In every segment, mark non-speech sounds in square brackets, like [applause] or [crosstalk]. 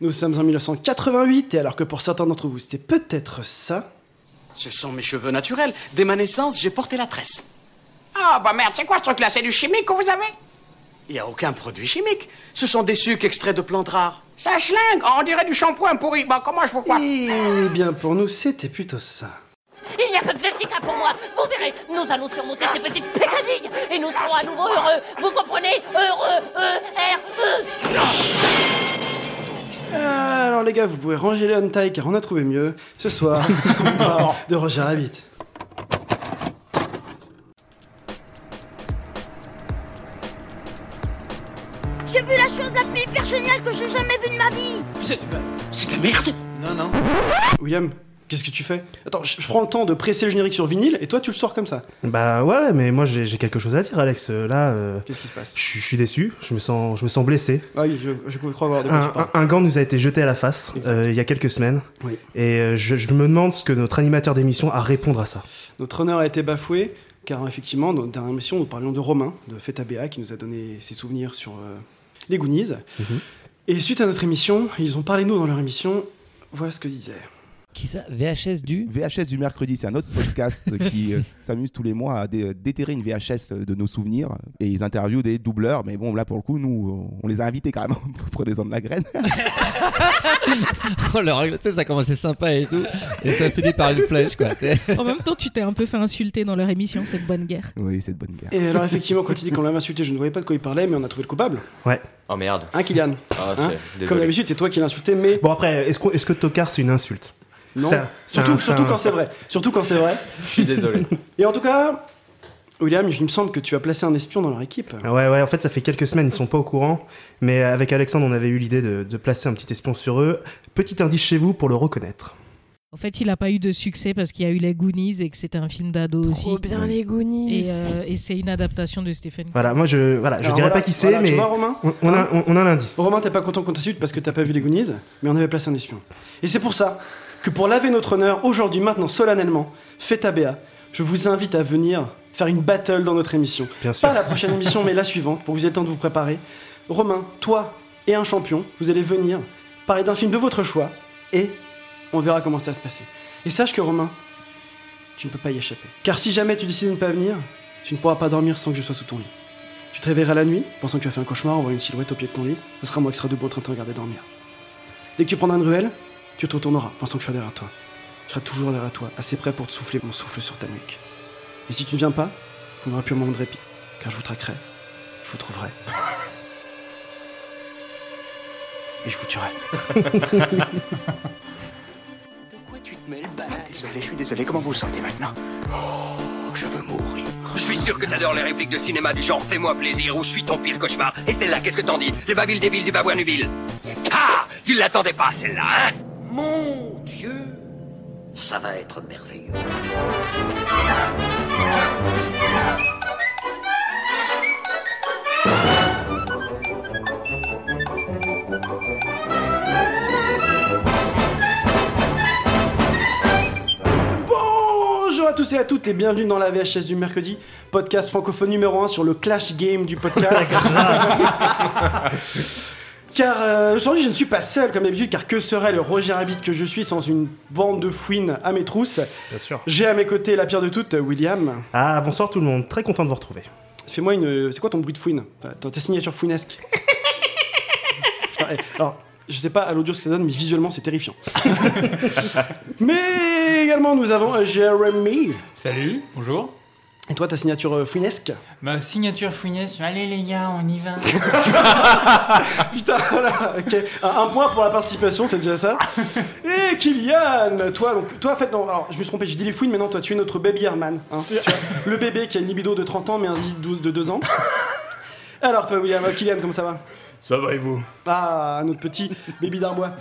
Nous sommes en 1988 et alors que pour certains d'entre vous c'était peut-être ça, Ce sont mes cheveux naturels. Dès ma naissance, j'ai porté la tresse. Ah bah merde, c'est quoi ce truc-là? C'est du chimique que vous avez? Il n'y a aucun produit chimique. Ce sont des sucs extraits de plantes rares. Ça schlingue, on dirait du shampoing pourri. Bah comment je vous crois? Eh bien pour nous c'était plutôt ça. Il n'y a que Jessica pour moi. Vous verrez, nous allons surmonter ces petites pécadilles et nous serons à nouveau heureux. Vous comprenez? Heureux, E-R-E. Ah, alors les gars, vous pouvez ranger les hentai car on a trouvé mieux. Ce soir, [laughs] on parle de Roger Rabbit. J'ai vu la chose la plus hyper géniale que j'ai jamais vue de ma vie C'est de la merde Non, non. William, qu'est-ce que tu fais? Attends, je, prends le temps de presser le générique sur vinyle et toi tu le sors comme ça. Bah ouais, mais moi j'ai j'ai quelque chose à dire, Alex. Euh, Là, euh, Qu'est-ce qui se passe? je suis- je suis déçu, je me sens, je me sens blessé. Ah oui, je, je crois voir de quoi tu Un, parles. un- un gant nous a été jeté à la face Exact. euh, il y a quelques semaines. Oui. Et euh, je, je me demande ce que notre animateur d'émission a à répondre à ça. Notre honneur a été bafoué car effectivement, dans notre dernière émission, nous parlions de Romain, de Feta BA, qui nous a donné ses souvenirs sur euh, les Goonies. Et suite à notre émission, ils ont parlé de nous dans leur émission. Voilà ce que disaient. Qui ça VHS du VHS du mercredi, c'est un autre podcast [laughs] qui euh, s'amuse tous les mois à dé- déterrer une VHS de nos souvenirs et ils interviewent des doubleurs. Mais bon, là pour le coup, nous, on les a invités carrément [laughs] pour des ans de la graine. [laughs] Oh, le règle, tu sais, ça commençait sympa et tout. Et ça finit par une flèche, quoi. En même temps, tu t'es un peu fait insulter dans leur émission, cette bonne guerre. oui, c'est de bonne guerre. Et alors, effectivement, quand il dit qu'on l'avait insulté, je ne voyais pas de quoi il parlait, mais on a trouvé le coupable. Ouais. Oh merde. Hein, Kylian Ah, Hein Comme d'habitude, c'est toi qui l'as insulté, mais Bon après, est-ce qu'on- est-ce que tocard c'est une insulte? Non. Surtout quand c'est vrai. Surtout quand c'est vrai. Je suis désolé. Et en tout cas, William, il me semble que tu as placé un espion dans leur équipe. Ouais, ouais, en fait, ça fait quelques semaines, ils sont pas au courant. Mais avec Alexandre, on avait eu l'idée de, de placer un petit espion sur eux. Petit indice chez vous pour le reconnaître. En fait, il a pas eu de succès parce qu'il y a eu les Goonies et que c'était un film d'ado aussi. Trop bien les Goonies Et, euh, et c'est une adaptation de Stephen King. Voilà, moi je, voilà, je Alors dirais voilà, pas qui c'est, voilà, mais Tu vois, Romain on, on a, on, on a l'indice. Romain, t'es pas content qu'on t'insulte parce que t'as pas vu les Goonies, mais on avait placé un espion. Et c'est pour ça que pour laver notre honneur, aujourd'hui, maintenant, solennellement, faites ABA, je vous invite à venir faire une battle dans notre émission. Bien sûr. Pas la prochaine émission, mais la suivante, pour que vous ayez le temps de vous préparer. Romain, toi et un champion, vous allez venir parler d'un film de votre choix, et on verra comment ça va se passer. Et sache que Romain, tu ne peux pas y échapper. Car si jamais tu décides de ne pas venir, tu ne pourras pas dormir sans que je sois sous ton lit. Tu te réveilleras la nuit, pensant que tu as fait un cauchemar en voyant une silhouette au pied de ton lit. Ce sera moi qui serai debout en train de te regarder dormir. Dès que tu prendras une ruelle, tu te retourneras, pensant que je suis derrière toi. Je serai toujours derrière toi, assez prêt pour te souffler mon souffle sur ta nuque. Et si tu ne viens pas, on n'aura plus un moment de répit, car je vous traquerai, je vous trouverai. Et je vous tuerai. [laughs] De quoi tu te mêles, Désolé, je suis désolé. Comment vous vous sentez maintenant Je veux mourir. Je suis sûr que t'adores les répliques de cinéma du genre Fais-moi plaisir ou Je suis ton pire cauchemar. Et celle-là, qu'est-ce que t'en dis? Le babil débile du babouanuville. Ah Tu l'attendais pas, celle-là, hein? Mon Dieu Ça va être merveilleux. Bonjour à tous et à toutes et bienvenue dans la VHS du mercredi, podcast francophone numéro 1 sur le Clash Game du podcast. [laughs] [laughs] car euh, aujourd'hui je ne suis pas seul comme d'habitude, car que serait le Roger Rabbit que je suis sans une bande de fouines à mes trousses Bien sûr. J'ai à mes côtés la pire de toutes, William. Ah, bonsoir tout le monde, très content de vous retrouver. Fais-moi une. C'est quoi ton bruit de fouine ta, ta signature fouinesque [laughs] Putain, eh, Alors, je sais pas à l'audio ce que ça donne, mais visuellement c'est terrifiant. [laughs] mais également nous avons euh, Jeremy. Salut, bonjour. Et toi, ta signature euh, fouinesque Ma signature fouinesque, allez les gars, on y va. [laughs] Putain, voilà, ok. Un, un point pour la participation, c'est déjà ça. Et Kylian, toi, donc, toi, en fait, non, alors, je me suis trompé, j'ai dit les fouines, mais non, toi, tu es notre baby Herman. hein. Tu vois, le bébé qui a une libido de 30 ans, mais un zizi de 2 ans. Alors, toi, William, euh, Kylian, comment ça va? Ça va et vous? Ah, notre petit baby d'arbois.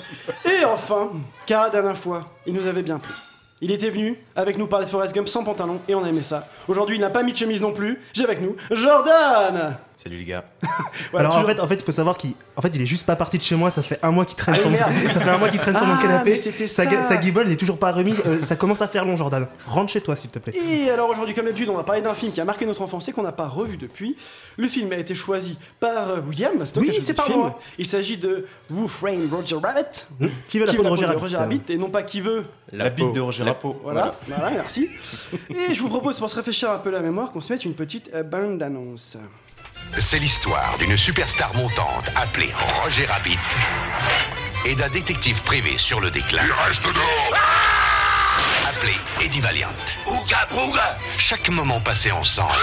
Et enfin, car la dernière fois, il nous avait bien plu. Il était venu avec nous parler de Forrest Gump sans pantalon et on a ça. Aujourd'hui, il n'a pas mis de chemise non plus. J'ai avec nous Jordan Salut les gars. [laughs] Voilà, Alors en fait, en fait, il faut savoir qu'il, en fait, il est juste pas parti de chez moi. Ça fait un mois qu'il traîne Ah, sur, mon... merde. [laughs] ça fait un mois qu'il traîne sur mon Ah, canapé. sa, ça. sa guibole n'est toujours pas remise. Euh, ça commence à faire long, Jordan. Rentre chez toi, s'il te plaît. Et alors aujourd'hui, comme d'habitude, on va parler d'un film qui a marqué notre enfance et qu'on n'a pas revu depuis. Le film a été choisi par euh, William Stock. Oui, qui a choisi c'est par film. moi. Il s'agit de Who Framed Roger Rabbit. Qui veut la peau de Roger Rabbit Rabbit et non pas qui veut La, bite de Roger Rapo. Voilà, voilà, merci. [laughs] Et je vous propose, pour se rafraîchir un peu la mémoire, qu'on se mette une petite euh, bande d'annonce. C'est l'histoire d'une superstar montante appelée Roger Rabbit et d'un détective privé sur le déclin. Il reste Appelé Eddie Valiant. Ouga bouga Chaque moment passé ensemble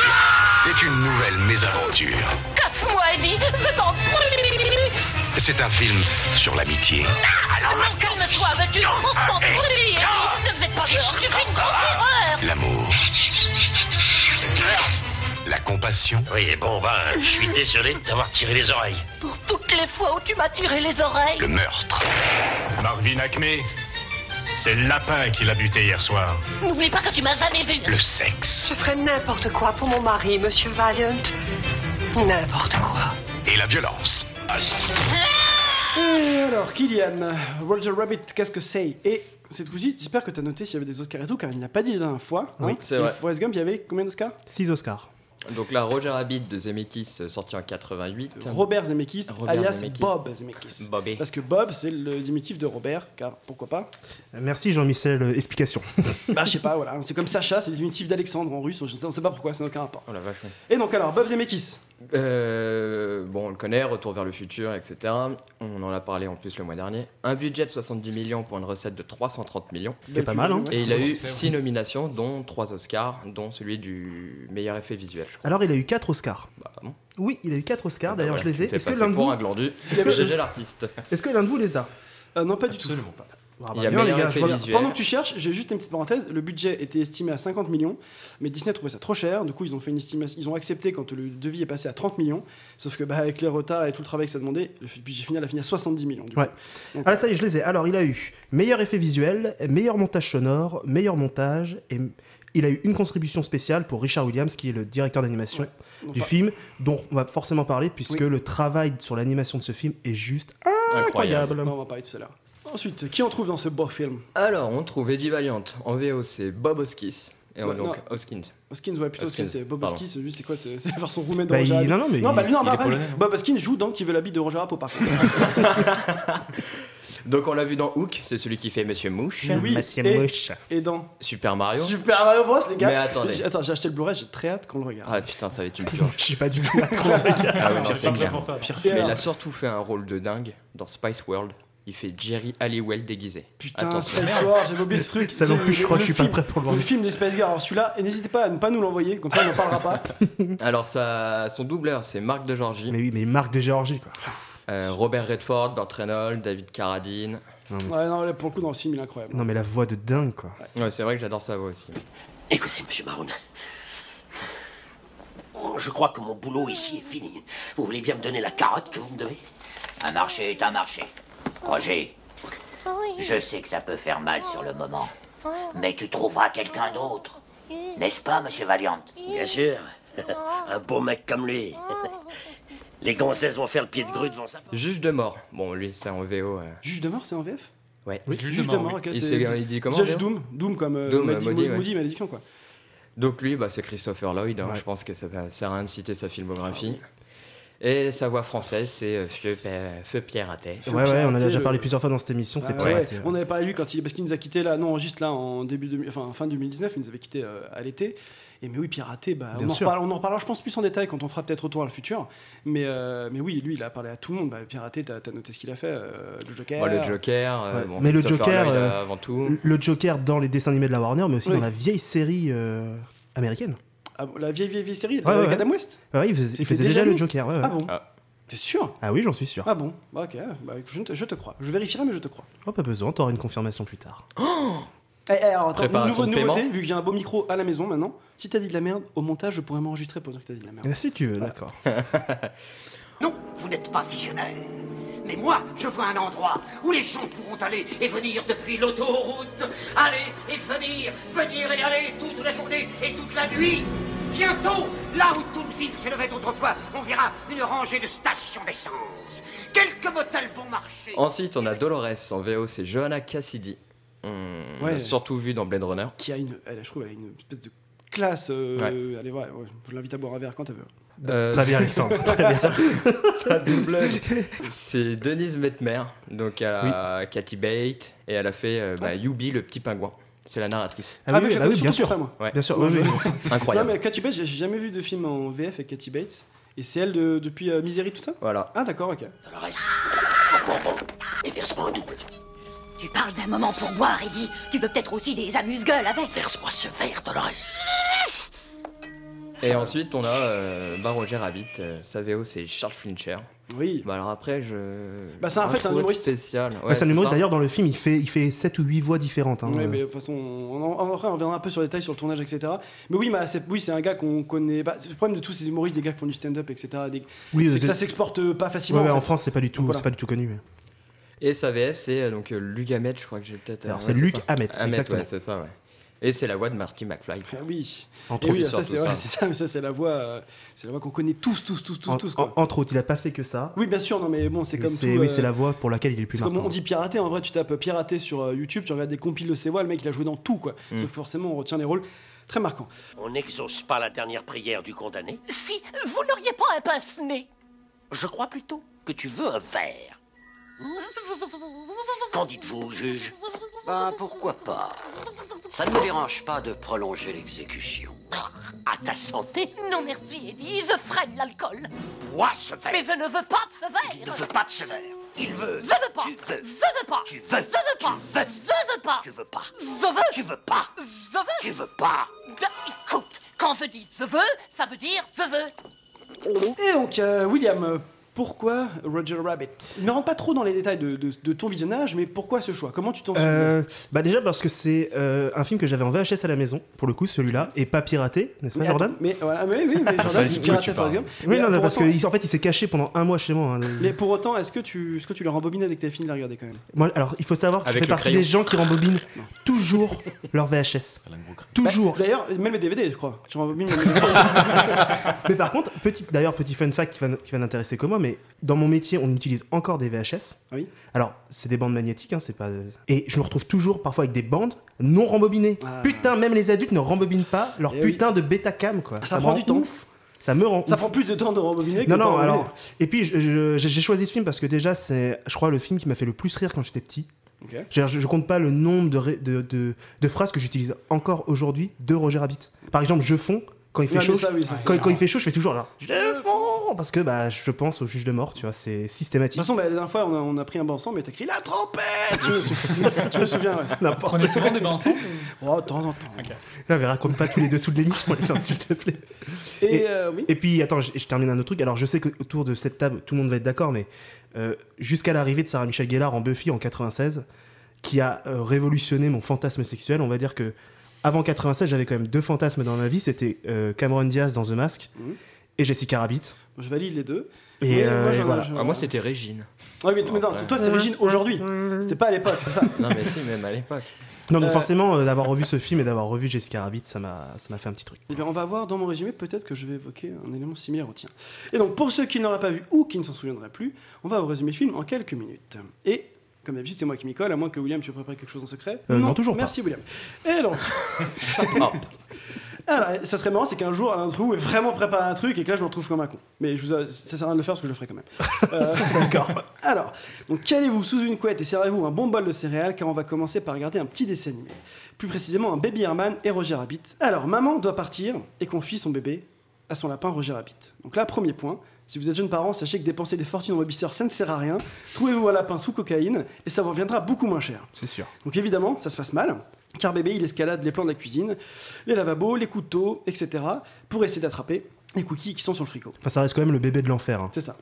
est une nouvelle mésaventure. Casse-moi, Eddie. Je t'en prie C'est un film sur l'amitié, Alors non, calme-toi, veux-tu On s'en prie, Eddie? Ne vous êtes pas peur, tu fais une grosse erreur l'amour, la compassion. Oui, bon, ben, je suis désolé de t'avoir tiré les oreilles. Pour toutes les fois où tu m'as tiré les oreilles le meurtre. Marvin Acme, c'est le lapin qui l'a buté hier soir. N'oublie pas que tu m'as jamais vu Le sexe Je ferais n'importe quoi pour mon mari, Monsieur Valiant. N'importe quoi. et la violence. Et alors, Kylian, Roger Rabbit, qu'est-ce que c'est? Et cette fois-ci, j'espère que tu as noté s'il y avait des Oscars et tout, car il n'a pas dit la dernière fois. hein? Oui, c'est Et vrai. Forrest Gump, il y avait combien d'Oscars? 6 Oscars. Donc là, Roger Rabbit de Zemeckis, euh, sorti en 88. Robert Zemeckis, Robert alias Zemeckis. Bob Zemeckis. Bobby. Parce que Bob, c'est le diminutif de Robert, car pourquoi pas Merci Jean-Michel. euh, explication. [laughs] Bah, je sais pas, voilà. [laughs] C'est comme Sacha, c'est le diminutif d'Alexandre en russe, on sait, on sait pas pourquoi, ça n'a aucun rapport. Oh la vache. oui. Et donc, alors, Bob Zemeckis. Euh, bon, on le connaît, Retour vers le futur, etc. On en a parlé en plus le mois dernier. Un budget de 70 millions pour une recette de 330 millions. Ce qui est pas mal, hein. Et il a C'est eu succès, 6 nominations, dont 3 Oscars, dont celui du meilleur effet visuel, je crois. Alors, il a eu 4 Oscars. Bah, bon. Oui, il a eu 4 Oscars. D'ailleurs, Voilà, je les ai. Est-ce que l'un de vous que-. [laughs] Est-ce que l'un de vous les a? Euh, non, pas du tout. Absolument pas. Ah bah Il y a bien, les gars, vois. Pendant que tu cherches, j'ai juste une petite parenthèse. Le budget était estimé à 50 millions, mais Disney trouvait ça trop cher. Du coup, ils ont fait une estimation. Ils ont accepté quand le devis est passé à 30 millions. Sauf que, bah, avec les retards et tout le travail que ça demandait, le budget final a fini à 70 millions. Du. Ouais. Donc, Ah, ça y est, je les ai. Alors, il a eu meilleur effet visuel, meilleur montage sonore, meilleur montage, et il a eu une contribution spéciale pour Richard Williams, qui est le directeur d'animation du pas- film, dont on va forcément parler, puisque Oui. le travail sur l'animation de ce film est juste Incroyable. incroyable. on va parler tout à l'heure. Ensuite, qui on trouve dans ce beau film Alors, on trouve Eddie Valiant. En VO, c'est Bob Hoskins. Et en- Ouais, donc, non. Hoskins. Hoskins, ouais, plutôt Hoskins, Hoskins, c'est Bob. Hoskins, lui, c'est quoi C'est c'est faire son roumain de Bah, Roger non, non, mais bah, non, il bah, est après, polonais. Bob Hoskins joue dans Qui veut la bite de Roger Rabbit, par contre. [laughs] Donc, on l'a vu dans Hook, c'est celui qui fait Monsieur Mouche. Oui, Monsieur et- Mouche. Et dans Super Mario. Super Mario Bros, les gars. Mais attendez. J'ai- Attends, j'ai acheté le Blu-ray, j'ai très hâte qu'on le regarde. Ah putain, ça va être une purge. [laughs] Je sais pas du tout. à quoi on regarde. Ah ouais, non, Pire c'est film, clair. Mais il a surtout fait un rôle de dingue dans Spice World. Il fait Jerry Halliwell déguisé. Putain, Attention. Space War, j'avais oublié ce truc. Ça non plus, je le- crois que je suis pas film- prêt pour le voir. Le film des Space Girls. Alors celui-là, et n'hésitez pas à ne pas nous l'envoyer, comme ça on n'en parlera pas. [laughs] Alors, ça, son doubleur, c'est Marc de Georgie. Mais oui, mais Marc de Géorgie, quoi. Euh, Robert Redford, Burt Reynolds, David Carradine. Non, mais, Ouais, non, là, pour le coup, dans le film, il est incroyable. non, mais la voix de dingue, quoi. Ouais, c'est vrai que j'adore sa voix aussi. Écoutez, monsieur Maroon. Je crois que mon boulot ici est fini. Vous voulez bien me donner la carotte que vous me devez? Un marché est un marché. Roger, je sais que ça peut faire mal sur le moment, mais tu trouveras quelqu'un d'autre. N'est-ce pas, monsieur Valiant? Bien sûr. [laughs] Un beau mec comme lui. [laughs] Les gonzesses vont faire le pied de grue devant sa porte. Juge de mort. Bon, lui, c'est en VO. euh, Juge de mort, c'est en VF Ouais. Juge, de mort, ok. Il c'est- s'est- il dit comment, Judge d'ailleurs Doom, Doom comme euh, Doom, Maudit- Maudit, ouais. Maudit Malédiction, quoi. Donc lui, bah, c'est Christopher Lloyd. hein. Ouais. Je pense que ça ne sert à rien de citer sa filmographie. Et sa voix française, c'est euh, Feu, Feu Pierre Ouais, ouais, on en a déjà parlé plusieurs fois dans cette émission. Ah, C'est ouais. On avait parlé de lui quand il, parce qu'il nous a quitté là, non, juste là en début, de, enfin fin 2019, il nous avait quitté euh, à l'été. Et mais oui, piraté, bah, on, en reparle- on en reparlera, je pense, plus en détail quand on fera peut-être retour à le futur. Mais, euh, mais oui, lui, il a parlé à tout le monde. Bah, piraté, t'as as noté ce qu'il a fait, euh, le Joker. Bon, le Joker, euh, Ouais. bon, mais le Joker, euh, avant tout. le Joker dans les dessins animés de la Warner, mais aussi Oui. dans la vieille série euh, américaine. Ah la vieille, vieille, vieille série Ouais, avec ouais. Adam West. Ouais, il faisait, il déjà, déjà le Joker. ouais, ouais. Ah bon Ah. T'es sûr Ah oui, j'en suis sûr. Ah bon Bah, Ok, bah, je, te, je te crois. Je vérifierai, mais je te crois. Oh, pas besoin, t'auras une confirmation plus tard. [gasps] Eh, eh, alors attends, Préparation nouveau, de nouveauté, paiement. vu que j'ai un beau micro à la maison maintenant. Si t'as dit de la merde, au montage, je pourrais m'enregistrer pour dire que t'as dit de la merde. Eh, si tu veux, d'accord. [laughs] Non, vous n'êtes pas visionnaire. Mais moi, je veux un endroit où les gens pourront aller et venir depuis l'autoroute. Aller et venir, venir et aller toute la journée et toute la nuit. Bientôt, là où toute ville s'élevait autrefois, on verra une rangée de stations d'essence. Quelques motels bon marché. Ensuite, on a Dolores en VO, c'est Johanna Cassidy. On Ouais. l'a surtout vu dans Blade Runner. Qui a une, elle, je trouve, elle a une espèce de classe. euh, Ouais. Allez, ouais, ouais, je l'invite à boire un verre quand elle veut. Euh, Très bien, Alexandre, très bien. Ça double. C'est Denise Metmer, donc elle a Cathy Bate et elle a fait euh, bah, Yubi le petit pingouin. C'est la narratrice. Ah oui, mais oui, bah oui, bien sûr. ça, moi. Ouais. Bien sûr, je- oui. [laughs] Incroyable. Non, mais Cathy Bates, j'ai jamais vu de film en VF avec Cathy Bates. Et c'est elle de- depuis euh, Misery, tout ça? Voilà. Ah, d'accord, ok. Un bourbon et verse-moi un double. Tu parles d'un moment pour boire, Eddie. Tu veux peut-être aussi des amuse-gueules avec. Verse-moi ce verre, Dolores. Et ensuite, on a euh, bah, Roger Rabbit. euh, sa VO, c'est Charles Flincher. Oui. Bah alors après, je. Bah, c'est- en fait, c'est un humoriste. spécial. Ouais, c'est un humoriste. ça. D'ailleurs, dans le film, il fait, il fait 7 ou 8 voix différentes. hein. Ouais, mais de toute façon, on, en- après, on reviendra un peu sur les détails sur le tournage, etc. Mais oui, bah, c'est oui, c'est un gars qu'on connaît. Bah, c'est le problème de tous ces humoristes, des gars qui font du stand-up, etc. des- Oui, c'est euh, que ça s'exporte pas facilement. Ouais, en. France, c'est pas du tout, voilà. c'est pas du tout connu. mais- Et sa VF, c'est euh, donc euh, Luc Hamet, je crois que j'ai peut-être. Alors, euh, c'est Luc ça. Hamet, exactement. ouais, c'est ça, ouais. Et c'est la voix de Marty McFly. Ah oui. Entre oui, autres. ça c'est ouais, ça. c'est ça, mais ça c'est la voix, euh, c'est la voix qu'on connaît tous, tous, tous, tous, En- tous. Quoi. en- entre autres, il a pas fait que ça. Oui, bien sûr, non, mais bon, c'est comme c'est- tout. Oui, euh, c'est la voix pour laquelle il est le plus C'est comme marquant. on dit pirater, en vrai, tu tapes pirater sur euh, YouTube, tu regardes des compiles de ses voix, le mec il a joué dans tout, quoi. Mm. Sauf que forcément, on retient les rôles très marquants. On n'exauce pas la dernière prière du condamné? Si vous n'auriez pas un pince-nez. Je crois plutôt que tu veux un verre. Qu'en dites-vous, juge Bah, pourquoi pas Ça ne me dérange pas de prolonger l'exécution. À ta santé Non merci, Eddie. Je freine l'alcool. Bois ce verre Mais je ne veux pas de ce verre. Il ne veut pas de ce verre. Il veut. Je veux pas. Tu veux. Je veux pas. Tu veux. Je veux pas. Tu veux. Je veux pas. Tu veux pas. Je veux. Tu veux pas. Je veux. Tu veux pas. Ben, Écoute, quand je dis je veux, ça veut dire je veux. Et donc, euh, William, pourquoi Roger Rabbit Ne rentre pas trop dans les détails de, de- de ton visionnage, mais pourquoi ce choix? Comment tu t'en souviens? Euh, bah déjà parce que c'est euh, un film que j'avais en VHS à la maison pour le coup celui-là et pas piraté n'est-ce pas Mais Jordan? attends, Mais voilà, mais oui, mais [laughs] Jordan, Bah, il piratait par exemple. Oui Mais non, non, pour parce qu'en fait il s'est caché pendant un mois chez moi. hein. Mais pour autant, est-ce que tu, est-ce que tu l'as rembobiné dès que t'avais fini de la regarder quand même? Moi, alors il faut savoir que Avec je fais le partie crayon. des gens qui rembobinent [laughs] toujours leur VHS. Toujours. Bah, D'ailleurs, même les DVD, je crois. Tu rembobines les [laughs] DVD. Mais par contre, petit, d'ailleurs, petit fun fact qui va, qui va n'intéresser que moi, mais dans mon métier, on utilise encore des VHS. Oui. Alors, c'est des bandes magnétiques, hein, c'est pas. Et je me retrouve toujours parfois avec des bandes non rembobinées. Putain, même les adultes ne rembobinent pas leur Ah. Eh oui. putain de Betacam, quoi. Ça prend rend du temps. ouf. Ça me rend Ça ouf. prend plus de temps de rembobiner que Non, non, alors. Et puis, j'ai choisi ce film parce que déjà, c'est, je crois, le film qui m'a fait le plus rire quand j'étais petit. Ok. Je, je- compte pas le nombre de, ré- de, de- de phrases que j'utilise encore aujourd'hui de Roger Rabbit. Par exemple, je fonds. Quand il fait chaud, ça, oui, ça, c'est quand, quand il fait chaud, je fais toujours là. Je fonds parce que bah, je pense au juge de mort, tu vois, c'est De systématique. toute façon, bah, la dernière fois, on a, on a pris un bain ensemble et t'as crié la trompette Tu me souviens, tu me souviens, ouais. [laughs] N'importe Prenez souvent des bains ensemble [laughs] Oh, de temps en temps. Non, mais raconte pas tous les dessous de l'émission, Alexandre, s'il te plaît. Et, euh, oui. et puis, attends, je, je termine un autre truc. Alors, je sais qu'autour de cette table, tout le monde va être d'accord, mais euh, jusqu'à l'arrivée de Sarah Michelle Gellar en Buffy en 96, qui a euh, révolutionné mon fantasme sexuel, on va dire que avant 96, j'avais quand même deux fantasmes dans ma vie. C'était euh, Cameron Diaz dans The Mask Mhm. et Jessica Rabbit. Je valide les deux. Et, euh, moi, et voilà. Ah, moi, c'était Régine. Ah oui, mais, mais non, Ouais. toi, c'est Régine aujourd'hui. C'était pas à l'époque, c'est ça. Non, mais si, même à l'époque. Non, donc Euh, forcément, euh, d'avoir revu ce film et d'avoir revu Jessica Rabbit, ça m'a ça m'a fait un petit truc. Eh bien, on va voir dans mon résumé, peut-être que je vais évoquer un élément similaire au tien. Et donc, pour ceux qui ne l'auraient pas vu ou qui ne s'en souviendraient plus, on va vous résumer le film en quelques minutes. Et, comme d'habitude, c'est moi qui m'y colle, à moins que William, tu préparé quelque chose en secret. Euh, non, toujours pas. Merci, William. Et donc. [laughs] Alors, ça serait marrant, c'est qu'un jour, Alain Trou ait vraiment préparé un truc et que là, je me retrouve comme un con. Mais je vous a- ça sert à rien de le faire parce que je le ferai quand même. [laughs] Euh, D'accord. Alors, donc, calez-vous sous une couette et servez-vous un bon bol de céréales car on va commencer par regarder un petit dessin animé. Plus précisément, un Baby Herman et Roger Rabbit. Alors, maman doit partir et confie son bébé à son lapin Roger Rabbit. Donc là, premier point. Si vous êtes jeune parent, sachez que dépenser des fortunes en babysitter, ça ne sert à rien. Trouvez-vous un lapin sous cocaïne et ça vous reviendra beaucoup moins cher. C'est sûr. Donc évidemment, ça se passe mal, car bébé, il escalade les plans de la cuisine, les lavabos, les couteaux, etc., pour essayer d'attraper les cookies qui sont sur le frigo. Enfin, ça reste quand même le bébé de l'enfer. hein. C'est ça.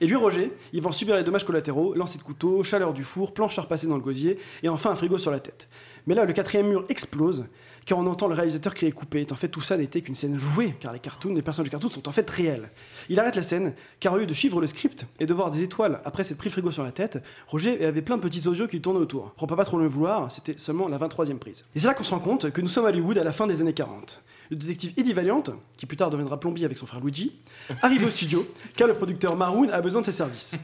Et lui, Roger, il va en subir les dommages collatéraux, lancer de couteau, chaleur du four, planche à repasser dans le gosier, et enfin un frigo sur la tête. Mais là, le quatrième mur explose, car on entend le réalisateur crier coupé. En fait, tout ça n'était qu'une scène jouée, car les cartoons, les personnages du cartoon sont en fait réels. Il arrête la scène, car au lieu de suivre le script et de voir des étoiles après s'être pris le frigo sur la tête, Roger avait plein de petits audios qui lui tournaient autour. Pour pas trop le vouloir, c'était seulement la 23e prise. Et c'est là qu'on se rend compte que nous sommes à Hollywood à la fin des années 40. Le détective Eddie Valiant, qui plus tard deviendra plombier avec son frère Luigi, arrive au studio [laughs] car le producteur Maroon a besoin de ses services.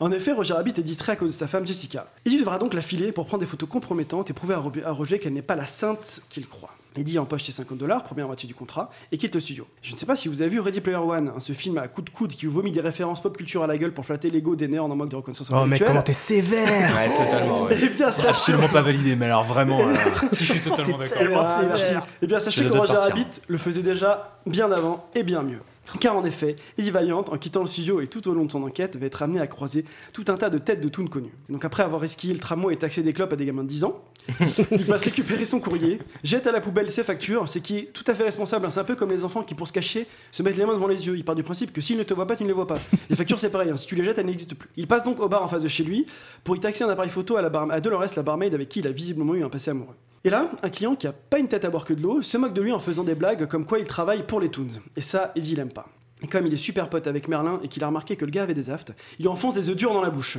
En effet, Roger Rabbit est distrait à cause de sa femme Jessica. Eddie devra donc la filer pour prendre des photos compromettantes et prouver à Ro- à Roger qu'elle n'est pas la sainte qu'il croit. Eddie empoche ses 50 dollars, première moitié du contrat, et quitte le studio. Je ne sais pas si vous avez vu Ready Player One, hein, ce film à coups de coude qui vous vomit des références pop culture à la gueule pour flatter l'ego des nerds en manque de reconnaissance Oh, mec, comment t'es sévère Ouais, totalement. ouais. [laughs] Eh bien, sachez... absolument pas validé, mais alors vraiment. euh, [laughs] Si, je suis totalement d'accord. Eh bien, merci, merci. Eh bien, sachez que Roger. Rabbit le faisait déjà bien avant et bien mieux. Car en effet, Eddie Valiant, en quittant le studio et tout au long de son enquête, va être amené à croiser tout un tas de têtes de toons connues. Et donc après avoir esquillé le tramway et taxé des clopes à des gamins de 10 ans, [laughs] il passe récupérer son courrier, jette à la poubelle ses factures, ce qui est tout à fait responsable. hein. C'est un peu comme les enfants qui, pour se cacher, se mettent les mains devant les yeux. Il part du principe que s'ils ne te voient pas, tu ne les vois pas. Les factures, c'est pareil. hein. Si tu les jettes, elles n'existent plus. Il passe donc au bar en face de chez lui pour y taxer un appareil photo à, la bar à Dolores, la barmaid avec qui il a visiblement eu un passé amoureux. Et là, un client qui a pas une tête à boire que de l'eau se moque de lui en faisant des blagues comme quoi il travaille pour les Toons. Et ça, Eddie il aime pas. Et comme il est super pote avec Merlin et qu'il a remarqué que le gars avait des aftes, il lui enfonce des œufs durs dans la bouche.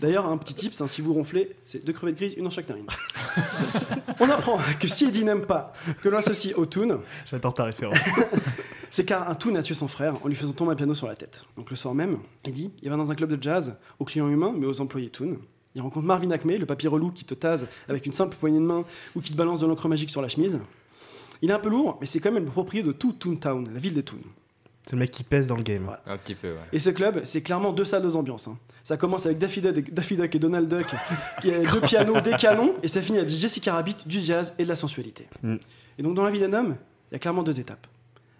D'ailleurs, un petit tips, hein, si vous ronflez, c'est deux crevettes grises, une dans chaque narine. [laughs] On apprend que si Eddie n'aime pas que l'on associe au Toon, J'adore ta référence. [laughs] c'est car un Toon a tué son frère en lui faisant tomber un piano sur la tête. Donc le soir même, Eddie, il va dans un club de jazz, aux clients humains, mais aux employés Toon. Il rencontre Marvin Acme, le papier relou qui te tase avec une simple poignée de main ou qui te balance de l'encre magique sur la chemise. Il est un peu lourd, mais c'est quand même le propriétaire de tout Toontown, la ville des Toons. C'est le mec qui pèse dans le game. Un petit peu, ouais. Et ce club, c'est clairement deux salles, deux ambiances. hein. Ça commence avec Daffy Duck, Daffy Duck et Donald Duck, qui a deux pianos, des canons, et ça finit avec Jessica Rabbit, du jazz et de la sensualité. Mm. Et donc dans la vie d'un homme, il y a clairement deux étapes.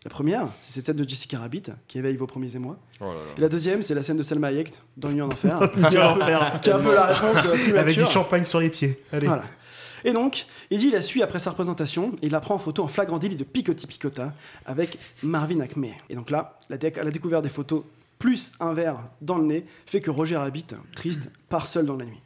La première, c'est cette scène de Jessica Rabbit, qui éveille vos premiers émois. Oh là là. Et la deuxième, c'est la scène de Selma Hayek dans Nuit en Enfer, [laughs] Nuit qui, est en un peu, Enfer. [laughs] qui est un peu la réponse euh, plus Avec du champagne sur les pieds. Allez. Voilà. Et donc, Eddie la suit après sa représentation et il la prend en photo en flagrant délit de picotti picota avec Marvin Acme. Et donc là, la, déc- la découverte des photos plus un verre dans le nez fait que Roger Rabbit, triste, part seul dans la nuit.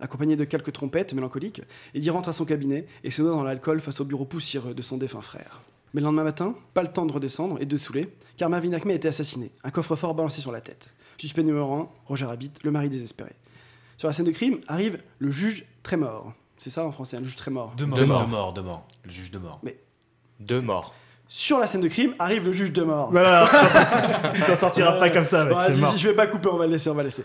Accompagné de quelques trompettes mélancoliques, Eddie rentre à son cabinet et se noie dans l'alcool face au bureau poussiéreux de son défunt frère. Mais le lendemain matin, pas le temps de redescendre et de saouler, car Marvin Acme a été assassiné, un coffre-fort balancé sur la tête. Suspect numéro 1, Roger Rabbit, le mari désespéré. Sur la scène de crime arrive le juge très mort. C'est ça en français, un juge très mort. De mort, De de mort. mort, de mort. Le juge de mort. Mais Deux morts. sur la scène de crime arrive le juge de mort. Voilà, [laughs] tu t'en sortiras pas comme ça, mec. Mort. si, je vais pas couper, on va le laisser, on va le laisser.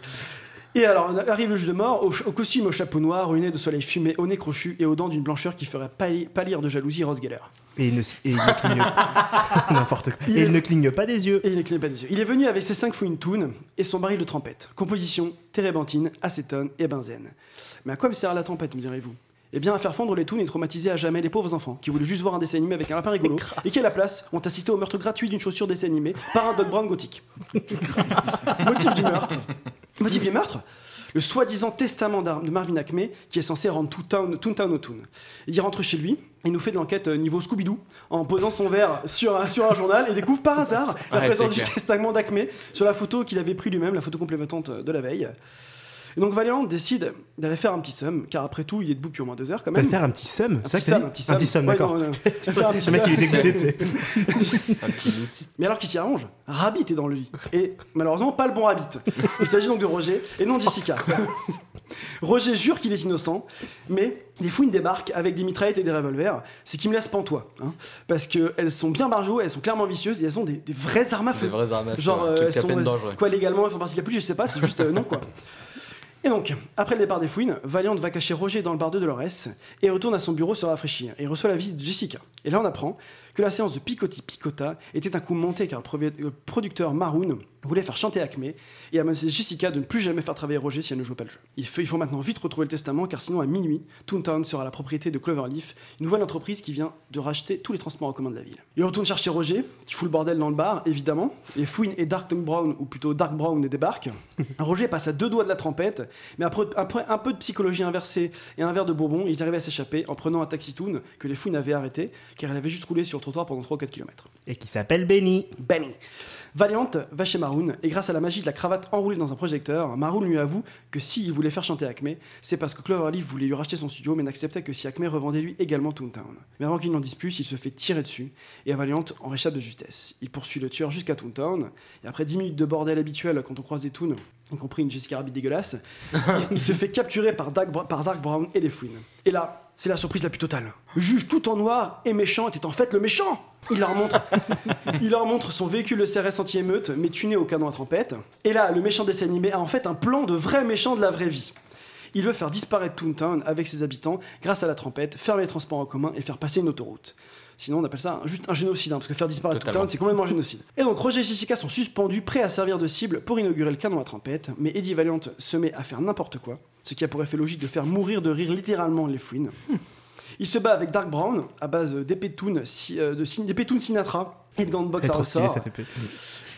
Et alors, arrive le juge de mort, au, costume au chapeau noir, au nez de soleil fumé, au nez crochu et aux dents d'une blancheur qui ferait pâli- pâlir de jalousie Ross Geller. Et il ne, et il ne cligne [laughs] n'importe quoi. Il Et est- il ne cligne pas des yeux. Et il ne cligne pas des yeux. Il est venu avec ses 5 fouines toon et son baril de trempette. Composition, térébenthine, acétone et benzène. Mais à quoi me sert la trempette, me direz-vous? Eh bien, à faire fondre les toons et traumatiser à jamais les pauvres enfants qui voulaient juste voir un dessin animé avec un lapin rigolo et qui, à la place, ont assisté au meurtre gratuit d'une chaussure dessin animé par un Doc Brown gothique. Motif du meurtre Motif du meurtre le soi-disant testament de Marvin Acme qui est censé rendre Toontown Toontown au Toon. Il rentre chez lui, il nous fait de l'enquête euh, niveau Scooby-Doo en posant son verre sur un, sur un journal et découvre par hasard la Ouais, présence du testament d'Acme sur la photo qu'il avait pris lui-même, la photo complémentante de la veille. Et donc Valiant décide d'aller faire un petit somme, car après tout, il est debout depuis au moins deux heures quand même. faire un petit sum Un c'est petit somme, un petit dit Un petit somme. d'accord. [laughs] fait un petit Le mec, il est somme. dégoûté, tu sais. Un petit lousse. Mais alors qu'il s'y arrange, Rabbit est dans le lit. Et malheureusement, pas le bon Rabbit. Il s'agit donc de Roger et non de Jessica. [laughs] Roger jure qu'il est innocent, mais les fouines débarquent avec des mitraillettes et des revolvers, ce qui me laisse pantois. Hein, parce qu'elles sont bien barjots, elles sont clairement vicieuses et elles ont des, des vraies armes à feu. Des vraies armes à feu, Genre, euh, elles à sont euh, quoi légalement, elles font partie de la police, je sais pas, c'est juste euh, non quoi. Et donc, après le départ des fouines, Valiant va cacher Roger dans le bar de Dolores et retourne à son bureau se rafraîchir. Et reçoit la visite de Jessica. Et là, on apprend que la séance de Picotti Picota était un coup monté car le producteur Maroon voulait faire chanter Acme et a menacé Jessica de ne plus jamais faire travailler Roger si elle ne joue pas le jeu. Il faut, il faut maintenant vite retrouver le testament car sinon à minuit, Toontown sera la propriété de Cloverleaf, une nouvelle entreprise qui vient de racheter tous les transports en commun de la ville. Il retourne chercher Roger, qui fout le bordel dans le bar, évidemment. Les fouines et Dark Brown, ou plutôt Dark Brown, débarquent. [laughs] Roger passe à deux doigts de la trompette, mais après, après un peu de psychologie inversée et un verre de bourbon, il arrive à s'échapper en prenant un taxi Toon que les fouines avaient arrêté, car elle avait juste roulé sur trottoir pendant 3 ou 4 km. Et qui s'appelle Benny. Benny. Valiant va chez Maroon et grâce à la magie de la cravate enroulée dans un projecteur, Maroon lui avoue que s'il voulait faire chanter Acme, c'est parce que Cloverleaf voulait lui racheter son studio mais n'acceptait que si Acme revendait lui également Toontown. Mais avant qu'il n'en dise il se fait tirer dessus et Valiant en réchappe de justesse. Il poursuit le tueur jusqu'à Toontown et après 10 minutes de bordel habituel quand on croise des Toons y compris une Jessica Rabbit dégueulasse. il, [laughs] il se fait capturer par Dark, par Dark Brown et les Fouines. Et là, c'est la surprise la plus totale. Le juge tout en noir et méchant était en fait le méchant il leur montre, [laughs] il leur montre son véhicule de CRS anti-émeute, mais tuné au canon à trempette. Et là, le méchant dessin animé a en fait un plan de vrai méchant de la vraie vie. Il veut faire disparaître Toontown avec ses habitants grâce à la trempette, fermer les transports en commun et faire passer une autoroute. Sinon, on appelle ça un- juste un génocide, hein, parce que faire disparaître Totalement. Toontown, c'est complètement un génocide. Et donc, Roger et Jessica sont suspendus, prêts à servir de cible pour inaugurer le canon à trempette, mais Eddie Valiant se met à faire n'importe quoi, ce qui a pour effet logique de faire mourir de rire littéralement les fouines. [laughs] Il se bat avec Dark Brown à base d'épée de euh, de Sinatra et de gants de boxe à ressort.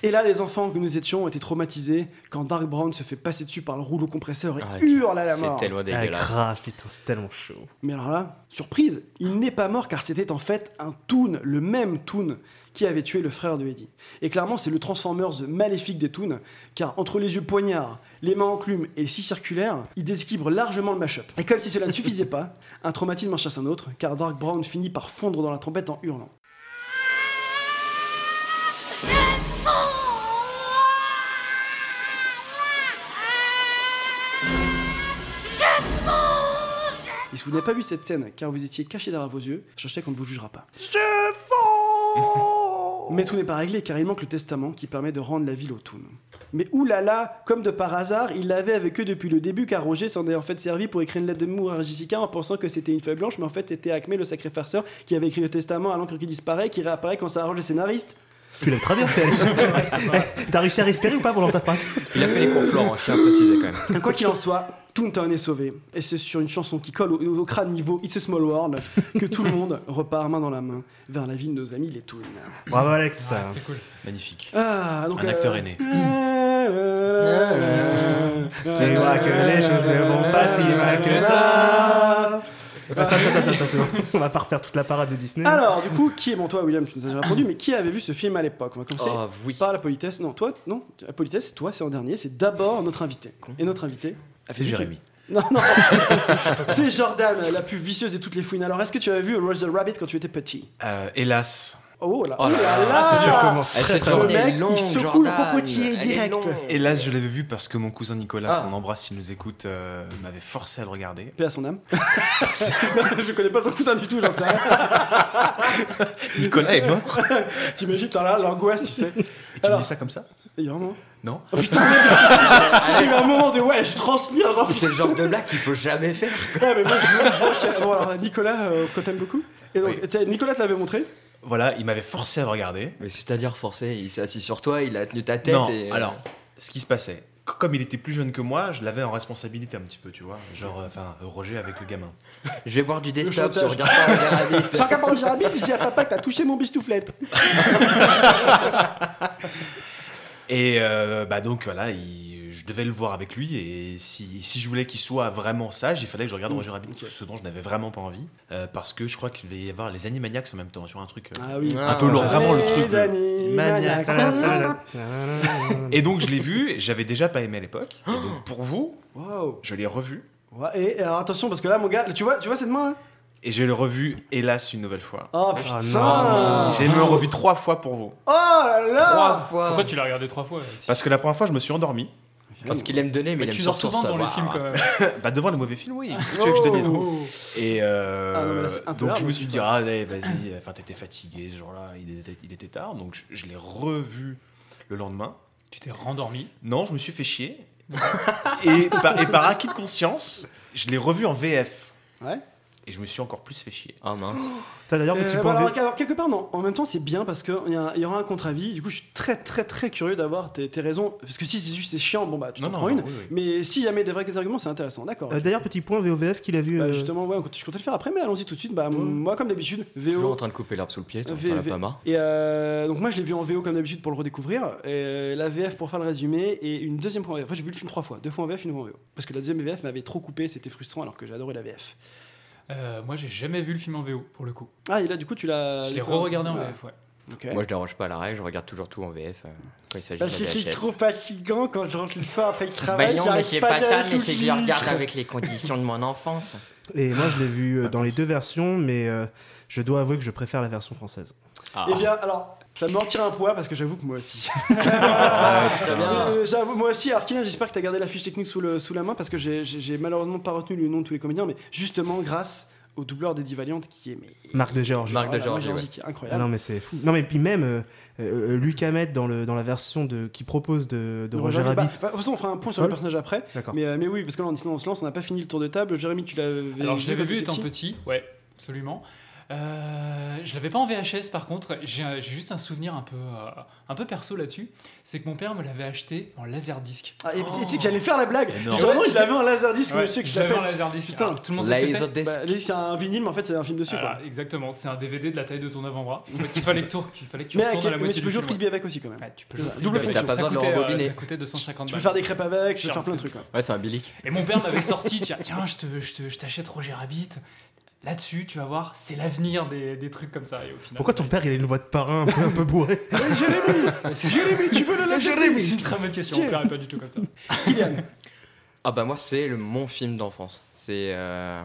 Et là, les enfants que nous étions étaient traumatisés quand Dark Brown se fait passer dessus par le rouleau compresseur et Ah, hurle à la c'est mort. tellement Ah, dégueulasse. grave, putain, c'est tellement chaud. Mais alors là, surprise, il n'est pas mort car c'était en fait un Toon, le même Toon qui avait tué le frère de Eddie. Et clairement, c'est le Transformers maléfique des Toons, car entre les yeux poignards, les mains enclumes et les six circulaires, il déséquilibre largement le mashup. Et comme si cela ne suffisait pas, un traumatisme en chasse un autre, car Dark Brown finit par fondre dans la trompette en hurlant. Et si vous n'avez pas vu cette scène, car vous étiez caché derrière vos yeux, sachez qu'on ne vous jugera pas. Mais tout n'est pas réglé, car il manque le testament qui permet de rendre la ville aux Toons. Mais oulala, comme de par hasard, il l'avait avec eux depuis le début, car Roger s'en est en fait servi pour écrire une lettre de d'amour à Jessica en pensant que c'était une feuille blanche, mais en fait c'était Acme, le sacré farceur, qui avait écrit le testament à l'encre qui disparaît, qui réapparaît quand ça arrange les scénaristes. Tu l'as très bien fait, Alex. [laughs] T'as réussi à respirer ou pas pendant ta phrase Il a fait les cours Florent, je tiens à préciser quand même. Quoi qu'il en soit, Toontown est sauvé. Et c'est sur une chanson qui colle au, au crâne niveau It's a Small World que tout le [laughs] monde repart main dans la main vers la vie de nos amis les Toons. Bravo, Alex. Ah, c'est cool. Magnifique. Ah, donc, Un euh, acteur aîné. Tu vois que les choses ne vont pas si mal que ça. Attends, attends, attends, attends, c'est bon. On va pas refaire toute la parade de Disney. Alors, du coup, qui est bon, toi, William, tu nous as déjà répondu, mais qui avait vu ce film à l'époque? On va commencer Oh, oui. par la politesse. Non, toi, non, la politesse, toi, c'est en dernier, c'est d'abord notre invité. Et notre invité C'est Jérémy. [laughs] Non, non, [laughs] c'est Jordan, la plus vicieuse de toutes les fouines. Alors, est-ce que tu avais vu Roger Rabbit quand tu étais petit? Euh, hélas. Oh là, Oh oh là là là, là c'est sûr, commence Elle très, Le mec, il secoue le cocotier direct. Hélas, je l'avais vu parce que mon cousin Nicolas, Ah. qu'on embrasse s'il nous écoute, euh, m'avait forcé à le regarder. Paix à son âme. [laughs] je connais pas son cousin du tout, j'en sais rien. Nicolas est mort. T'imagines, t'as là l'angoisse, tu sais. Et tu Alors- me dis ça comme ça? vraiment Non Oh putain, [laughs] j'ai eu un moment de ouais, je transpire, genre. C'est le genre de blague qu'il faut jamais faire. Ouais, mais moi, je... bon, alors Nicolas, euh, que t'aimes beaucoup. Et donc, Oui. t'as- Nicolas te l'avait montré. Voilà, il m'avait forcé à le regarder. Mais c'est-à-dire forcé, il s'est assis sur toi, il a tenu ta tête non, et... alors, ce qui se passait, comme il était plus jeune que moi, je l'avais en responsabilité un petit peu, tu vois. Genre, euh, enfin, euh, Roger avec le gamin. Je vais boire du desktop chantage. regarde pas Roger Rabbit. Sans qu'à Roger Rabbit, je dis à papa que t'as touché mon bistouflette. [laughs] Et euh, bah donc voilà, il- je devais le voir avec lui et si, si je voulais qu'il soit vraiment sage, il fallait que je regarde Roger Rabbit, ce dont je n'avais vraiment pas envie, euh, parce que je crois qu'il devait y avoir les Animaniacs en même temps sur un truc euh, Ah oui. un peu lourd, vraiment le truc. Les le- Animaniacs. Maniacs. Et donc je l'ai vu, j'avais déjà pas aimé à l'époque. Et donc pour vous, Wow. je l'ai revu Ouais, et alors attention, parce que là, mon gars, tu vois, tu vois cette main là? Et je l'ai revu hélas une nouvelle fois. Oh putain non. J'ai même revu trois fois pour vous. Oh là là Trois fois. Pourquoi tu l'as regardé trois fois si- Parce que la première fois je me suis endormi. Parce qu'il aime donner, mais, Mais il tu aime surtout souvent dans les films quand même. [laughs] bah devant les mauvais films, oui. Qu'est-ce que tu veux que je te dise Oh. Et euh, Ah là, donc je me suis dit, ah, allez, vas-y, enfin t'étais fatigué ce jour-là, il était, il était tard, donc je, je l'ai revu le lendemain. Tu t'es rendormi. Non, je me suis fait chier. [laughs] et, par, et par acquis de conscience, je l'ai revu en VF. Ouais. Et je me suis encore plus fait chier. Ah mince. [gasps] T'as d'ailleurs petit Euh, point bah, alors, alors, quelque part, non. En même temps, c'est bien parce qu'il y, aura un contre-avis. Du coup, je suis très, très, très curieux d'avoir tes, tes raisons. Parce que si c'est juste c'est chiant, bon bah tu Non, t'en non, prends non, une. oui, oui. Mais si jamais des vrais arguments, c'est intéressant. D'accord. Euh, D'ailleurs, petit point VOVF qu'il a vu. Bah, euh, justement, ouais, je comptais le faire après, mais allons-y tout de suite. Bah, moi, comme d'habitude, Toujours en VO. train de couper l'herbe sous le pied, t'en V- V- pas marre. Et euh, donc moi je l'ai vu en VO comme d'habitude pour le redécouvrir, et la VF pour faire le résumé et une deuxième fois en VF. Enfin j'ai vu le film trois fois, deux fois en VF, une fois en VO. Parce que la deuxième VF m'avait trop coupé, c'était frustrant alors que j'ai adoré la VF. Euh, moi, j'ai jamais vu le film en VO pour le coup. Ah et là du coup tu l'as... Je l'ai re-regardé en VF, ouais. Moi, je déroge pas à la règle, je regarde toujours tout en VF euh, quand il s'agit de Parce que la c'est trop fatigant quand je rentre le soir après le Bah travail, non, mais c'est pas, ça, mais c'est que je regarde [laughs] avec les conditions de mon enfance. Et moi, je l'ai vu euh, dans les deux versions, mais euh, je dois avouer que je préfère la version française. Eh bien, alors, ça me retire un poids parce que j'avoue que moi aussi. [laughs] Ah, très bien. Euh, j'avoue, moi aussi, Kylian, j'espère que tu as gardé la fiche technique sous, le, sous la main parce que j'ai- j'ai j'ai malheureusement pas retenu le nom de tous les comédiens, mais justement grâce au doubleur d'Eddie Valiant qui est mais, Marc de Géorgie. Marc de Géorgie ouais. qui est Ah incroyable. non mais c'est fou. Non mais puis même euh, euh, Luc Hamet dans, le, dans la version de, qui propose de, de Roger Bah, Rabbit. bah, de toute façon, on fera un point sur le personnage après. D'accord. Mais, euh, mais oui, parce que là, sinon, on se lance, on n'a pas fini le tour de table. Jérémy, tu l'avais Alors, je l'avais vu étant petit, ouais, absolument. Euh, je l'avais pas en VHS par contre, j'ai juste un souvenir un peu, euh, un peu perso là-dessus. C'est que mon père me l'avait acheté en laserdisc. Ah, et tu sais que j'allais faire la blague. Genre, non, il l'avait sais- en laserdisc, Ouais, monsieur, que je je l'avais l'appelle. en laserdisc. Putain. Alors, tout le monde sait ce que c'est. Bah, c'est un vinyle, mais en fait, c'est un film dessus. Quoi. exactement, c'est un DVD de la taille de ton avant-bras. Donc, il fallait que, tour- qu'il fallait que tu Mais, retournes à la mais moitié tu peux jouer au frisbee avec aussi, quand même. ouais. Tu peux jouer double frisbee T'as avec. pas Ça besoin de le coûtait, euh, rembobiner. Ça coûtait 250 Tu peux faire des crêpes avec, tu peux faire plein de trucs. Ouais, c'est un bilic. Et mon père m'avait sorti, tiens, tiens je, te, je, te- je t'achète Roger Rabbit. Là-dessus, tu vas voir, c'est l'avenir des, des trucs comme ça. Et au final, Pourquoi ton père il a une voix de parrain un peu, un peu [laughs] bourrée [laughs] C'est Jérémy, tu veux le lâcher C'est une très bonne question. Père est pas du tout comme ça. Kylian. Ah bah moi c'est le- mon film d'enfance. C'est euh,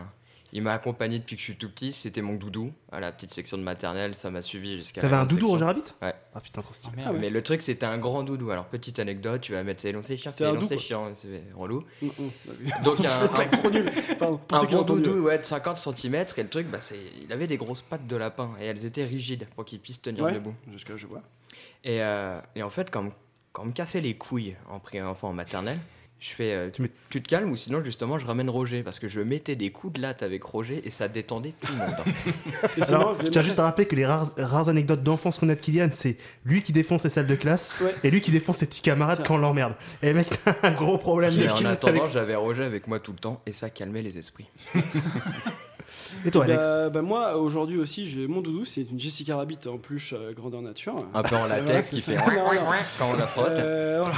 il m'a accompagné depuis que je suis tout petit. C'était mon doudou à la petite section de maternelle. Ça m'a suivi jusqu'à. T'avais un doudou. Roger Rabbit Ouais. Ah putain trop stylé. merde. Mais le truc c'était un grand doudou. Alors petite anecdote, tu vas mettre c'est long c'est chiant, c'est un long c'est quoi. chiant, c'est relou. Mm, mm. [laughs] Donc un, [laughs] un- trop nul. Pardon, pour un ceux qui ont bon entendu. doudou ouais, de 50 cm et le truc bah c'est il avait des grosses pattes de lapin et elles étaient rigides pour qu'il puisse tenir Ouais, debout. jusque-là, je vois. Et, euh, et en fait quand, quand on me cassait les couilles en pré-enfant en maternelle, je fais euh, tu, tu te calmes ou sinon justement je ramène Roger parce que je mettais des coups de latte avec Roger et ça détendait tout le monde. [laughs] Alors, marrant, je tiens juste à rappeler que les rares, rares anecdotes d'enfance qu'on a de Kylian, c'est lui qui défonce ses salles de classe Ouais. et lui qui défonce ses petits camarades quand on l'emmerde. Et mec, [laughs] t'as un gros problème. Et de- en attendant avec- j'avais Roger avec moi tout le temps et ça calmait les esprits. [laughs] Et toi, Alex Bah, bah, moi, aujourd'hui aussi, j'ai mon doudou, c'est une Jessica Rabbit en peluche euh, grandeur nature. Un peu en latex qui ça. fait Non, non. quand on la frotte. Euh, voilà.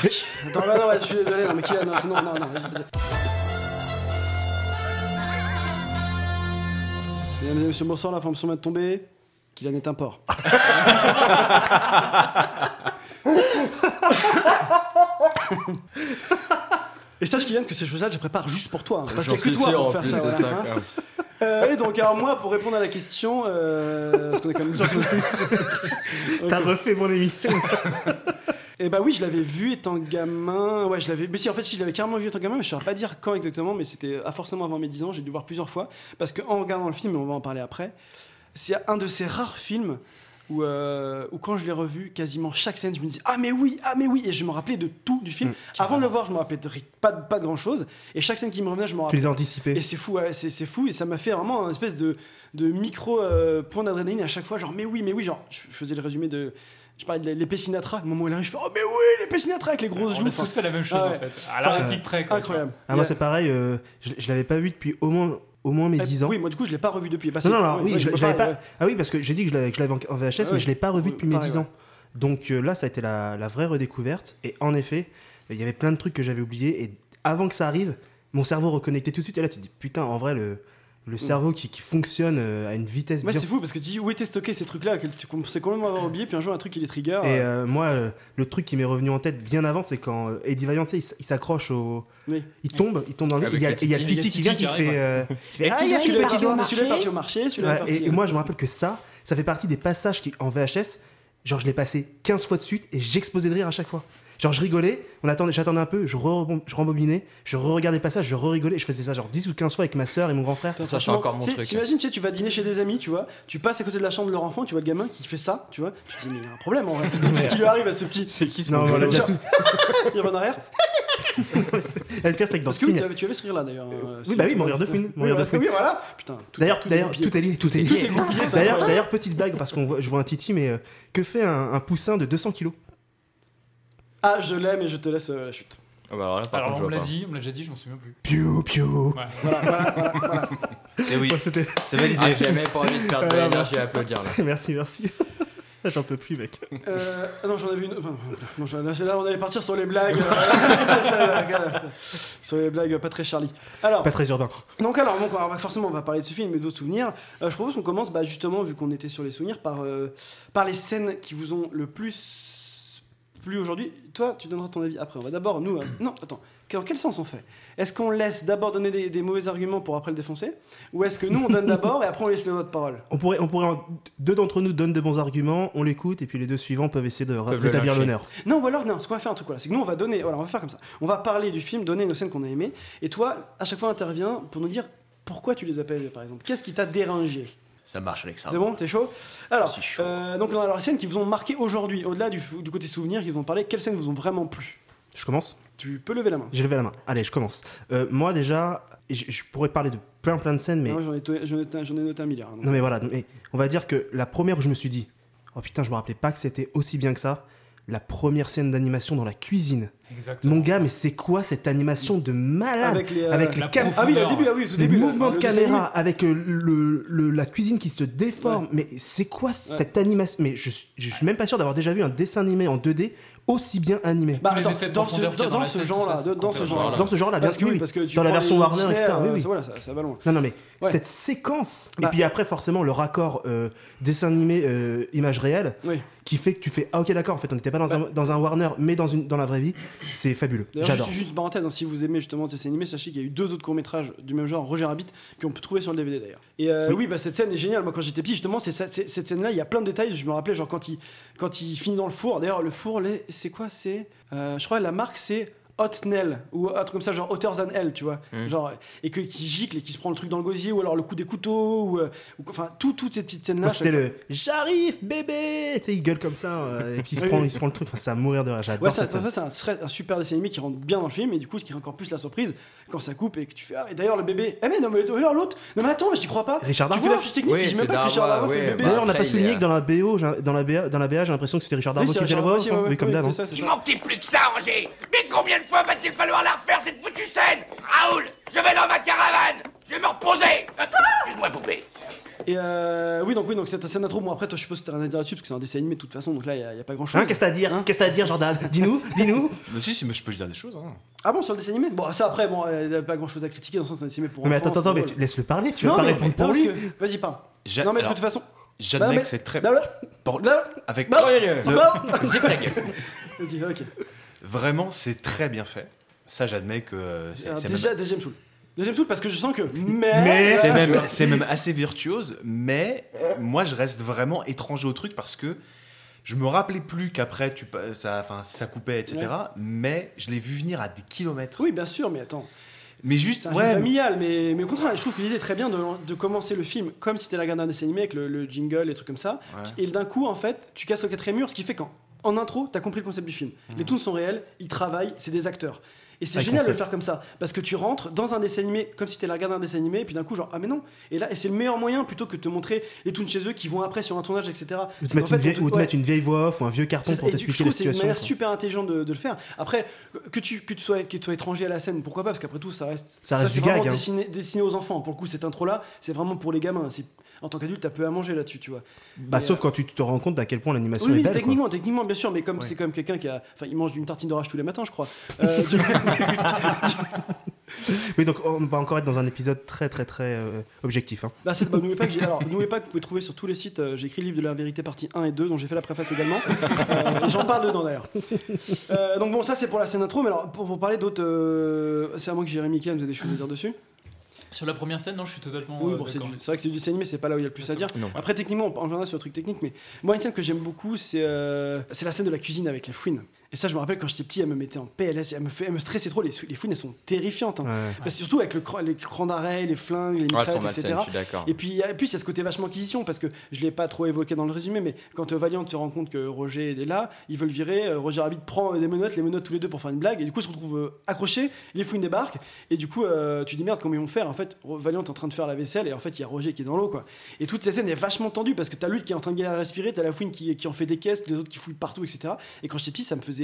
Attends, bah, non, ouais, je suis désolé, non, mais Kylian, non, non, non, non. Mesdames et messieurs, bonsoir, la formation vient de tomber. Kylian est un porc. [laughs] Et sache Kylian que ces choses-là, je les prépare juste pour toi. hein, parce qu'il n'y a que toi pour en faire plus, ça. voilà, hein. Euh, et donc, alors moi, pour répondre à la question, euh, parce qu'on est quand même [laughs] T'as refait mon émission. [laughs] Et bah oui, je l'avais vu étant gamin. Ouais, je l'avais. Mais si, en fait, si, je l'avais carrément vu étant gamin, mais je saurais pas dire quand exactement, mais c'était ah, forcément avant mes 10 ans. J'ai dû voir plusieurs fois. Parce qu'en regardant le film, et on va en parler après, c'est un de ces rares films où, euh, où quand je l'ai revu, quasiment chaque scène, je me disais Ah, mais oui, ah, mais oui. Et je me rappelais de tout du film. avant de le voir, je me rappelais de pas, de- pas de grand chose. Et chaque scène qui me revenait, je me Tu rappelais. les as anticipés. Et c'est fou, ouais, c'est, c'est fou, et ça m'a fait vraiment un espèce de, de micro euh, point d'adrénaline à chaque fois, genre mais oui, mais oui, genre je, je faisais le résumé de. Je parlais de l'épée Sinatra, au moment où il arrive, je fais Oh mais oui, l'épée Sinatra avec les grosses On joues. a tous fait la même chose, Ah en fait. À la Enfin, réplique près, quoi, Incroyable. Ah, moi c'est pareil, euh, je, je l'avais pas vu depuis au moins, au moins mes Eh, 10 ans. Oui, moi du coup je l'ai pas revu depuis. Bah, non, non, oui, ouais, je, peux je l'avais pas. ouais. Ah oui, parce que j'ai dit que je l'avais, en en VHS, Ouais, mais je l'ai pas revu depuis mes pareil, 10 ans. Donc euh, là, ça a été la, la vraie redécouverte. Et en effet, il y avait plein de trucs que j'avais oubliés. Et avant que ça arrive, mon cerveau reconnectait tout de suite. Et là, tu te dis, putain, en vrai, le, le cerveau qui, qui fonctionne euh, à une vitesse Ouais, bien c'est fou parce que tu dis où étaient stockés ces trucs-là que tu pensais complètement avoir oublié, puis un jour un truc il est trigger. Et euh, euh, moi, euh, le truc qui m'est revenu en tête bien avant, c'est quand euh, Eddie Valiant, tu sais, il il s'accroche au. Oui. Il tombe, il tombe dans le. Il y a, il y a Titi. Qui vient qui fait. Et Ah, il y a celui-là, est parti au marché, celui-là et moi, je me rappelle que ça, ça fait partie des passages qui, en VHS, genre, je l'ai passé 15 fois de suite et j'explosais de rire à chaque fois. Genre, je rigolais, on attendait, j'attendais un peu, je, re- je rembobinais, je re-regardais le passage, je re-rigolais. Je faisais ça genre 10 ou 15 fois avec ma soeur et mon grand frère. Ça, c'est encore mon truc. T'imagines, tu sais, tu vas dîner chez des amis, tu vois, tu passes à côté de la chambre de leur enfant, tu vois le gamin qui fait ça, tu vois, tu te dis, mais il y a un problème en vrai. [laughs] Qu'est-ce qui lui arrive à ce petit C'est qui ce Non, voilà, déjà Genre- tout. [laughs] Il va en arrière le pire, c'est que dans Parce ce que oui, film. tu avais, tu avais ce rire là d'ailleurs. euh, Oui, si- bah oui, mon rire de fouine. Mon Oui, rire de voilà, fouine. oui, voilà. Putain, tout, D'ailleurs, tout d'ailleurs, tout est lié, tout est lié. D'ailleurs, d'ailleurs, petite blague parce qu'on voit, je vois un titi, mais euh, que fait un, un poussin de 200 kilos? Ah, je l'aime et je te laisse euh, la chute. Ah bah alors là, par Alors, contre, on me je l'a pas. dit, on me l'a déjà dit, je m'en souviens plus. Piou piou. Ouais. Voilà, voilà, voilà, voilà. Eh oui, Ouais, c'était. c'est validé. Ah, j'ai même pas envie de perdre de l'énergie merci. à applaudir là. [laughs] merci, merci. [laughs] J'en peux plus, mec. Euh, ah non, j'en avais une. Enfin, non, j'en- là, c'est là, on allait partir sur les blagues. euh, [laughs] ça, regarde. sur les blagues pas très Charlie. Alors, Pas très urbain. donc, alors, donc, alors, forcément, on va parler de ce film et d'autres souvenirs. Euh, je propose qu'on commence, bah, justement, vu qu'on était sur les souvenirs, par, euh, par les scènes qui vous ont le plus plu aujourd'hui. Toi, tu donneras ton avis après. On va d'abord, nous. hein. Non, attends. Dans quel sens on fait? Est-ce qu'on laisse d'abord donner des, des mauvais arguments pour après le défoncer? Ou est-ce que nous, on donne d'abord et après on laisse notre parole On pourrait, on pourrait deux d'entre nous donnent de bons arguments, on l'écoute et puis les deux suivants peuvent essayer de rétablir l'honneur. Non, ou alors, non, ce qu'on va faire un truc, voilà, c'est que nous, on va donner, voilà, on va faire comme ça. On va parler du film, donner une scène qu'on a aimée, et toi, à chaque fois, interviens pour nous dire pourquoi tu les as pas aimés, par exemple. Qu'est-ce qui t'a dérangé? Ça marche, Alexa. C'est bon, t'es chaud Alors, euh, donc, alors, les scènes qui vous ont marqué aujourd'hui, au-delà du, du côté souvenir, qui vous ont parlé, quelles scènes vous ont vraiment plu? Je commence? Tu peux lever la main. J'ai levé la main. Allez, je commence. Euh, moi déjà, je, je pourrais parler de plein plein de scènes, mais Moi, j'en ai, to- j'en ai, j'en ai noté un milliard. donc. non mais voilà. Mais on va dire que la première où je me suis dit, oh putain, je me rappelais pas que c'était aussi bien que ça. La première scène d'animation dans la cuisine. Exactement. Mon gars, mais c'est quoi cette animation de malade Avec les, euh, les cam- Ah oui, au début, ah oui, tout début, le de caméra, avec euh, le, le- la cuisine qui se déforme. Mais c'est quoi cette animation? Mais je, suis- je suis même pas sûr d'avoir déjà vu un dessin animé en 2D aussi bien animé. Bah, attends, dans ce, dans, dans ce genre-là, dans ce genre-là. Dans ce genre-là, bien Parce sûr, que oui, oui. parce que tu Dans la version Warner, Disney, etc., oui, euh, oui. ça, Voilà, ça, ça va loin. Non, non, mais Ouais. cette séquence, Bah. et puis après, forcément, le raccord euh, dessin animé, euh, image réelle, Oui. Qui fait que tu fais Ah, ok, d'accord, en fait, on n'était pas dans, un, dans un Warner, mais dans, une, dans la vraie vie, c'est fabuleux. J'adore. juste, juste parenthèse, hein, si vous aimez justement ces animés, sachez qu'il y a eu deux autres courts-métrages du même genre, Roger Rabbit, qu'on peut trouver sur le DVD d'ailleurs. Et euh, oui. bah cette scène est géniale. Moi, quand j'étais petit, justement, c'est cette scène-là, il y a plein de détails. Je me rappelais, genre, quand il, quand il finit dans le four. D'ailleurs, le four, c'est quoi C'est. euh, je crois la marque, c'est. Hot Nell ou un truc comme ça genre Hotter Than Hell tu vois Mm. genre et que qui gicle et qui se prend le truc dans le gosier ou alors le coup des couteaux ou, euh, ou- enfin tout, toutes ces petites scènes là c'était le J'arrive, bébé Tu sais, il gueule comme ça, euh, et puis il se, prend, il se prend le truc, enfin, c'est à mourir de. J'adore Ouais, ça, cette scène. ça, c'est un, super dessin animé qui rentre bien dans le film et du coup ce qui rend encore plus la surprise quand ça coupe et que tu fais ah, et d'ailleurs le bébé eh mais non mais alors l'autre non mais attends mais j'y crois pas Richard tu fais Darbois. la fiche technique Oui, je dis même pas que Richard Darbois, Darbois fait le bébé D'ailleurs, on n'a pas souligné est- que dans la BO, j'ai- dans la BA, dans la BA, j'ai l'impression que c'était Richard Darbois qui faisait la voix, Darbois, comme d'hab. hein. ça. manquait plus que ça, Roger Mais combien de fois va-t-il falloir la refaire, cette foutue scène? Raoul, je vais dans ma caravane Je vais me reposer Excuse-moi, poupée et euh, oui donc oui donc cette scène d'intro bon après toi je suppose que t'as rien à dire là-dessus parce que c'est un dessin animé de toute façon donc là il y, a- pas grand chose Hein, Qu'est-ce que t'as à dire Qu'est-ce que t'as à dire, Jordan? Dis-nous, [laughs] dis-nous Mais si, si, mais je peux dire des choses. Hein. ah bon sur le dessin animé? Bon ça après bon il y a pas grand chose à critiquer dans le sens c'est un dessin animé pour Mais enfants, attends, attends, mais laisse-le parler, tu vas non pas mais répondre pour lui. que vas-y parle non mais de toute façon J'admets que c'est très. Là, là, Por- là, Avec. [laughs] Zip ta gueule. [laughs] Vas-y, ok Vraiment, c'est très bien fait. Ça, j'admets que euh, c'est Alors, c'est déjà même- déjà me saoule déjà me saoule parce que je sens que Mais- [laughs] c'est Tu même, vois. c'est même assez virtuose, mais moi je reste vraiment étranger au truc parce que je me rappelais plus qu'après tu ça, enfin, ça coupait, etc. Ouais. Mais je l'ai vu venir à des kilomètres. oui bien sûr mais attends Mais juste, C'est un ouais, film familial, mais, mais au contraire, je trouve que l'idée est très bien de, de commencer le film comme si t'étais la garde d'un dessin animé avec le, le jingle et trucs comme ça. Ouais. Et d'un coup, en fait, tu casses le quatrième mur, ce qui fait qu'en en intro, t'as compris le concept du film. Les toons sont réels, ils travaillent, c'est des acteurs. Et c'est Un génial de le faire comme ça, parce que tu rentres dans un dessin animé comme si t'étais la garde d'un dessin animé, et puis d'un coup, genre, ah mais non. Et là, et c'est le meilleur moyen plutôt que de te montrer les toons chez eux qui vont après sur un tournage, etc. Ou te mettre fait, une vieille- te- ou te ouais. mettre une vieille voix off ou un vieux carton pour t'expliquer la que c'est une situation. manière quoi. super intelligente de, de le faire. Après, que tu, que tu, sois, que tu sois étranger à la scène, pourquoi pas Parce qu'après tout, ça reste. Ça reste c'est du vraiment gag, hein. destiné, destiné aux enfants. Pour le coup, cette intro-là, c'est vraiment pour les gamins. C'est- En tant qu'adulte, t'as peu à manger là-dessus, tu vois. Bah, sauf euh, quand tu te rends compte d'à quel point l'animation Oui, est belle. quoi. techniquement, techniquement, bien sûr, mais comme c'est comme quelqu'un qui a. Enfin, il mange une tartine d'orage tous les matins, je crois. Euh, [laughs] Oui, donc on va encore être dans un épisode très très très euh, objectif. hein. Bah, c'est- bah, n'oubliez pas que. Alors, pas que vous pouvez trouver sur tous les sites. euh, j'ai écrit le livre de la vérité partie 1 et 2, dont j'ai fait la préface également. [laughs] Euh, j'en parle dedans d'ailleurs. Euh, donc bon, ça c'est pour la scène intro, mais alors pour, pour parler d'autres, c'est à moi que Jérémy Kiel, vous avez des choses à dire dessus. Sur la première scène, non, je suis totalement. Oui, euh, bon, c'est d'accord. du- c'est vrai que c'est du dessin animé, c'est pas là où il y a le plus à dire. Non. Après, techniquement, on reviendra sur le truc technique, mais moi, une scène que j'aime beaucoup, c'est euh, c'est la scène de la cuisine avec les fouines. Et ça, je me rappelle quand j'étais petit, elle me mettait en PLS, elle me, fait, elle me stressait trop. Les, les fouines, elles sont terrifiantes. hein. Ouais. Parce que surtout avec le, cran- les crans d'arrêt, les flingues, les mitraillettes, etc. Et puis, et puis, il y a ce côté vachement acquisition, parce que je l'ai pas trop évoqué dans le résumé, mais quand euh, Valiant se rend compte que Roger est là, ils veulent virer. euh, Roger Rabbit prend euh, des menottes, les menottes tous les deux pour faire une blague, et du coup, ils se retrouvent euh, accrochés, les fouines débarquent, et du coup, euh, tu dis merde, comment ils vont faire? En fait, Valiant est en train de faire la vaisselle, et en fait, il y a Roger qui est dans l'eau, quoi. Et toute cette scène est vachement tendue, parce que t'as lui qui est en train de galérer à respirer, t'as la fouine qui, qui en fait des caisses, les autres qui fouillent partout, etc. Et quand j'étais petit, ça me faisait.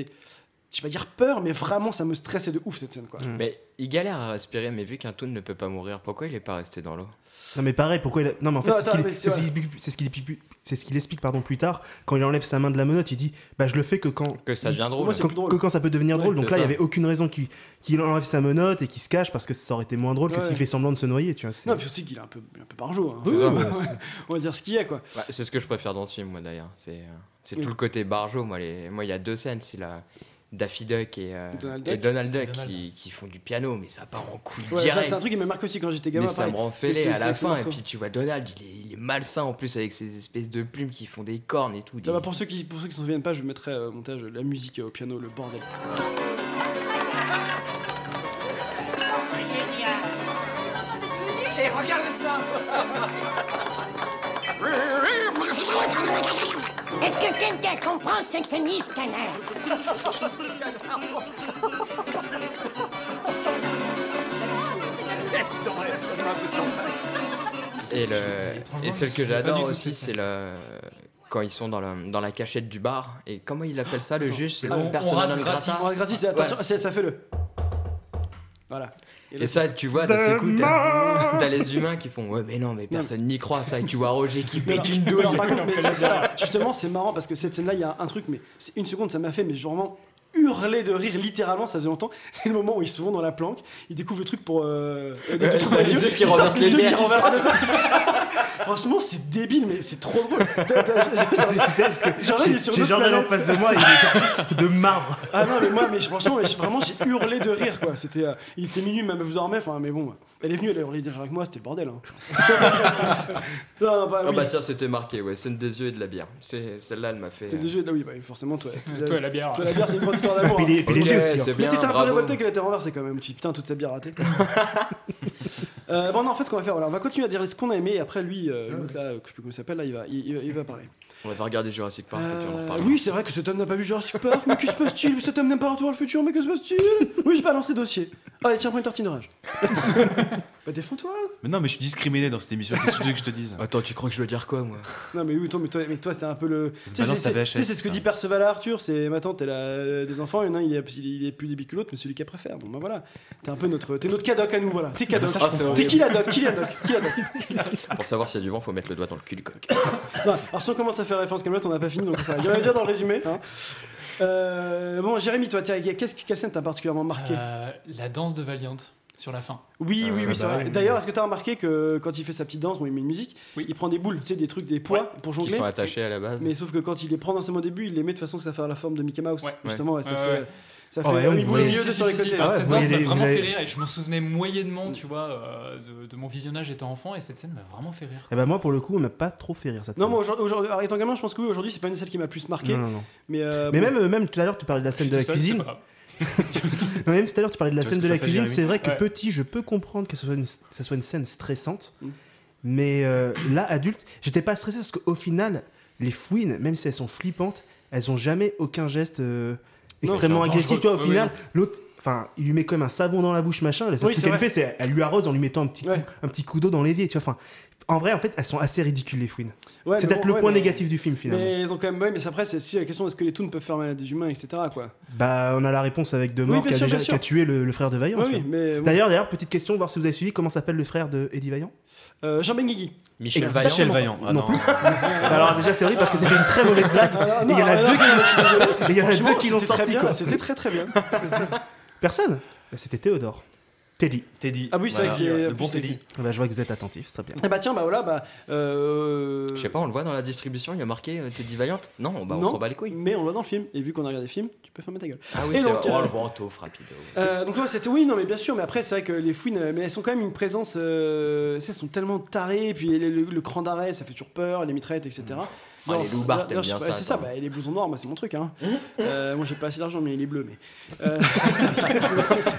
Je vais pas dire peur, mais vraiment, ça me stressait de ouf cette scène, quoi. Mais il galère à respirer, mais vu qu'un toon ne peut pas mourir, pourquoi il est pas resté dans l'eau? Non mais pareil, pourquoi il a- Non mais en fait, c'est ce qu'il ce explique- c'est ce qu'il explique, pardon plus tard quand il enlève sa main de la menotte, il dit bah je le fais que quand Que ça devient drôle. Quand- que quand ça peut devenir Ouais, drôle. Donc là, il y avait aucune raison qu'il qu'il enlève sa menotte et qu'il se cache parce que ça aurait été moins drôle que Ouais. s'il fait semblant de se noyer, tu vois. c'est- Non, puis aussi qu'il est un peu, un peu barjot. Hein. C'est ça. Ouais, [laughs] On va dire ce qu'il y a, quoi. Bah, c'est ce que je préfère dans ce film, moi d'ailleurs. C'est euh, c'est Oui. tout le côté barjo. Moi, les... moi, il y a deux scènes. C'est la... Daffy Duck et, euh, Donald et Duck. Donald Duck Donald. Qui, qui font du piano, mais ça part en couille Ouais, direct. c'est un truc qui m'a marqué aussi quand j'étais gamin. Mais ça me rend fêlé à la fin. Et puis tu vois Donald, il est, il est malsain en plus avec ses espèces de plumes qui font des cornes et tout. Pour ceux qui pour ceux qui s'en souviennent pas, je mettrai euh, au montage la musique euh, au piano, le bordel. Et regardez ça [laughs] Est-ce que quelqu'un comprend ce que dit ce canard? Et, le, et celle que j'adore aussi, c'est le quand ils sont dans, la dans la cachette du bar. Et comment il appelle ça, le juge? C'est Ah, le on- on personnage gratis. gratis, attention, c'est- ça fait le. Voilà. Et ça, tu vois, d'un seul coup, t'as t'as les humains qui font Ouais, mais non, mais personne n'y croit, ça. Et tu vois Roger qui pète une douille. alors, par contre, mais c'est ça, justement, c'est marrant parce que cette scène-là, il y a un truc, mais c'est une seconde, ça m'a fait, mais vraiment hurler de rire littéralement, ça faisait longtemps. C'est le moment où ils se vont dans la planque, ils découvrent le truc pour. Euh, euh, des Euh, trucs [laughs] les yeux qui renversent les les yeux qui bières, qui renversent sortent. les- Franchement, c'est débile, mais c'est trop drôle. [laughs] J'ai Jordan en face de moi, il est genre de marbre. Ah non, mais moi, mais franchement, mais vraiment, j'ai hurlé de rire, quoi. C'était, euh, il était minuit, ma meuf dormait, enfin, mais bon, elle est venue, elle a hurlé de rire avec moi, c'était le bordel. Hein. non, [laughs] non, bah, Ah bah tiens, c'était marqué, ouais, scène des yeux et de la bière. C'est- Celle-là, elle m'a fait. T'es euh, deux yeux, là, oui, bah, forcément, toi. Toi et la bière. Toi et la bière, c'est une grande histoire [laughs] d'amour. Hein. puis les Ok, yeux aussi, hein. c'est bien, Mais t'étais un peu révolté qu'elle était renversée quand même. Tu dis, putain, toute cette bière ratée. Euh, bon, non, en fait, ce qu'on va faire, voilà, on va continuer à dire ce qu'on a aimé, et après, lui, euh, l'autre, là, que je sais plus comment il s'appelle, là, il va, il, il va- il va parler. On va regarder Jurassic Park et puis on en Euh, reparle. oui, c'est vrai que cet homme n'a pas vu Jurassic Park, mais que se passe-t-il? Cet homme n'aime pas Retour vers le futur, mais que se passe-t-il? Oui, je balance les dossiers. Allez, tiens, prends une tartine de rage. [laughs] bah, défends-toi Mais non, mais je suis discriminé dans cette émission. Qu'est-ce que tu veux que je te dise? Attends, tu crois que je dois dire quoi, moi? Non, mais oui, toi, mais toi, mais toi c'est un peu le. Tu sais, c'est- ce que dit Perceval à Arthur c'est ma tante, elle a euh, des enfants, il y en a un, il est, il est plus débile que l'autre, mais celui qu'elle préfère. Bon, bah voilà. T'es un peu notre. T'es notre cadoc à nous, voilà. T'es cadoc. Ah, c'est T'es qui la doc? Qui la doc? Qui la doc? [laughs] Pour savoir s'il y a du vent, faut mettre le doigt dans le cul du coq. Non, alors si on commence à faire référence Camelot, on n'a pas fini, donc ça va. Déjà dans le résumé. hein. Euh, bon, Jérémy, toi, tiens, qu'est-ce quelle scène t'a particulièrement marqué? Euh, la danse de Valiant sur la fin. Oui, oui, Euh, oui, c'est bah vrai. D'ailleurs, est-ce que t'as remarqué que quand il fait sa petite danse, bon, il met une musique, il prend des boules, tu sais, des trucs, des poids pour Qui jongler. sont attachés à la base. Mais sauf que quand il les prend dans ses mots au début, il les met de façon que ça fait la forme de Mickey Mouse. Justement, ouais, ça Ouais, fait. Ouais. Ça Oh, fait ouais, yeux Si, sur si, les côtés. si, Ah ouais, cette danse m'a vraiment avez- fait rire et je m'en souvenais moyennement, tu vois, euh, de, de mon visionnage étant enfant et cette scène m'a vraiment fait rire. Et bah, moi, pour le coup, on m'a pas trop fait rire cette Non, scène. moi aujourd'hui, étant gamin, je pense que oui, aujourd'hui, c'est pas une celle qui m'a plus marqué. Non, non, non. Mais, euh, Mais bon. même, euh, même tout à l'heure, tu parlais de la scène de la seul, cuisine. [laughs] même tout à l'heure, tu parlais de la scène de la cuisine. C'est vrai que Ouais. petit, je peux comprendre que ce soit une, que ça soit une scène stressante. Mm. Mais euh, là, adulte, j'étais pas stressé parce qu'au final, les fouines, même si elles sont flippantes, elles ont jamais aucun geste euh, extrêmement agressif. Tu vois, au oui, final, l'autre. Enfin, il lui met quand même un savon dans la bouche, machin. Le seul Oui, c'est qu'elle fait, c'est elle lui arrose en lui mettant un petit coup, Ouais. un petit coup d'eau dans l'évier. Tu vois, enfin, en vrai, en fait, elles sont assez ridicules les fouines. Ouais, c'est peut-être bon, le ouais, point mais- négatif du film finalement. Mais ils ont quand même. Ouais, mais après, c'est aussi la question est-ce que les toons peuvent faire mal à des humains, etc. Quoi. Bah, on a la réponse avec De Oui, Mort bien qui, a sûr, déjà, qui a tué le, le frère de Vaillant. Oui. D'ailleurs, d'ailleurs, petite question, voir si vous avez suivi, comment s'appelle le frère de Eddie Vaillant? Euh, Jean Benguigui. Michel. Vaillant. Michel Vaillant. Ah Non non. plus. Alors déjà c'est horrible parce que c'était une très mauvaise blague. Ah, non, il y en a deux qui je suis désolé. Et il y en a Franchement, deux qui l'ont c'était très sorti. C'était très très bien. Personne? Bah, C'était Théodore. Teddy. Teddy. Ah oui, c'est vrai que c'est. Le en bon Teddy. bah, je vois que vous êtes attentif, c'est très bien. Ah bah tiens, bah voilà, bah. Euh... Je sais pas, on le voit dans la distribution, il y a marqué euh, Teddy Valiant Non, bah on s'en bat les couilles. Mais on le voit dans le film, et vu qu'on a regardé le film, tu peux fermer ta gueule. Ah oui, c'est donc, oh, euh, le ventouf rapido. Euh, donc ouais, c'est oui, non mais bien sûr, mais après c'est vrai que les fouines, mais elles sont quand même une présence, euh, tu sais, elles sont tellement tarées, et puis le, le- le cran d'arrêt, ça fait toujours peur, les mitraillettes, etc. Ah, les d'ailleurs, bien je- ça, C'est ça, bah, les blousons noirs, moi c'est mon truc. Hein. Euh, moi j'ai pas assez d'argent, mais il est bleu, mais. Euh,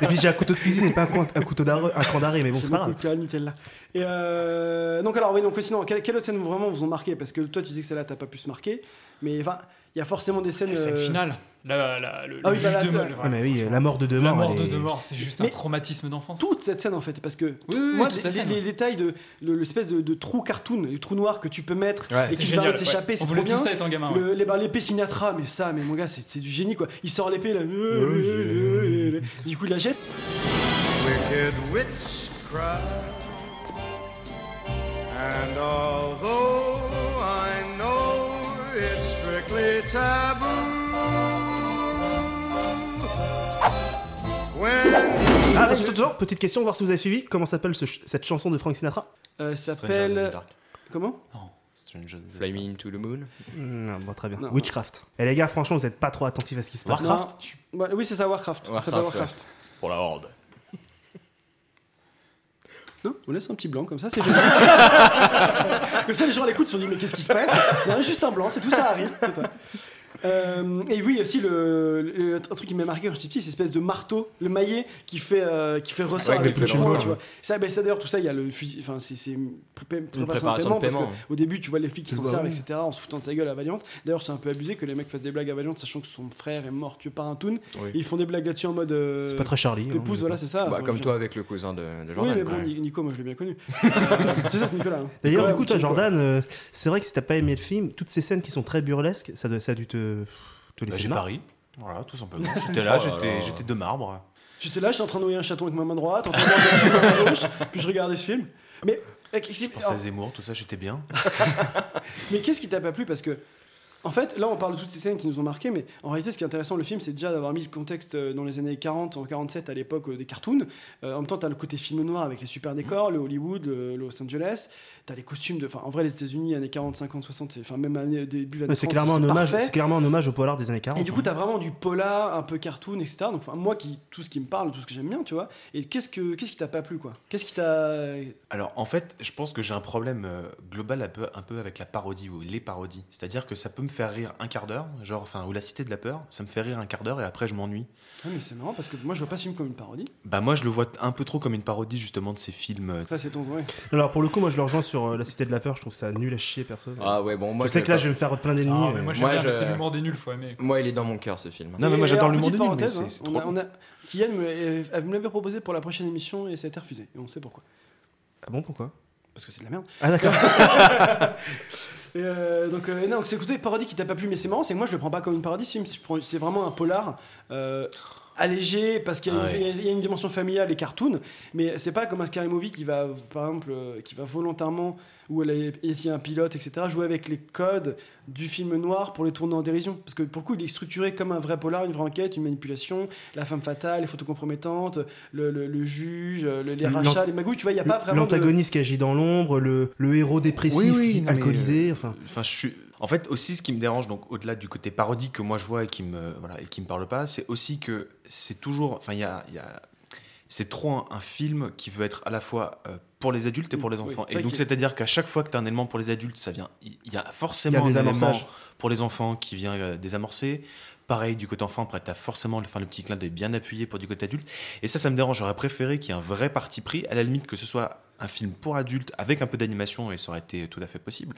Et puis j'ai un couteau de cuisine et pas un, couteau d'arrêt, un cran d'arrêt, mais bon, c'est pas grave. le cas Nutella. Et euh, donc alors oui, donc sinon, quelle, quelle autre scène vraiment vous ont marqué? Parce que toi tu disais que celle-là t'as pas pu se marquer, mais enfin, il y a forcément des scènes. Scène euh, finale, la- la- le, Ah le oui, bah, juge la- de la- mort. Ouais, mais oui, la mort de La Demort. mort elle de est- Demort, c'est juste Mais- un traumatisme d'enfance. toute cette scène en fait parce que tout- Oui, oui, moi les, la scène. les- les détails de le- l'espèce de, de trou cartoon le trou noir que tu peux mettre Ouais. et qui génial, permet de s'échapper ouais. c'est On trop voulait bien tout ça étant gamin, Le- les- bah, l'épée Sinatra mais ça mais mon gars c'est c'est du génie quoi il sort l'épée là du coup il la jette Wicked witch cry. And although I know it's strictly taboo, Ah, attends, attends, petite question, voir si vous avez suivi. Comment s'appelle ce ch- cette chanson de Frank Sinatra? Euh, in s'appelle the Dark. comment? Stranger Fly Me into the Moon. Non, bon, très bien. Non. Witchcraft. Et les gars, franchement, vous êtes pas trop attentifs à ce qui se passe. Non, je- ouais, oui, c'est ça, Warcraft. Ça s'appelle Warcraft, Warcraft. Pour la Horde. [laughs] Non, on laisse un petit blanc comme ça, c'est génial. [laughs] comme ça, les gens à l'écoute se sont dit, mais qu'est-ce qui se passe? Il y a juste un blanc, c'est tout, ça arrive. c'est [laughs] ça. Euh, et oui, aussi, le, le- un truc qui m'a marqué quand j'étais petit, c'est cette espèce de marteau, le maillet qui fait, euh, qui fait ressort Ouais, avec qui le ressort, tu vois. Ça, ben, ça d'ailleurs, tout ça, il y a le fusil, enfin, c'est pré- préparation, préparation de paiement, qu'au début, tu vois les flics qui s'en servent, etc., en se foutant de sa gueule à Valiant. D'ailleurs, c'est un peu abusé que les mecs fassent des blagues à Valiant, sachant que son frère est mort tué par un toon. Oui. Ils font des blagues là-dessus en mode. euh, C'est pas très Charlie, hein, Épouse, mais voilà, c'est ça. Bah, Enfin, comme toi avec le cousin de, de Oui, Jordan. mais bon. Nico, moi je l'ai bien connu. [laughs] Euh, c'est ça, c'est Nicolas. hein. D'ailleurs, du coup, toi. Jordan, c'est vrai que si t'as pas aimé le film, toutes ces scènes qui sont très burlesques, ça a dû te, te Bah, laisser j'ai marre. pari. Voilà, tout simplement. [laughs] J'étais là, Oh j'étais là. j'étais de marbre. J'étais là, j'étais en train de noyer un chaton avec ma main droite, en train de manger un chaton avec ma main gauche, [laughs] puis je regardais ce film. Mais, Je pensais à Zemmour, tout ça, j'étais bien. [laughs] mais qu'est-ce qui t'a pas plu? Parce que, en fait, là, on parle de toutes ces scènes qui nous ont marqué, mais en réalité, ce qui est intéressant, le film, c'est déjà d'avoir mis le contexte euh, dans les années 40, en 47, à l'époque euh, des cartoons. Euh, en même temps, t'as le côté film noir avec les super décors, le Hollywood, le Los Angeles. T'as les costumes de. Enfin, en vrai, les États-Unis, années 40, 50, 60, c'est- enfin, même année, début années C'est 30, clairement, un hommage, clairement un hommage au polar des années 40. Et du coup, t'as vraiment du polar, un peu cartoon, etc. Donc, moi, qui, tout ce qui me parle, tout ce que j'aime bien, tu vois. Et qu'est-ce que, qu'est-ce qui t'a pas plu, quoi? Qu'est-ce qui t'a. Alors, en fait, je pense que j'ai un problème global un peu, un peu avec la parodie ou les parodies. C'est-à-dire que ça peut me faire rire un quart d'heure, genre, enfin, ou La Cité de la Peur, ça me fait rire un quart d'heure et après je m'ennuie. Ah, mais c'est marrant parce que moi, je vois pas ce film comme une parodie. Bah, moi, je le vois un peu trop comme une parodie justement de ces films. euh, Ça, c'est ton. Ouais. Alors, pour le coup, moi, je le rejoins sur euh, La Cité de la Peur, je trouve ça nul à chier, perso. Ah ouais, bon, moi je sais que là, je vais me faire plein d'ennemis. Ah, mais euh. moi, j'aime mais je- c'est l'humour des nuls, faut aimer. Moi, il est dans mon cœur ce film. Non, mais moi, j'adore l'humour des nuls, mais c'est trop. Kylian me, euh, me l'avait proposé pour la prochaine émission et ça a été refusé. Et on sait pourquoi. Ah bon, pourquoi? Parce que c'est de la merde. Ah, d'accord. [laughs] Et euh, donc, euh, non, c'est écoutez, parodie qui t'a pas plu, mais c'est marrant, c'est que moi je le prends pas comme une parodie ce film, c'est vraiment un polar euh, allégé parce qu'il y, a une- Ouais. il y a- une dimension familiale et cartoon, mais c'est pas comme un Scary Movie qui va, par exemple, qui va volontairement, où elle est- il y a un pilote, etc., jouer avec les codes du film noir pour les tourner en dérision. Parce que pour le coup, il est structuré comme un vrai polar, une vraie enquête, une manipulation, la femme fatale, les photos compromettantes, le, le- le juge, le- les rachats, les magouilles, tu vois, il n'y a pas vraiment. de- L'antagoniste qui agit dans l'ombre, le, le héros dépressif, qui- non, mais, alcoolisé, euh, enfin. Enfin, je suis. En fait, aussi, ce qui me dérange, donc au-delà du côté parodique que moi je vois et qui me voilà et qui me parle pas, c'est aussi que c'est toujours. Enfin, il y a, il y a- c'est trop un, un film qui veut être à la fois euh, pour les adultes et pour les enfants. et donc, c'est-à-dire qu'à chaque fois que tu as un élément pour les adultes, ça vient. Il y a forcément y a un élément pour les enfants qui vient euh, désamorcer. Pareil, du côté enfant, après, tu as forcément le, enfin, le petit clin d'œil bien appuyé pour du côté adulte. Et ça, ça me dérange. J'aurais préféré qu'il y ait un vrai parti pris, à la limite que ce soit un film pour adultes avec un peu d'animation, et ça aurait été tout à fait possible,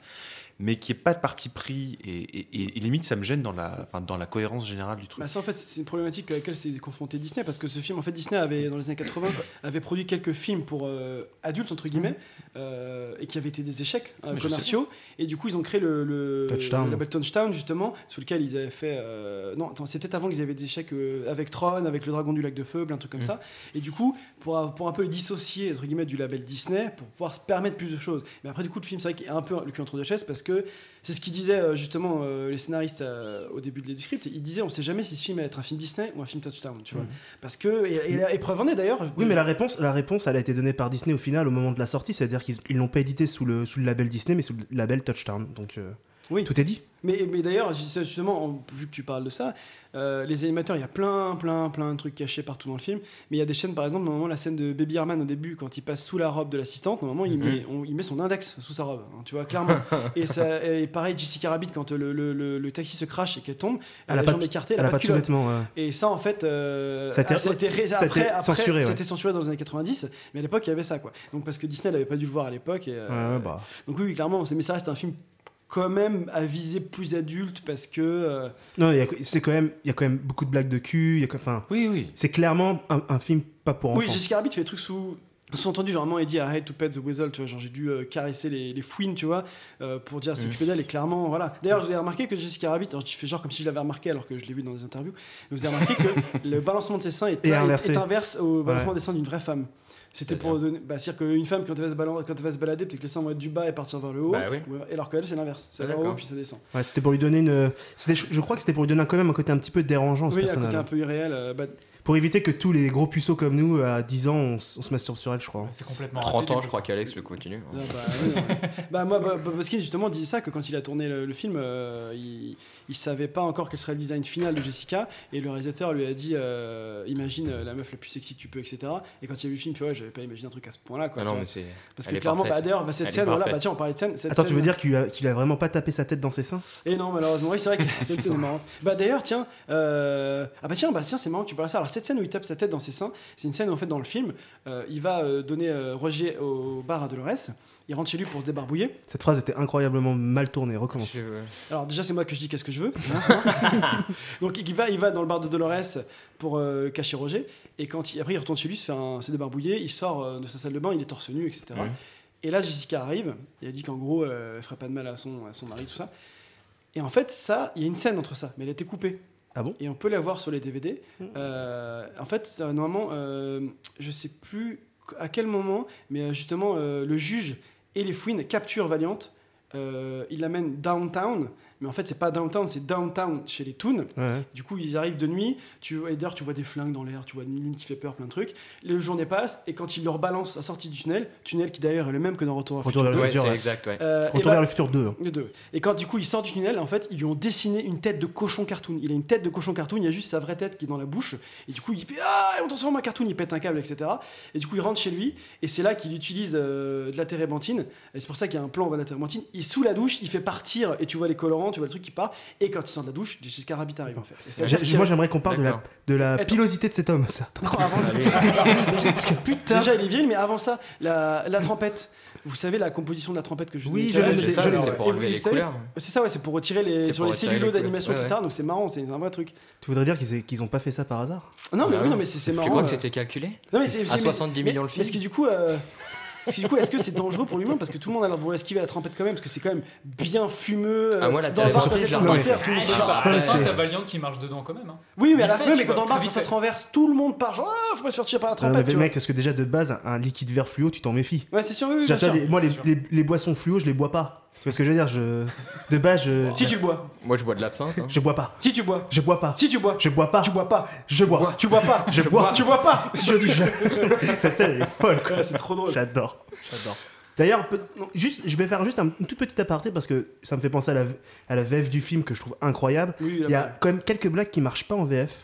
mais n'y ait pas de parti pris. Et, et- et- limite, ça me gêne dans la, enfin, dans la cohérence générale du truc. Bah ça en fait c'est une problématique à laquelle s'est confronté Disney parce que ce film en fait Disney avait dans les années 80 [coughs] avait produit quelques films pour euh, adultes entre guillemets euh, et qui avaient été des échecs euh, commerciaux et du coup ils ont créé le, le, Touchdown. le label Touchdown justement sur lequel ils avaient fait euh, non attends, c'est peut-être avant qu'ils avaient des échecs euh, avec Tron avec le dragon du lac de feu plein de trucs comme Mm. ça et du coup pour, pour un peu les dissocier entre guillemets du label Disney pour pouvoir se permettre plus de choses mais après du coup le film c'est vrai qu'il est un peu le cul entre deux chaises parce que c'est ce qu'ils disaient euh, justement euh, les scénaristes euh, au début de script ils disaient on sait jamais si ce film allait être un film Disney ou un film Touchdown tu vois Mhm. parce que et, et preuve en est d'ailleurs Oui, mais la réponse, la réponse, elle a été donnée par Disney au final, au moment de la sortie, c'est-à-dire qu'ils ils l'ont pas édité sous le, sous le label Disney, mais sous le label Touchdown. Donc, euh, Oui. tout est dit. Mais, mais d'ailleurs, justement, en- vu que tu parles de ça, euh, les animateurs, il y a plein, plein, plein de trucs cachés partout dans le film. Mais il y a des chaînes, par exemple, normalement, la scène de Baby Herman au début, quand il passe sous la robe de l'assistante, normalement, il, Mhm. met, on- il met son index sous sa robe, hein, tu vois, clairement. [laughs] et, ça, et pareil, Jessica Rabbit, quand le, le, le- le taxi se crache et qu'elle tombe, Elle elle a les jambes écartées, elle elle a pas de sous-vêtements, ouais. Et ça, en fait, euh, Ça a été- après, après, censuré, ça a ouais. été censuré dans les années 90, mais à l'époque, il y avait ça, quoi. Donc, parce que Disney n'avait pas dû le voir à l'époque. euh, Ouais, bah. Donc, oui, clairement, mais ça reste un film quand même à viser plus adulte parce que. euh, Non, il y a- c'est quand même, il y a quand même beaucoup de blagues de cul. il y a que- Enfin, Oui, oui. c'est clairement un, un film pas pour enfants. Oui, Jessica Rabbit fait des trucs sous. Sous-entendu, genre, il dit I had to pet the weasel, tu vois, genre j'ai dû euh, caresser les, les fouines, tu vois, euh, pour dire s'occuper d'elle, et clairement, voilà. D'ailleurs, vous avez remarqué que Jessica Rabbit, alors je fais genre comme si je l'avais remarqué alors que je l'ai vu dans des interviews, mais vous avez remarqué que [laughs] le balancement de ses seins est, est- inversé. est inverse au balancement Ouais. des seins d'une vraie femme. C'était pour donner. Bah, c'est-à-dire qu'une femme, quand elle, va se balan- quand elle va se balader, peut-être que les seins vont être du bas et partir vers le haut. Bah oui. alors qu'elle, c'est l'inverse. C'est vers le haut, puis ça descend. Ouais, c'était pour lui donner une. c'était- Je crois que c'était pour lui donner quand même un côté un petit peu dérangeant ce Oui, personnage. côté un peu irréel. euh, bah, pour éviter que tous les gros puceaux comme nous, à 10 ans, on, se masturbe sur elle, je crois. C'est complètement 30 ans, je crois qu'Alex le continue. Ah, bah, oui, non. [laughs] bah, moi, bah, Bobowski justement disait ça que quand il a tourné le, le film, euh, il, il savait pas encore quel serait le design final de Jessica et le réalisateur lui a dit euh, imagine euh, la meuf la plus sexy que tu peux, etc. Et quand il a vu le film, il fait ouais, j'avais pas imaginé un truc à ce point-là. Quoi, Ah non, mais c'est- Parce elle que clairement, bah, d'ailleurs, bah, cette Elle scène, voilà, bah, tiens, on parlait de scène. Cette Attends, tu veux dire qu'il a, qu'il a vraiment pas tapé sa tête dans ses seins? Et non, malheureusement, oui, c'est vrai que [laughs] cette scène est marrante. Bah d'ailleurs, tiens, euh, ah bah tiens, bah tiens, c'est marrant que tu parles ça. Alors cette scène où il tape sa tête dans ses seins, c'est une scène en fait dans le film. euh, il va euh, donner euh, Roger au bar à Dolores. Il rentre chez lui pour se débarbouiller. Cette phrase était incroyablement mal tournée, recommence. Alors déjà, c'est moi que je dis qu'est-ce que je veux. hein. [laughs] Donc il va, il va dans le bar de Dolores pour euh, cacher Roger. Et quand il, après, il retourne chez lui, se, faire un- se débarbouiller. Il sort euh, de sa salle de bain, il est torse nu, etc. Et là, Jessica arrive. Et elle dit qu'en gros, euh, elle ferait pas de mal à son, à son mari, tout ça. Et en fait, ça, il y a une scène entre ça, mais elle a été coupée. Ah bon? Et on peut la voir sur les DVD. Euh, en fait, normalement, euh, je sais plus à quel moment, mais euh, justement, euh, le juge et les fouines capturent Valiant. Ils l'amènent downtown, mais en fait, c'est pas downtown, c'est downtown chez les Toons. Ouais. Du coup, ils arrivent de nuit. Tu, et d'ailleurs, tu vois des flingues dans l'air, tu vois une lune qui fait peur, plein de trucs. Les journées passent, et quand ils leur balancent la sortie du tunnel, tunnel qui d'ailleurs est le même que dans Retour vers Retour le vers le futur. futur, c'est exact, ouais. Euh, et Retour bah- vers le futur 2. hein. les deux. Et quand du coup il sort du tunnel, en fait, ils lui ont dessiné une tête de cochon cartoon. Il a une tête de cochon cartoon, il y a juste sa vraie tête qui est dans la bouche. Et du coup, il fait Ah, on transforme en cartoon, il pète un câble, etc. Et du coup, il rentre chez lui, et c'est là qu'il utilise euh, de la térébenthine. Et c'est pour ça qu'il y a un plan de la térébenthine. Il sous la douche, il fait partir, et tu vois les colorants, tu vois le truc qui part. Et quand il sort de la douche, Jessica Rabbit arrive en fait. Et J'ai- Moi, j'aimerais qu'on parle de la, de la Attends. pilosité de cet homme. Ça. Non, avant- déjà, parce que putain. Déjà, il est viril, mais avant ça, la, la trompette. Vous savez la composition de la trompette que je vous Oui, ai je l'ai c'est pour enlever vous- les couleurs. C'est ça, ouais, c'est pour retirer les sur pour les retirer cellulos les couleurs. d'animation, Ouais, etc. ouais. Donc c'est marrant, c'est un vrai truc. Tu voudrais dire qu'ils aient- qu'ils ont pas fait ça par hasard? Non, mais Ah oui, oui. non, mais c'est c'est Tu marrant. crois que euh. c'était calculé Non, mais c'est À c'est- mais- 70 mais- millions le film ce qui du coup. Parce que du coup, est-ce que c'est dangereux pour l'humain Parce que tout le monde a l'air de vouloir esquiver la trompette quand même, parce que c'est quand même bien fumeux. Ah, moi, la dans le bar, le faire, tout le monde Ah, se t'as Valiant qui marche dedans quand même. hein. Oui, mais à la fin, mais quand embarque, vite quand ça se renverse, tout le monde part genre, ah, faut pas se faire tirer par la Non, trompette. mais tu vois. mec, parce que déjà de base, un liquide vert fluo, tu t'en méfies. Ouais, c'est sûr, oui, moi, les boissons fluo, je les bois pas. Tu vois ce que je veux dire je... De base, je. Si tu bois. Moi, je bois de l'absinthe. hein. Je bois pas. Si tu bois. Je bois pas. Si tu bois. Je bois pas. Tu bois pas. Je bois. Tu bois pas. Je bois. Tu bois pas. Si [laughs] je dis je. [laughs] Cette scène, elle est folle. quoi. Ouais, c'est trop drôle. J'adore. J'adore. D'ailleurs, peut- non, juste, je vais faire juste un tout petit aparté parce que ça me fait penser à la, à la VF du film que je trouve incroyable. Oui, la Il y a blague. quand même quelques blagues qui marchent pas en VF.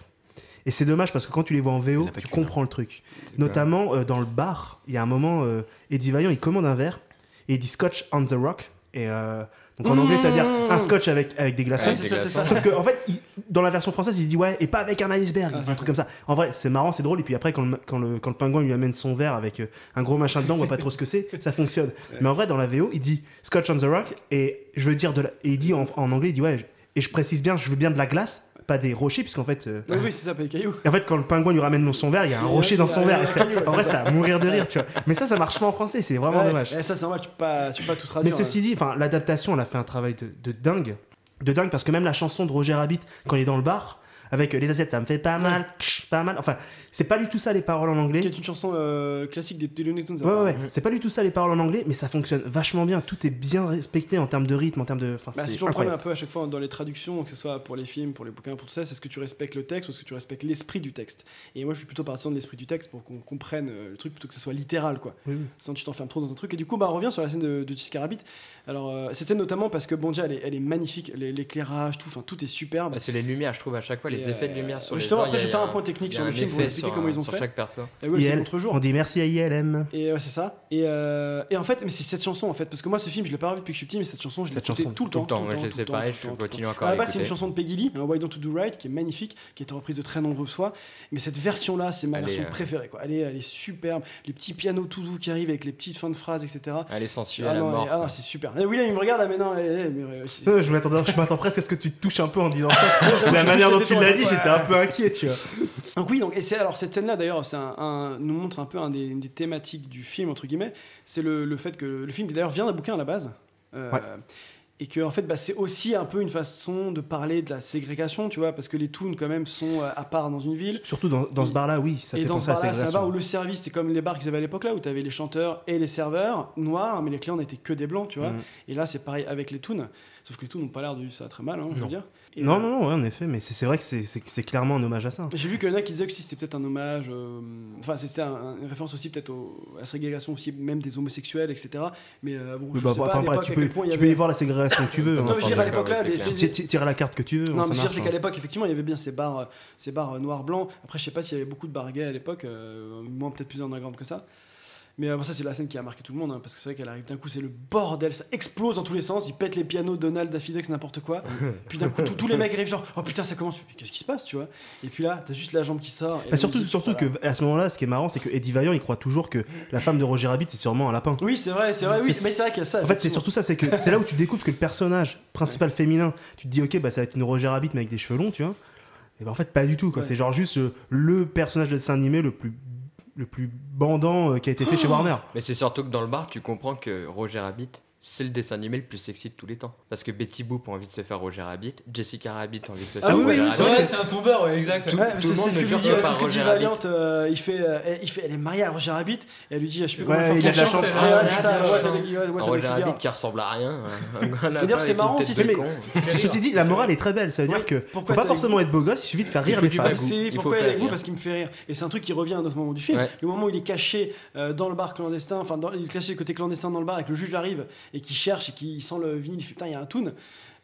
Et c'est dommage parce que quand tu les vois en VO, tu comprends le truc. Notamment euh, dans le bar, il y a un moment, euh, Eddie Vaillant il commande un verre et il dit Scotch on the rock. Et euh, donc en anglais, ça veut dire un scotch avec, avec des glaçons. Ouais, c'est ça, c'est ça. Sauf qu'en fait, il- dans la version française, il dit ouais, et pas avec un iceberg, Ah, un truc comme ça. En vrai, c'est marrant, c'est drôle. Et puis après, quand le, quand le, quand le pingouin lui amène son verre avec euh, un gros machin dedans, on voit pas trop ce que c'est, ça fonctionne. Mais en vrai, dans la VO, il dit Scotch on the rock, et je veux dire de la... et il dit en, en anglais, il dit ouais, et je précise bien, je veux bien de la glace, pas des rochers, puisqu'en fait. euh, Oui, oui, c'est ça, pas les cailloux. en fait, quand le pingouin lui ramène son verre, il y a un rocher dans son verre. en vrai, ça à mourir de rire, tu vois. Mais ça, ça marche pas en français, c'est vraiment Ouais, dommage. et ça, c'est normal, tu peux pas, tu peux pas tout Mais traduire. ceci dit, enfin, l'adaptation, elle a fait un travail de, de dingue. De dingue, parce que même la chanson de Roger Rabbit, quand il est dans le bar, avec euh, les assiettes, ça me fait pas mal, pas mal. Enfin, c'est pas du tout ça les paroles en anglais. Qui est une chanson euh, classique des, des Looney Tunes. Ouais, ouais, c'est pas du tout ça les paroles en anglais, mais ça fonctionne vachement bien. Tout est bien respecté en termes de rythme, en termes de. Enfin, Bah, c'est c'est toujours le problème un peu à chaque fois dans les traductions, que ce soit pour les films, pour les bouquins, pour tout ça, c'est ce que tu respectes le texte ou est-ce que tu respectes l'esprit du texte. Et moi je suis plutôt partisan de l'esprit du texte pour qu'on comprenne euh, le truc plutôt que ce soit littéral quoi. Oui, oui. Sinon tu t'enfermes trop dans un truc. Et du coup bah on revient sur la scène de, de Jessica Rabbit. Alors euh, cette scène notamment parce que bon déjà elle est, elle est magnifique, l'éclairage, tout, enfin tout est superbe. Bah, c'est les lumières, je trouve, à chaque fois, les Et, effets de euh, lumière sur les justement, gens, après, je a vais faire un point technique sur le film effet expliquer sur comment ils ont sur fait. chaque perso. Et ouais, c'est IL, contre-jour. on dit merci à ILM. Et ouais, c'est ça. Et, euh, et en fait, mais c'est cette chanson en fait, parce que moi ce film je l'ai pas revu depuis que je suis petit, mais cette chanson je l'ai Cette écouté chanson, tout le temps. tout le temps, je tout le je continue encore À la base, c'est une chanson de Peggy Lee, Why Don't You Do Right, qui est magnifique, qui a été reprise de très nombreuses fois. Mais cette version là, c'est ma Elle version euh, préférée. Quoi. Elle, est, elle est superbe. Les petits pianos tout doux qui arrivent avec les petites fins de phrases, etc. Elle est sensuelle Ah non, ah, c'est super. Et William, il me regarde eh, eh, mais, euh, Euh, [laughs] Je m'attends presque à ce que tu te touches un peu en disant ça. [laughs] la manière dont tu l'as dit, j'étais un peu inquiet, tu vois. Donc oui, donc, et alors cette scène-là d'ailleurs, un, un- nous montre un peu un des, une des thématiques du film entre guillemets. C'est le, le fait que le film d'ailleurs vient d'un bouquin à la base. Euh, Ouais. et que en fait bah, c'est aussi un peu une façon de parler de la ségrégation tu vois parce que les toons quand même sont euh, à part dans une ville Surtout dans, dans ce bar-là, oui, ça et fait dans ce penser à la bar-là, c'est un bar où le service, c'est comme les bars qu'ils avaient à l'époque là, où tu avais les chanteurs et les serveurs noirs, mais les clients n'étaient que des blancs, tu vois. Mhm. Et là, c'est pareil avec les toons. Sauf que les toons n'ont pas l'air de vivre ça très mal, hein, je veux dire. Et, non, euh, non, non, ouais, en effet, mais c'est vrai que c'est- clairement un hommage à ça. J'ai vu qu'il y en a qui disaient que si c'était peut-être un hommage, euh, enfin c'était un- un- une référence aussi peut-être à la ségrégation aussi, même des homosexuels, etc. Mais euh, bon, je bah, sais enfin, pas à après, tu peux, point il y tu peux y voir la ségrégation que tu veux. Non, hein, mais je veux dire, à l'époque là, Tire la carte que tu veux. Non, mais je veux dire, c'est qu'à l'époque, effectivement, il y avait bien ces bars, ces bars noirs blancs. Après, je sais pas s'il y avait beaucoup de bars gays à l'époque, moins peut-être plus underground que ça. Mais euh, bon, ça, c'est la scène qui a marqué tout le monde, hein, parce que c'est vrai qu'elle arrive d'un coup, c'est le bordel, ça explose dans tous les sens, ils pètent les pianos, Donald, Daffy Duck, n'importe quoi. [laughs] puis d'un coup, tous- les mecs arrivent genre, oh putain, ça commence, mais qu'est-ce qui se passe, tu vois? Et puis là, t'as juste la jambe qui sort. et Bah, surtout, musique, surtout voilà. que à ce moment-là, ce qui est marrant, c'est que Eddie Vaillant, il croit toujours que la femme de Roger Rabbit, c'est sûrement un lapin. Oui, c'est vrai, c'est vrai, oui, mais c'est vrai qu'il y a ça. En fait, c'est surtout ça, c'est que c'est là où tu découvres que le personnage principal féminin, tu te dis, ok, bah ça va être une Roger Rabbit, mais avec des cheveux longs, tu vois. Et bah en fait, pas du tout, quoi. Ouais. C'est genre juste euh, le personnage de dessin animé le plus, le plus bandant euh, qui a été fait chez Warner. Mais c'est surtout que dans le bar, tu comprends que Roger Rabbit, c'est le dessin animé le plus sexy de tous les temps. Parce que Betty Boop a envie de se faire Roger Rabbit, Jessica Rabbit a envie de se faire Ah oui, Roger oui, Rabbit. c'est vrai, c'est un tombeur, ouais, exact. Tout- Ouais, tout c'est le c'est monde ce que lui dit, c'est ce que dit. Valiant. euh, il fait, euh, il fait, elle est mariée à Roger Rabbit. Et elle lui dit, je sais plus comment Ouais, faire il a de la chance. c'est- Ah, c'est Roger. Rabbit qui ressemble à rien. [laughs] D'ailleurs, c'est avec une marrant de c'est-. Ceci dit, la morale est très belle. Ça veut dire que pourquoi faut pas forcément être beau gosse, il suffit de faire rire les du femmes. bagou. C'est Il faut pourquoi elle est faire avec vous parce qu'il me fait rire. Et c'est un truc qui revient à un autre moment du film. Le moment où il est caché euh, dans le bar clandestin, enfin, il est caché côté clandestin dans le bar et que le juge arrive et qui cherche et qui sent le vinyle, il fait putain, il y a un toon.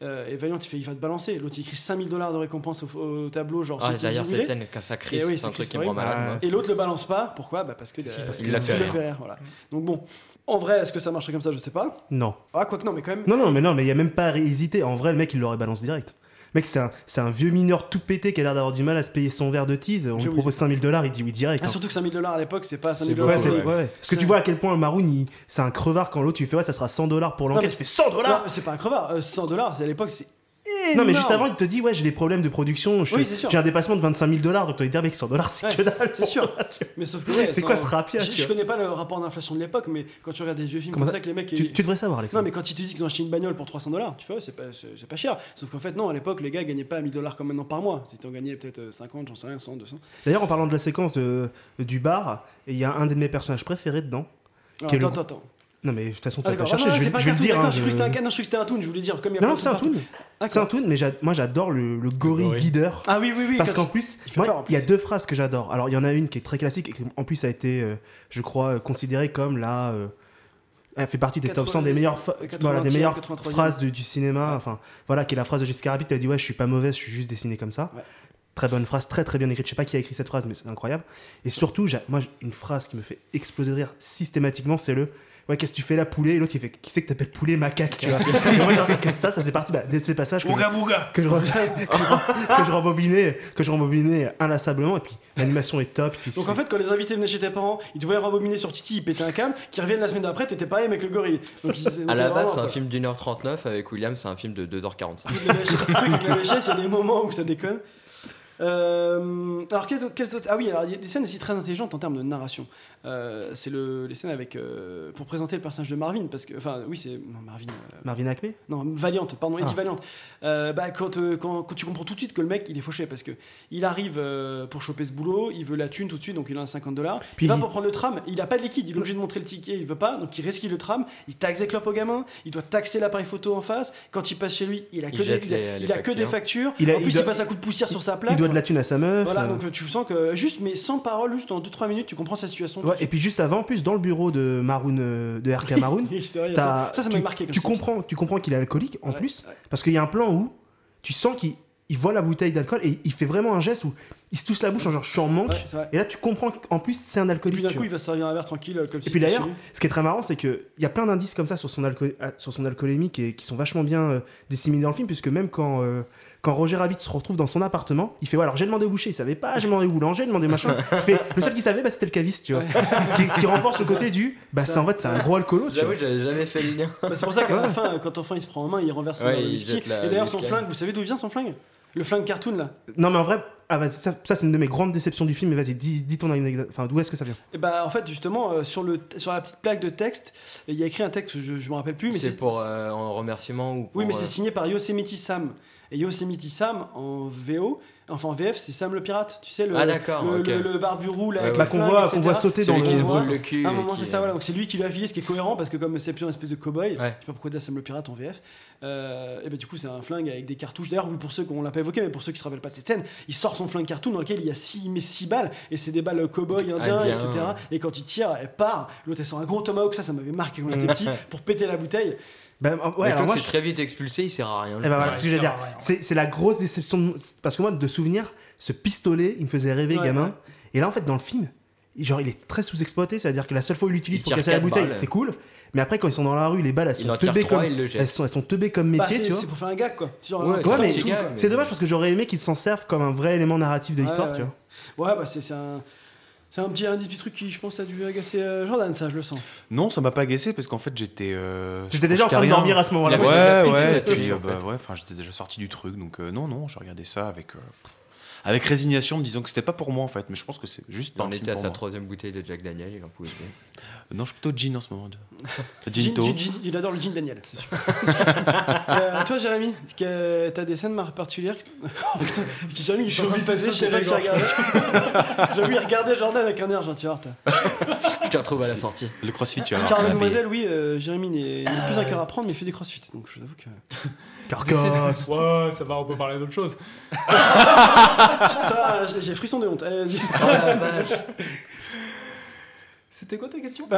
Euh, et Valiant, il fait il va te balancer. L'autre, il écrit 5000 dollars de récompense au, au tableau. Genre, Ah, d'ailleurs, cette scène, quand ça crie, Et oui, c'est un truc qui me rend malade. Et l'autre le balance pas. Pourquoi? Bah parce que Si, euh, parce qu'il qu'il l'a fait le rire. fait rire. Voilà. Donc bon, en vrai, est-ce que ça marcherait comme ça? Je sais pas. Non. Ah, quoi que non, mais quand même. Non, non, mais non, mais il y a même pas à hésiter. En vrai, le mec, il l'aurait balancé direct. Mec, c'est un, c'est un vieux mineur tout pété qui a l'air d'avoir du mal à se payer son verre de tease. On lui propose 5000 dollars, il dit oui direct. Ah, hein. surtout que 5000 dollars à l'époque, c'est pas 5000 Ouais, dollars. c'est- ouais, ouais. Parce que tu vois à quel point le Maroon, il- c'est un crevard quand l'autre, tu lui fais ouais, ça sera 100 dollars pour Non, l'enquête. mais- Tu fais 100 dollars c'est pas un crevard. euh, 100 dollars, c'est à l'époque, c'est Non, mais juste avant, il te dit ouais, j'ai des problèmes de production, je Oui, fais- c'est sûr. j'ai un dépassement de 25 000 dollars, donc tu vas dire, mec, 100 dollars, c'est que dalle. C'est sûr. Mais sauf que ouais, C'est quoi ce rapia, je, tu je vois connais pas le rapport d'inflation de l'époque, mais quand tu regardes des vieux films Comment comme ça ça, que les mecs. Tu- ils- tu devrais savoir, Alexandre. Non, mais quand ils te disent qu'ils ont acheté une bagnole pour 300 dollars, tu vois, c'est pas, c'est, c'est pas cher. Sauf qu'en fait, non, à l'époque, les gars gagnaient pas 1000 dollars comme maintenant par mois. C'était en gagnait peut-être euh, 50, j'en sais rien, 100, 200. D'ailleurs, en parlant de la séquence de- du bar, il y a un de mes personnages préférés dedans. Alors, attends, attends. Non, mais de toute façon, tu Ah, vas pas non, je vais, pas je vais le dire. hein, je croyais que je- c'était un can- non, je croyais que c'était un toon, je voulais dire, comme il y a Non, c'est un toon. C'est un toon, mais moi j'adore le, le gorille gorille. guideur. Ah oui, oui, oui. Parce qu'en plus, il moi, y a deux phrases que j'adore. Alors, il y en a une qui est très classique et qui en plus a été, euh, je crois, considérée comme la. euh, elle fait partie des top 100 des meilleures, fa- 80e, voilà, des meilleures 83e. phrases du, du cinéma. Enfin, voilà, qui est la phrase de Jessica Rabbit. Elle dit Ouais, je suis pas mauvaise, je suis juste dessinée comme ça. Ouais. Très bonne phrase, très très bien écrite. Je sais pas qui a écrit cette phrase, mais c'est incroyable. Et surtout, moi, une phrase qui me fait exploser de rire systématiquement, c'est le Ouais, qu'est-ce que tu fais là, poulet? Et l'autre, il fait Qui c'est que t'appelles poulet macaque tu vois? [laughs] Et moi, j'ai envie que ça, ça fait partie bah, de ces passages que, Ouga que je, [laughs] que je, rembobinais, que je rembobinais inlassablement. Et puis, l'animation est top. puis Donc en fait, quand les invités venaient chez tes parents, ils devaient rembobiner sur Titi, ils pétaient un câble, qu'ils reviennent la semaine d'après, t'étais pareil avec le gorille. Donc, ils- À la base, c'est un film d'une heure 39, avec William, c'est un film de 2h45. Le truc avec la VHS, il y a des moments où ça déconne. Euh, alors, quelles, quelles autres. Ah oui, alors il y a des scènes aussi très intelligentes en termes de narration. Euh, c'est le, les scènes avec. euh, pour présenter le personnage de Marvin, parce que. Enfin, oui, c'est. Marvin. euh, Marvin Acme non, Valiant, pardon, Eddie Ah. Valiant. Euh, bah, quand, euh, quand, quand tu comprends tout de suite que le mec il est fauché parce que il arrive euh, pour choper ce boulot, il veut la thune tout de suite donc il a un 50 dollars. Puis il va pour prendre le tram, il a pas de liquide, il est obligé de montrer le ticket, il veut pas donc il resquille le tram, il taxe des clopes au gamin, il doit taxer l'appareil photo en face. Quand il passe chez lui, il a Il que, des, il a, les- a que des factures. Il a- en plus, il passe un coup de poussière sur sa plaque. Il doit de la thune à sa meuf. Voilà, euh. donc tu sens que juste, mais sans parole, juste en 2-3 minutes, tu comprends sa situation. Ouais, et puis juste avant, en plus, dans le bureau de Maroon, euh, de RK Maroon, [laughs] vrai, ça- ça, m'a marqué comme Tu comprends, tu comprends qu'il est alcoolique en Ouais, plus, ouais. parce qu'il y a un plan où tu sens qu'il il voit la bouteille d'alcool et il fait vraiment un geste où il se touche la bouche en genre je suis en manque. Ouais, et là, tu comprends qu'en plus c'est un Et alcoolique. puis d'un coup, il va se servir un verre tranquille, euh, comme si Et puis d'ailleurs, ce qui est très marrant, c'est qu'il y a plein d'indices comme ça sur son, alco- ah, sur son alcoolémie qui, est- qui sont vachement bien euh, disséminés dans le film, puisque même quand, euh, quand Roger Rabbit se retrouve dans son appartement, il fait ouais, alors j'ai demandé au boucher, il savait pas, j'ai demandé au boulanger, j'ai demandé machin. Il fait, le seul qui savait, bah, c'était le caviste, tu vois. ce, qui, ce qui renforce le côté du bah, c'est en fait, c'est un gros alcoolo, tu J'avoue, vois. j'avais jamais fait le lien. Bah, c'est pour ça qu'à la fin, quand enfin il se prend en main, il renverse Ouais, le il whisky. Et d'ailleurs, le son flingue, vous savez d'où vient son flingue? Le flingue cartoon là. Non, mais en vrai, ah, ça, ça, c'est une de mes grandes déceptions du film. Mais vas-y, dis, dis ton anecdote. Enfin, d'où est-ce que ça vient? Et bah en fait justement euh, sur le sur la petite plaque de texte, il y a écrit un texte, je, je me rappelle plus, mais C'est pour euh, en remerciement ou pour, Oui, mais c'est euh, signé par Yosemite Sam. Et Yosemite Sam en VO, enfin en VF, c'est Sam le pirate. Tu sais le Ah, le, ok. le- le barbu roux là, Ouais, avec Bah, qu'on flingue, voit- sauter dans qui le- se brûle le cul À un moment, c'est ça euh, voilà. Donc c'est lui qui lui a filé, ce qui est cohérent parce que comme c'est plus une espèce de cowboy, je sais pas pourquoi dire Sam le pirate en VF. euh, et ben du coup c'est un flingue avec des cartouches. D'ailleurs pour ceux qu'on l'a pas évoqué, mais pour ceux qui se rappellent pas de cette scène, il sort son flingue cartoon dans lequel il y a 6 mais six balles et c'est des balles cowboy indiens, Indien. etc. Et quand il tire, elle part. L'autre elle sort un gros tomahawk, ça ça m'avait marqué quand j'étais Mm. petit pour péter la bouteille. Ben, ouais, mais je que moi, c'est je- très vite expulsé, il sert à rien. Eh ben voilà, Ouais, ce que dire. C'est la grosse déception. de- Parce que moi, de souvenir, ce pistolet, il me faisait rêver Ouais, gamin. ouais. Et là, en fait, dans le film, genre, il est très sous-exploité. C'est-à-dire que la seule fois où il l'utilise Il pour casser la bouteille, c'est cool. Mais après, quand ils sont dans la rue, les balles, elles sont teubées comme. Elles sont, elles sont teubées comme Bah, métier, c'est tu vois. c'est pour faire un gag quoi. Ouais, un c'est dommage parce que j'aurais aimé qu'ils s'en servent comme un vrai élément narratif de l'histoire, Ouais, tu ouais. vois. Ouais, bah c'est c'est un. C'est un petit, un des petits trucs qui, je pense, a dû agacer euh, Jordan, ça, je le sens. Non, ça m'a pas agacé parce qu'en fait j'étais. euh, J'étais déjà en train de dormir à ce moment-là. Ouais, ouais, et puis, euh, bah, ouais, enfin j'étais déjà sorti du truc, donc euh, non, non, j'ai regardé ça avec, euh, avec résignation, me disant que c'était pas pour moi en fait, mais je pense que c'est juste pas On était à sa troisième bouteille de Jack Daniel, il en pouvait plus. Non, je suis plutôt gin en ce moment. Gin- [laughs] il adore le gin Daniel, c'est sûr. [laughs] Euh, toi, Jérémy, t'as des scènes particulières [laughs] Oh putain, Jérémy, il envie de passer, je sais pas si. J'ai envie de regarder Jordan avec un air, genre, tu vois. Je te retrouve à la sortie. Le crossfit, tu vas voir. Car mademoiselle, oui, euh, Jérémy n'est plus un cœur à prendre, mais il fait du crossfit. Donc je vous avoue que. Carcasse. Ouais, ça va, on peut parler d'autre chose. Ça, j'ai- j'ai frisson de honte. Allez, vas-y. C'était quoi ta question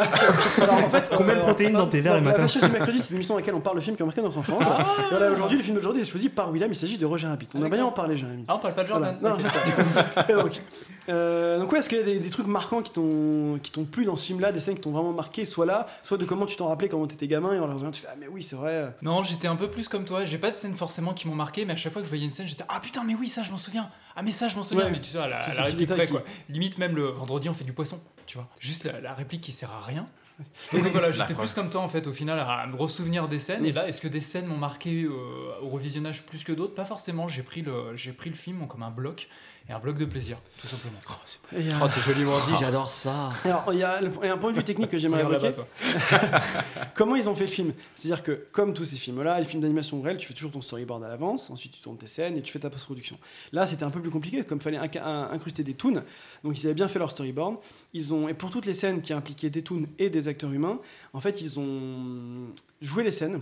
Alors, en fait, Combien de euh, protéines dans tes verres le La matin Vacheuse du mercredi, c'est une émission dans laquelle on parle de films qui ont marqué notre enfance. Ah. Et voilà, aujourd'hui, le film d'aujourd'hui est choisi par William. Il s'agit de Roger Rabbit. On a bien en parlé, Jérémy. Ah, on parle pas de Jordan. Voilà. Non, [laughs] donc, euh, donc ouais, est-ce qu'il y a des, des trucs marquants qui t'ont qui t'ont plu dans ce film-là, des scènes qui t'ont vraiment marqué, soit là, soit de comment tu t'en rappelais quand t'étais gamin et en la revoyant, tu fais ah mais oui c'est vrai. Non, j'étais un peu plus comme toi. J'ai pas de scènes forcément qui m'ont marqué, mais à chaque fois que je voyais une scène, j'étais ah putain, mais oui, ça je m'en souviens. Ah mais ça je m'en souviens. Ouais. Mais tu sais, à la, à la réplique quoi. Limite même le vendredi on fait du poisson, tu vois. Juste la, la réplique qui sert à rien. Donc voilà, j'étais plus comme toi en fait au final à me ressouvenir des scènes. Et là, est-ce que des scènes m'ont marqué euh, au revisionnage plus que d'autres? Pas forcément. J'ai pris le j'ai pris le film comme un bloc et un bloc de plaisir, tout simplement. Oh, c'est joliment dit, j'adore ça. Alors, il y a le- il y a un point de vue technique que j'aimerais [laughs] évoquer. [laughs] Comment ils ont fait le film? C'est-à-dire que, comme tous ces films-là, les films d'animation réels, tu fais toujours ton storyboard à l'avance, ensuite tu tournes tes scènes et tu fais ta post-production. Là, c'était un peu plus compliqué, comme il fallait incruster des toons. Donc, ils avaient bien fait leur storyboard. Ils ont, et pour toutes les scènes qui impliquaient des toons et des acteurs humains, en fait, ils ont joué les scènes.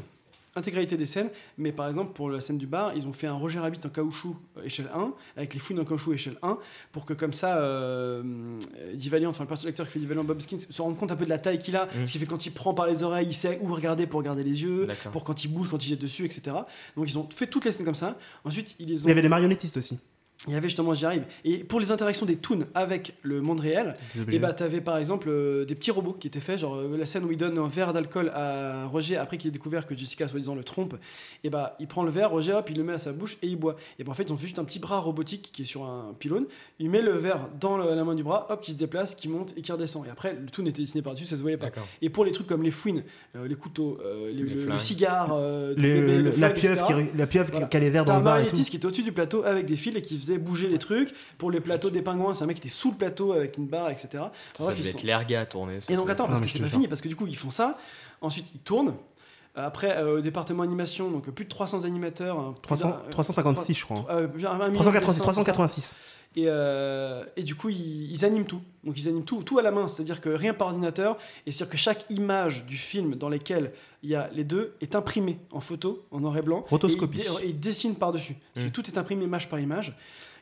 Intégralité des scènes, mais par exemple pour la scène du bar, ils ont fait un Roger Rabbit en caoutchouc euh, échelle 1, avec les fouines en caoutchouc échelle 1, pour que comme ça, euh, euh, Eddie Valiant, enfin le personnage acteur qui fait Eddie Valiant, Bob Skins, se rende compte un peu de la taille qu'il a, Mm. ce qui fait quand il prend par les oreilles, il sait où regarder pour regarder les yeux, pour quand il bouge, quand il jette dessus, etc. Donc ils ont fait toutes les scènes comme ça. Ensuite, ils les ont. Il y avait des marionnettistes aussi. Il y avait justement, j'y arrive. Et pour les interactions des toons avec le monde réel, et bah t'avais par exemple euh, des petits robots qui étaient faits, genre euh, la scène où il donne un verre d'alcool à Roger après qu'il ait découvert que Jessica soi-disant le trompe, et bah il prend le verre, Roger hop, il le met à sa bouche et il boit. Et bah en fait ils ont fait juste un petit bras robotique qui est sur un pylône, il met le verre dans le- la main du bras, hop, qui se déplace, qui monte et qui redescend. Et après le toon était dessiné par-dessus, ça se voyait pas. Et pour les trucs comme les fouines, euh, les couteaux, les- Les le, cigare, Le- bébé, la pieuvre qui, la pieuvre Voilà. qui a les verres dans le bar et tout. qui était au-dessus du plateau avec des fils et qui faisait bouger les trucs. Pour les plateaux des pingouins, c'est un mec qui était sous le plateau avec une barre, etc. Enfin, Ça bref, devait ils sont- être l'erga à tourner. Et donc attends, parce Non, que c'est pas fini, parce que du coup ils font ça, ensuite ils tournent. Après, euh, au département animation, donc plus de 300 animateurs. hein, plus 300 d'un- euh, 356, je crois. euh, un million 386, 200, 386. et, euh, et du coup, ils, ils animent tout. Donc, ils animent tout, tout à la main. C'est-à-dire que rien par ordinateur. Et c'est-à-dire que chaque image du film dans lequel il y a les deux est imprimée en photo, en noir et blanc. Rotoscopie. Et ils, dé- et ils dessinent par-dessus. Mm. que Tout est imprimé image par image.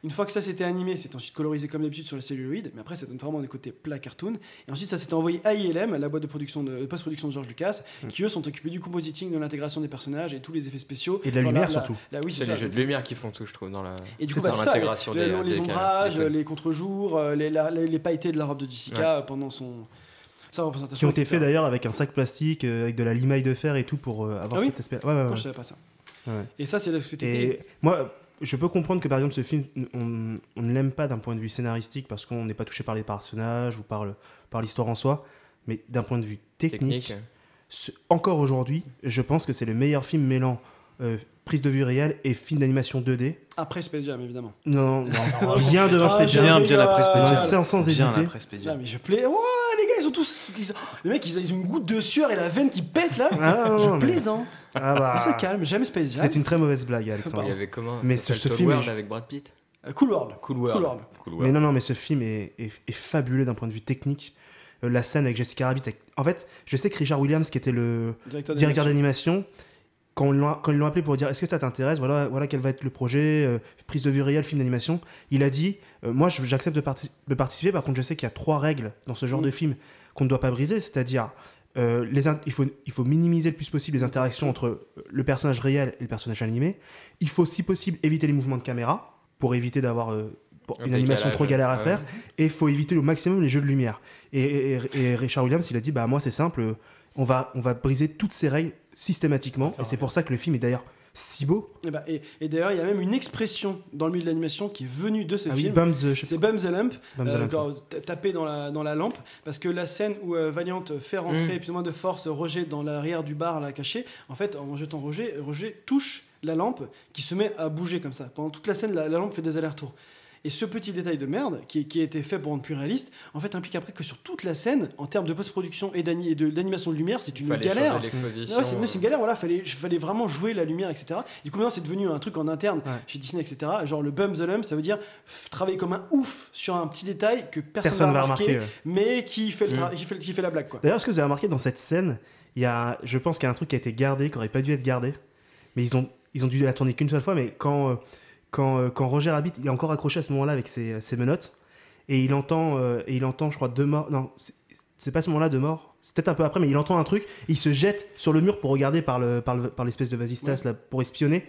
Une fois que ça s'était animé, c'est ensuite colorisé comme d'habitude sur le celluloïd, mais après ça donne vraiment des côtés plats cartoon. Et ensuite ça s'était envoyé à ILM, la boîte de production de, de post-production de George Lucas, qui eux sont occupés du compositing, de l'intégration des personnages et tous les effets spéciaux. Et de la lumière, la- surtout. la- oui, C'est les jeux de lumière qui font tout, je trouve, dans la. Et du coup, C'est bah, ça, l'intégration les, des, les des ombrages, des- les contre-jours, euh, les, la- les, les pailletés de la robe de Jessica euh, pendant son sa représentation. Qui ont été faits d'ailleurs avec un sac plastique, euh, avec de la limaille de fer et tout pour euh, avoir Ah oui cet aspect. Ouais, ouais, ouais. je savais pas ça. Ouais. Et ça, c'est l'aspect Et moi, je peux comprendre que par exemple ce film, on, on ne l'aime pas d'un point de vue scénaristique parce qu'on n'est pas touché par les personnages ou par le- par l'histoire en soi, mais d'un point de vue technique, Technique. ce- encore aujourd'hui, je pense que c'est le meilleur film mêlant euh, prise de vue réelle et film d'animation 2D. Après Space Jam, évidemment. Non, non, [laughs] non, bien devant Ah, Space Jam. bien, bien après Space Jam. Sans, sans Bien hésiter. après Space Jam. mais je plais. Ouais, tous. ils- Les mecs, ils ils ont une goutte de sueur et la veine qui pète là. Ah, non, je mais- plaisante. Ah bah. On se calme, jamais Space Jam. C'est une très mauvaise blague, Alexandre. Il y avait comment Mais ce, film. World est- avec Brad Pitt Euh, Cool World. Cool World. Cool World. Cool Mais non, non, mais ce film est, est- est fabuleux d'un point de vue technique. Euh, la scène avec Jessica Rabbit. avec- En fait, je sais que Richard Williams, qui était le Directeur d'animation, quand ils l'ont quand ils l'ont appelé pour dire est-ce que ça t'intéresse, voilà, voilà quel va être le projet, euh, prise de vue réelle, film d'animation, il a dit euh, moi j'accepte de, parti- de participer, par contre je sais qu'il y a trois règles dans ce genre Mm. de film qu'on ne doit pas briser, c'est-à-dire euh, les il, faut, il faut minimiser le plus possible les interactions entre euh, le personnage réel et le personnage animé, il faut si possible éviter les mouvements de caméra pour éviter d'avoir euh, une animation trop galère à faire. Et il faut éviter au maximum les jeux de lumière. Et, et- et Richard Williams, il a dit bah moi c'est simple, on va on va briser toutes ces règles systématiquement. Et c'est pour ça que le film est d'ailleurs si beau. Et, bah, et, et d'ailleurs, il y a même une expression dans le milieu de l'animation qui est venue de ce Ah film. The- c'est Bum the Lamp, Bum the euh, Lamp, quand t- taper dans la, dans la lampe, parce que la scène où euh, Valiant fait rentrer Mm. plus ou moins de force Roger dans l'arrière du bar, là caché, en fait, en jetant Roger, Roger touche la lampe qui se met à bouger comme ça. Pendant toute la scène, la, la lampe fait des allers-retours. Et ce petit détail de merde, qui, qui a été fait pour rendre plus réaliste, en fait implique après que sur toute la scène, en termes de post-production et de- d'animation de lumière, c'est une Fallait galère. Ouais, c'est une galère, voilà, fallait, fallait vraiment jouer la lumière, etc. Du coup, maintenant, c'est devenu un truc en interne chez Disney, etc. Genre le bum the lump, ça veut dire travailler comme un ouf sur un petit détail que personne, remarquer, ouais. mais qui fait, le tra- qui, fait, qui fait la blague, quoi. D'ailleurs, est-ce que vous avez remarqué dans cette scène, il y a, je pense qu'il y a un truc qui a été gardé, qui aurait pas dû être gardé, mais ils ont, ils ont dû la tourner qu'une seule fois. Mais quand, euh, quand, euh, quand Roger Rabbit, il est encore accroché à ce moment-là avec ses, ses menottes, et il entend, euh, et il entend, je crois, deux morts. Non, c'est- pas ce moment-là deux morts. C'est peut-être un peu après, mais il entend un truc. il se jette sur le mur pour regarder par le, par le- par l'espèce de vasistas Ouais. là pour espionner.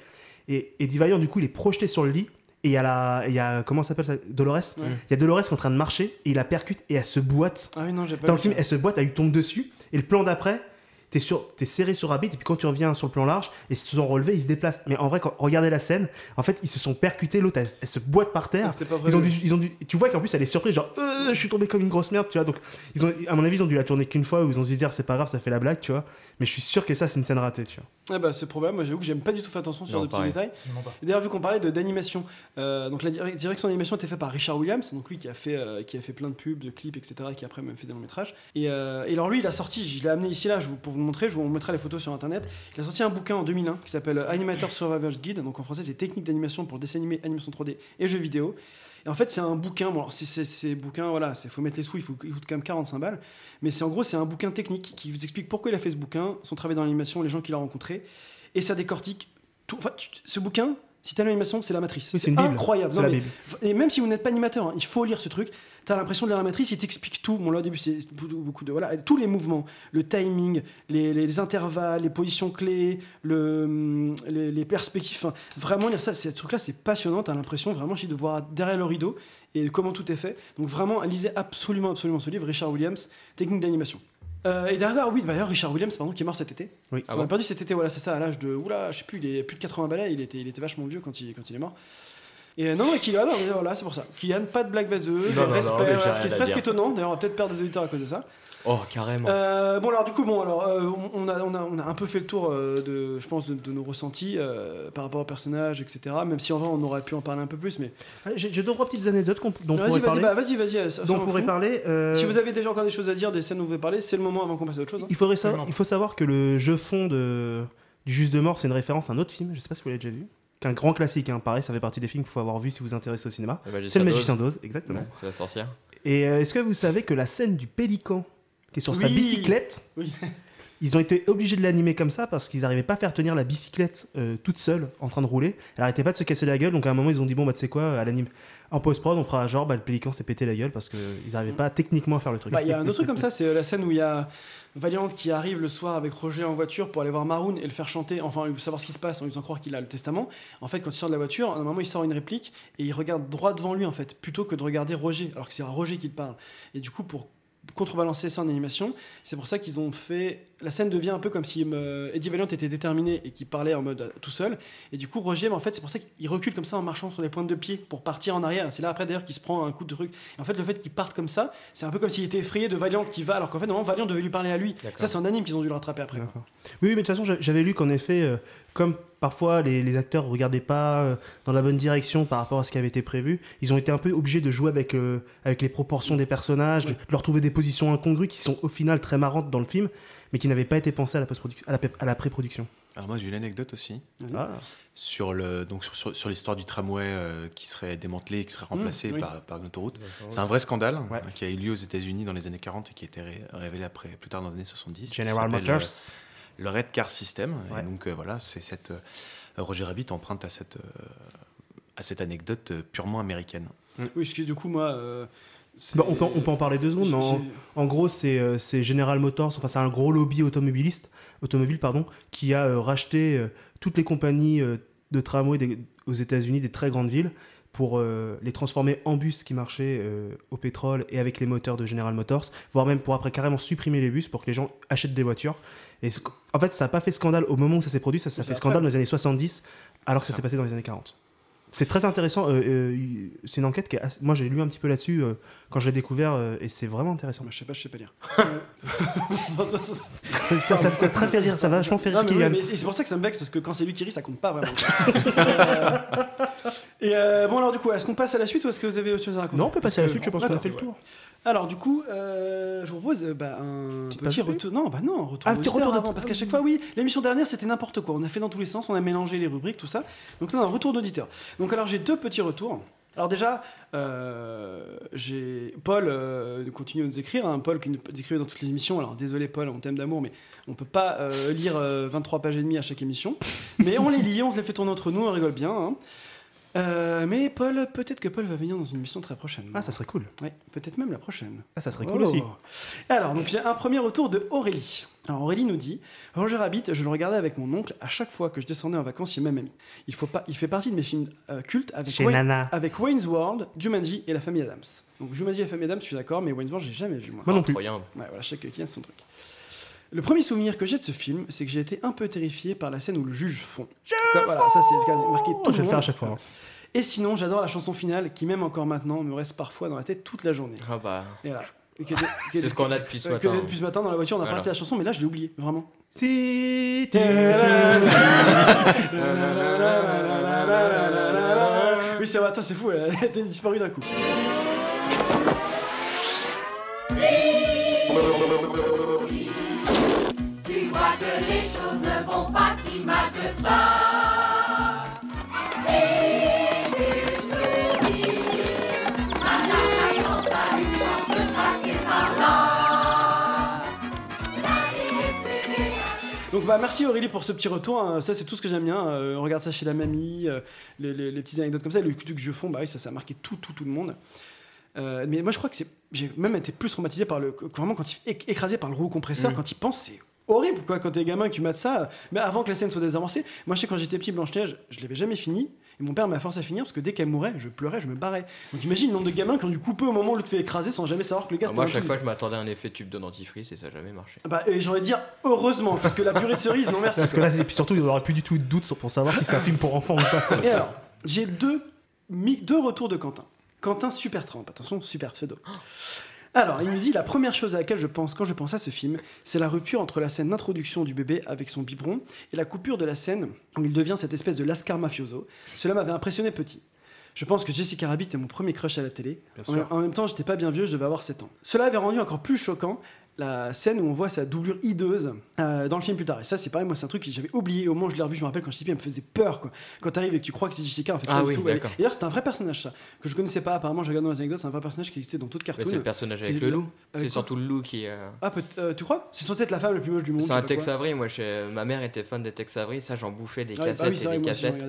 Et, et Divaillon, du coup, il est projeté sur le lit. Et il y a la, il y a comment s'appelle ça, Dolores. Il Ouais. y a Dolores qui est en train de marcher et il la percute et elle se boite. Ah oui, non, j'ai pas Dans le film, ça. elle se boite, elle lui tombe dessus. Et le plan d'après, t'es sur, t'es serré sur Rabbit. Et puis quand tu reviens sur le plan large, et se sont relevés, ils se déplacent. Mais en vrai, quand regardez la scène, en fait, ils se sont percutés. L'autre, elle, elle se boite par terre. Ah, c'est pas ils ont dû, ils ont dû, tu vois qu'en plus, elle est surprise, genre, Euh, je suis tombé comme une grosse merde, tu vois. Donc, ils ont, à mon avis, ils ont dû la tourner qu'une fois, où ils ont dû se dire, c'est pas grave, ça fait la blague, tu vois. Mais je suis sûr que ça, c'est une scène ratée, tu vois. Ah bah, c'est probable, moi j'avoue que j'aime pas du tout faire attention sur Non, de petits détails. D'ailleurs, vu qu'on parlait de- d'animation, euh, donc la dir- direction d'animation était faite par Richard Williams, donc lui qui a fait, euh, qui a fait plein de pubs, de clips, etc., et qui après même fait des longs métrages. Et, euh, et alors lui, il a sorti, je l'ai amené ici là, je vous, pour vous le montrer, je vous mettrai les photos sur internet. Il a sorti un bouquin en 2001 qui s'appelle Animator Survivor's Guide, donc en français c'est techniques d'animation pour dessin animé, animation 3D et jeux vidéo. Et en fait, c'est un bouquin. Bon, alors, c'est, bouquin, voilà, il faut mettre les sous, il, faut, il coûte quand même 45 balles. Mais c'est en gros, c'est un bouquin technique qui vous explique pourquoi il a fait ce bouquin, son travail dans l'animation, les gens qu'il a rencontrés. Et ça décortique tout. Enfin, tu- ce bouquin, si t'aimes l'animation, c'est la matrice. Oui, c'est incroyable. Non, mais-. Et même si vous n'êtes pas animateur, hein, il faut lire ce truc. T'as l'impression de lire la matrice, il t'explique tout. Bon, là, au début, c'est beaucoup de. Voilà, tous les mouvements, le timing, les, les intervalles, les positions clés, le, hum, les, les perspectives. Enfin, vraiment, lire ça, ce truc-là, c'est passionnant. T'as l'impression vraiment de voir derrière le rideau et comment tout est fait. Donc, vraiment, lisez absolument, absolument ce livre, Richard Williams, Technique d'animation. Euh, et d'ailleurs, oui, d'ailleurs, Richard Williams, pardon, qui est mort cet été. Oui. On Ah l'a bon perdu cet été, voilà, c'est ça, à l'âge de. Oula, je sais plus, il est plus de 80 balais, il était, il était vachement vieux quand il, quand il est mort. Et euh, non, et Kylian, non, mais voilà, c'est pour ça. Kylian, pas de blague vaseuse, Non, non, non, respect, voilà, ce qui est presque dire. étonnant. D'ailleurs, on va peut-être perdre des auditeurs à cause de ça. Oh, carrément. Euh, bon, alors, du coup, bon, alors, euh, on, a, on, a, on a un peu fait le tour, euh, de, je pense, de, de nos ressentis euh, par rapport au personnage, etc. Même si en vrai, on aurait pu en parler un peu plus, mais. Ah, J'ai deux, trois petites anecdotes dont on pourrait vas-y, parler. bah, vas-y, vas-y. dont on pourrait parler. euh, Si vous avez déjà encore des choses à dire, des scènes où vous voulez parler, c'est le moment avant qu'on passe à autre chose. hein. Il, faudrait savoir, il faut savoir que le jeu fond de, du Juste de Mort, c'est une référence à un autre film, je sais pas si vous l'avez déjà vu, qu'un grand classique, hein, pareil, ça fait partie des films qu'il faut avoir vu si vous vous intéressez au cinéma. C'est le. Magicien d'Oz, exactement. Ouais, c'est la sorcière. Et euh, est-ce que vous savez que la scène du pélican, qui est sur sa bicyclette, Oui. ils ont été obligés de l'animer comme ça parce qu'ils n'arrivaient pas à faire tenir la bicyclette euh, toute seule en train de rouler. Elle arrêtait pas de se casser la gueule, donc à un moment ils ont dit bon bah tu sais quoi, à l'anime en post-prod on fera genre bah le pélican s'est pété la gueule parce qu'ils n'arrivaient pas techniquement à faire le truc. Bah, il y a un autre truc [laughs] comme ça, c'est la scène où il y a Valiant qui arrive le soir avec Roger en voiture pour aller voir Maroon et le faire chanter, enfin savoir ce qui se passe en lui faisant croire qu'il a le testament. En fait, quand il sort de la voiture, à un moment il sort une réplique et il regarde droit devant lui en fait, plutôt que de regarder Roger, alors que c'est à Roger qui parle. Et du coup, pour contrebalancer ça en animation, c'est pour ça qu'ils ont fait. La scène devient un peu comme si euh, Eddie Valiant était déterminé et qu'il parlait en mode euh, tout seul. Et du coup, Roger, bah, en fait, c'est pour ça qu'il recule comme ça en marchant sur les pointes de pied pour partir en arrière. C'est là après d'ailleurs qu'il se prend un coup de truc. Et en fait, le fait qu'il parte comme ça, c'est un peu comme s'il était effrayé de Valiant qui va, alors qu'en fait, normalement, Valiant devait lui parler à lui. Ça, c'est un anime qu'ils ont dû le rattraper après. Oui, mais de toute façon, j'a- j'avais lu qu'en effet, euh, comme parfois les, les acteurs regardaient pas euh, dans la bonne direction par rapport à ce qui avait été prévu. Ils ont été un peu obligés de jouer avec, euh, avec les proportions des personnages, de, de leur trouver des positions incongrues qui sont au final très marrantes dans le film, mais qui n'avaient pas été pensées à la, à la, à la pré-production. Alors moi j'ai une anecdote aussi Ah. sur le donc sur, sur- sur l'histoire du tramway euh, qui serait démantelé et qui serait remplacé Mmh, oui. par, par une autoroute. C'est un vrai scandale Ouais. hein, qui a eu lieu aux États-Unis dans les années 40 et qui a été ré- révélé après plus tard dans les années 70. qui General Motors. euh, le Red Car System. Ouais. Et donc euh, voilà, c'est cette euh, Roger Rabbit emprunte à cette euh, à cette anecdote purement américaine. Oui, parce que du coup, moi. euh, Bah, on, peut, on peut en parler deux secondes. mais en, gros, c'est euh, c'est General Motors, enfin c'est un gros lobby automobiliste, automobile pardon, qui a euh, racheté euh, toutes les compagnies euh, de tramway des- aux États-Unis, des très grandes villes, pour euh, les transformer en bus qui marchaient euh, au pétrole et avec les moteurs de General Motors, voire même pour après carrément supprimer les bus pour que les gens achètent des voitures. Et en fait, ça n'a pas fait scandale au moment où ça s'est produit, ça, ça fait scandale dans les années 70, alors que ça s'est passé dans les années 40. C'est très intéressant. euh, euh, c'est une enquête qui est assez- Moi, j'ai lu un petit peu là-dessus euh, quand je l'ai découvert et c'est vraiment intéressant. Je sais pas, je sais pas lire. [laughs] [laughs] ça, ça, ça très fait rire, ça va vachement faire rire oui, c'est pour ça que ça me vexe parce que quand c'est lui qui rit, ça compte pas vraiment. [laughs] Et euh, bon, alors du coup, est-ce qu'on passe à la suite ou est-ce que vous avez autre chose à raconter Non, on peut passer à la suite, je pense qu'on a fait le tour. Alors du coup, euh, je vous propose euh, bah, un Petite petit retour. Non, bah non, retour Ah, un petit retour avant, parce qu'à chaque fois, oui, l'émission dernière c'était n'importe quoi. On a fait dans tous les sens, on a mélangé les rubriques, tout ça. Donc là, un retour d'auditeur. Donc alors j'ai deux petits retours. Alors déjà, euh, j'ai Paul euh, continue de nous écrire, hein, Paul qui nous écrit dans toutes les émissions. Alors désolé Paul, on t'aime d'amour, mais on peut pas euh, lire euh, 23 pages et demie à chaque émission. Mais on les lit, on se les fait tourner entre nous, on rigole bien. hein. Euh, mais Paul, peut-être que Paul va venir dans une émission très prochaine. Ah, ça serait cool. Ouais, peut-être même la prochaine. Ah, ça serait cool aussi. Alors, donc j'ai un premier retour de Aurélie. Alors Aurélie nous dit Roger Rabbit, je le regardais avec mon oncle à chaque fois que je descendais en vacances chez ma mamie. Il, faut pas, il fait partie de mes films euh, cultes avec, Chez Wayne- Nana. avec Wayne's World, Jumanji et la famille Adams. Donc Jumanji et la famille Adams, je suis d'accord, mais Wayne's World, j'ai jamais vu moi. Moi non plus. Ouais, voilà, chaque qui a son truc. Le premier souvenir que j'ai de ce film, c'est que j'ai été un peu terrifié par la scène où le juge fond. Quoi, voilà, ça c'est marqué tout Oh, je vais le le faire à chaque fois. hein. Et sinon, j'adore la chanson finale qui, même encore maintenant, me reste parfois dans la tête toute la journée. Ah bah. Et voilà. C'est ce qu'on a depuis ce matin. que depuis ce matin dans la voiture, on a Voilà. pas fait la chanson, mais là je l'ai oublié, vraiment. Si Oui, c'est vrai, attends, c'est fou, elle a été disparue d'un coup. Donc bah merci Aurélie pour ce petit retour, hein. ça c'est tout ce que j'aime bien, Euh, on regarde ça chez la mamie, euh, les, les- les petites anecdotes comme ça, le truc que je fond, bah oui ça, ça a marqué tout tout tout le monde. Euh, mais moi je crois que c'est, j'ai même été plus traumatisé par le, vraiment quand il est écrasé par le roue compresseur, Mm. quand il pense c'est horrible quoi quand t'es gamin et que tu mates ça, mais avant que la scène soit désamorcée, moi je sais quand j'étais petit Blanche-Neige, je l'avais jamais fini, et mon père m'a forcé à finir parce que dès qu'elle mourait, je pleurais, je me barrais. Donc imagine le nombre de gamins qui ont dû couper au moment où le te fait écraser sans jamais savoir que le gars Ah, c'était moi, à chaque truc- fois, je m'attendais à un effet tube de dentifrice et ça n'a jamais marché. Bah, et j'ai envie de dire heureusement, parce que la purée de cerise, non merci. Parce que là, et puis surtout, il n'y aura plus du tout de doute pour savoir si c'est un film pour enfants ou pas. [laughs] Et alors, j'ai deux, deux retours de Quentin. Quentin super trempe, attention, super pseudo. Alors, il me dit la première chose à laquelle je pense quand je pense à ce film, c'est la rupture entre la scène d'introduction du bébé avec son biberon et la coupure de la scène où il devient cette espèce de lascar mafioso. Cela m'avait impressionné petit. Je pense que Jessica Rabbit est mon premier crush à la télé. En, en même temps, j'étais pas bien vieux, je devais avoir 7 ans. Cela avait rendu encore plus choquant la scène où on voit sa doublure hideuse euh, dans le film plus tard. Et ça, c'est pareil, moi, c'est un truc que j'avais oublié. Au moment où je l'ai revu, je me rappelle quand j'étais petit, elle me faisait peur. Quoi. Quand t'arrives et que tu crois que c'est Jessica, en fait, Ah oui, tout. Et d'ailleurs, c'est un vrai personnage, ça, que je connaissais pas. Apparemment, je regarde dans les anecdotes, c'est un vrai personnage qui existait dans toute Mais cartoon. c'est le personnage avec le loup. C'est surtout le loup qui. euh, Ah, peut- euh, tu crois? C'est censé être la femme la plus moche du monde. C'est je un Tex. Avery. Moi, je- ma mère était fan des Tex Avery. Ça, j'en bouffais des Ah oui, bah cassettes oui, c'est et vrai, des aussi, cassettes.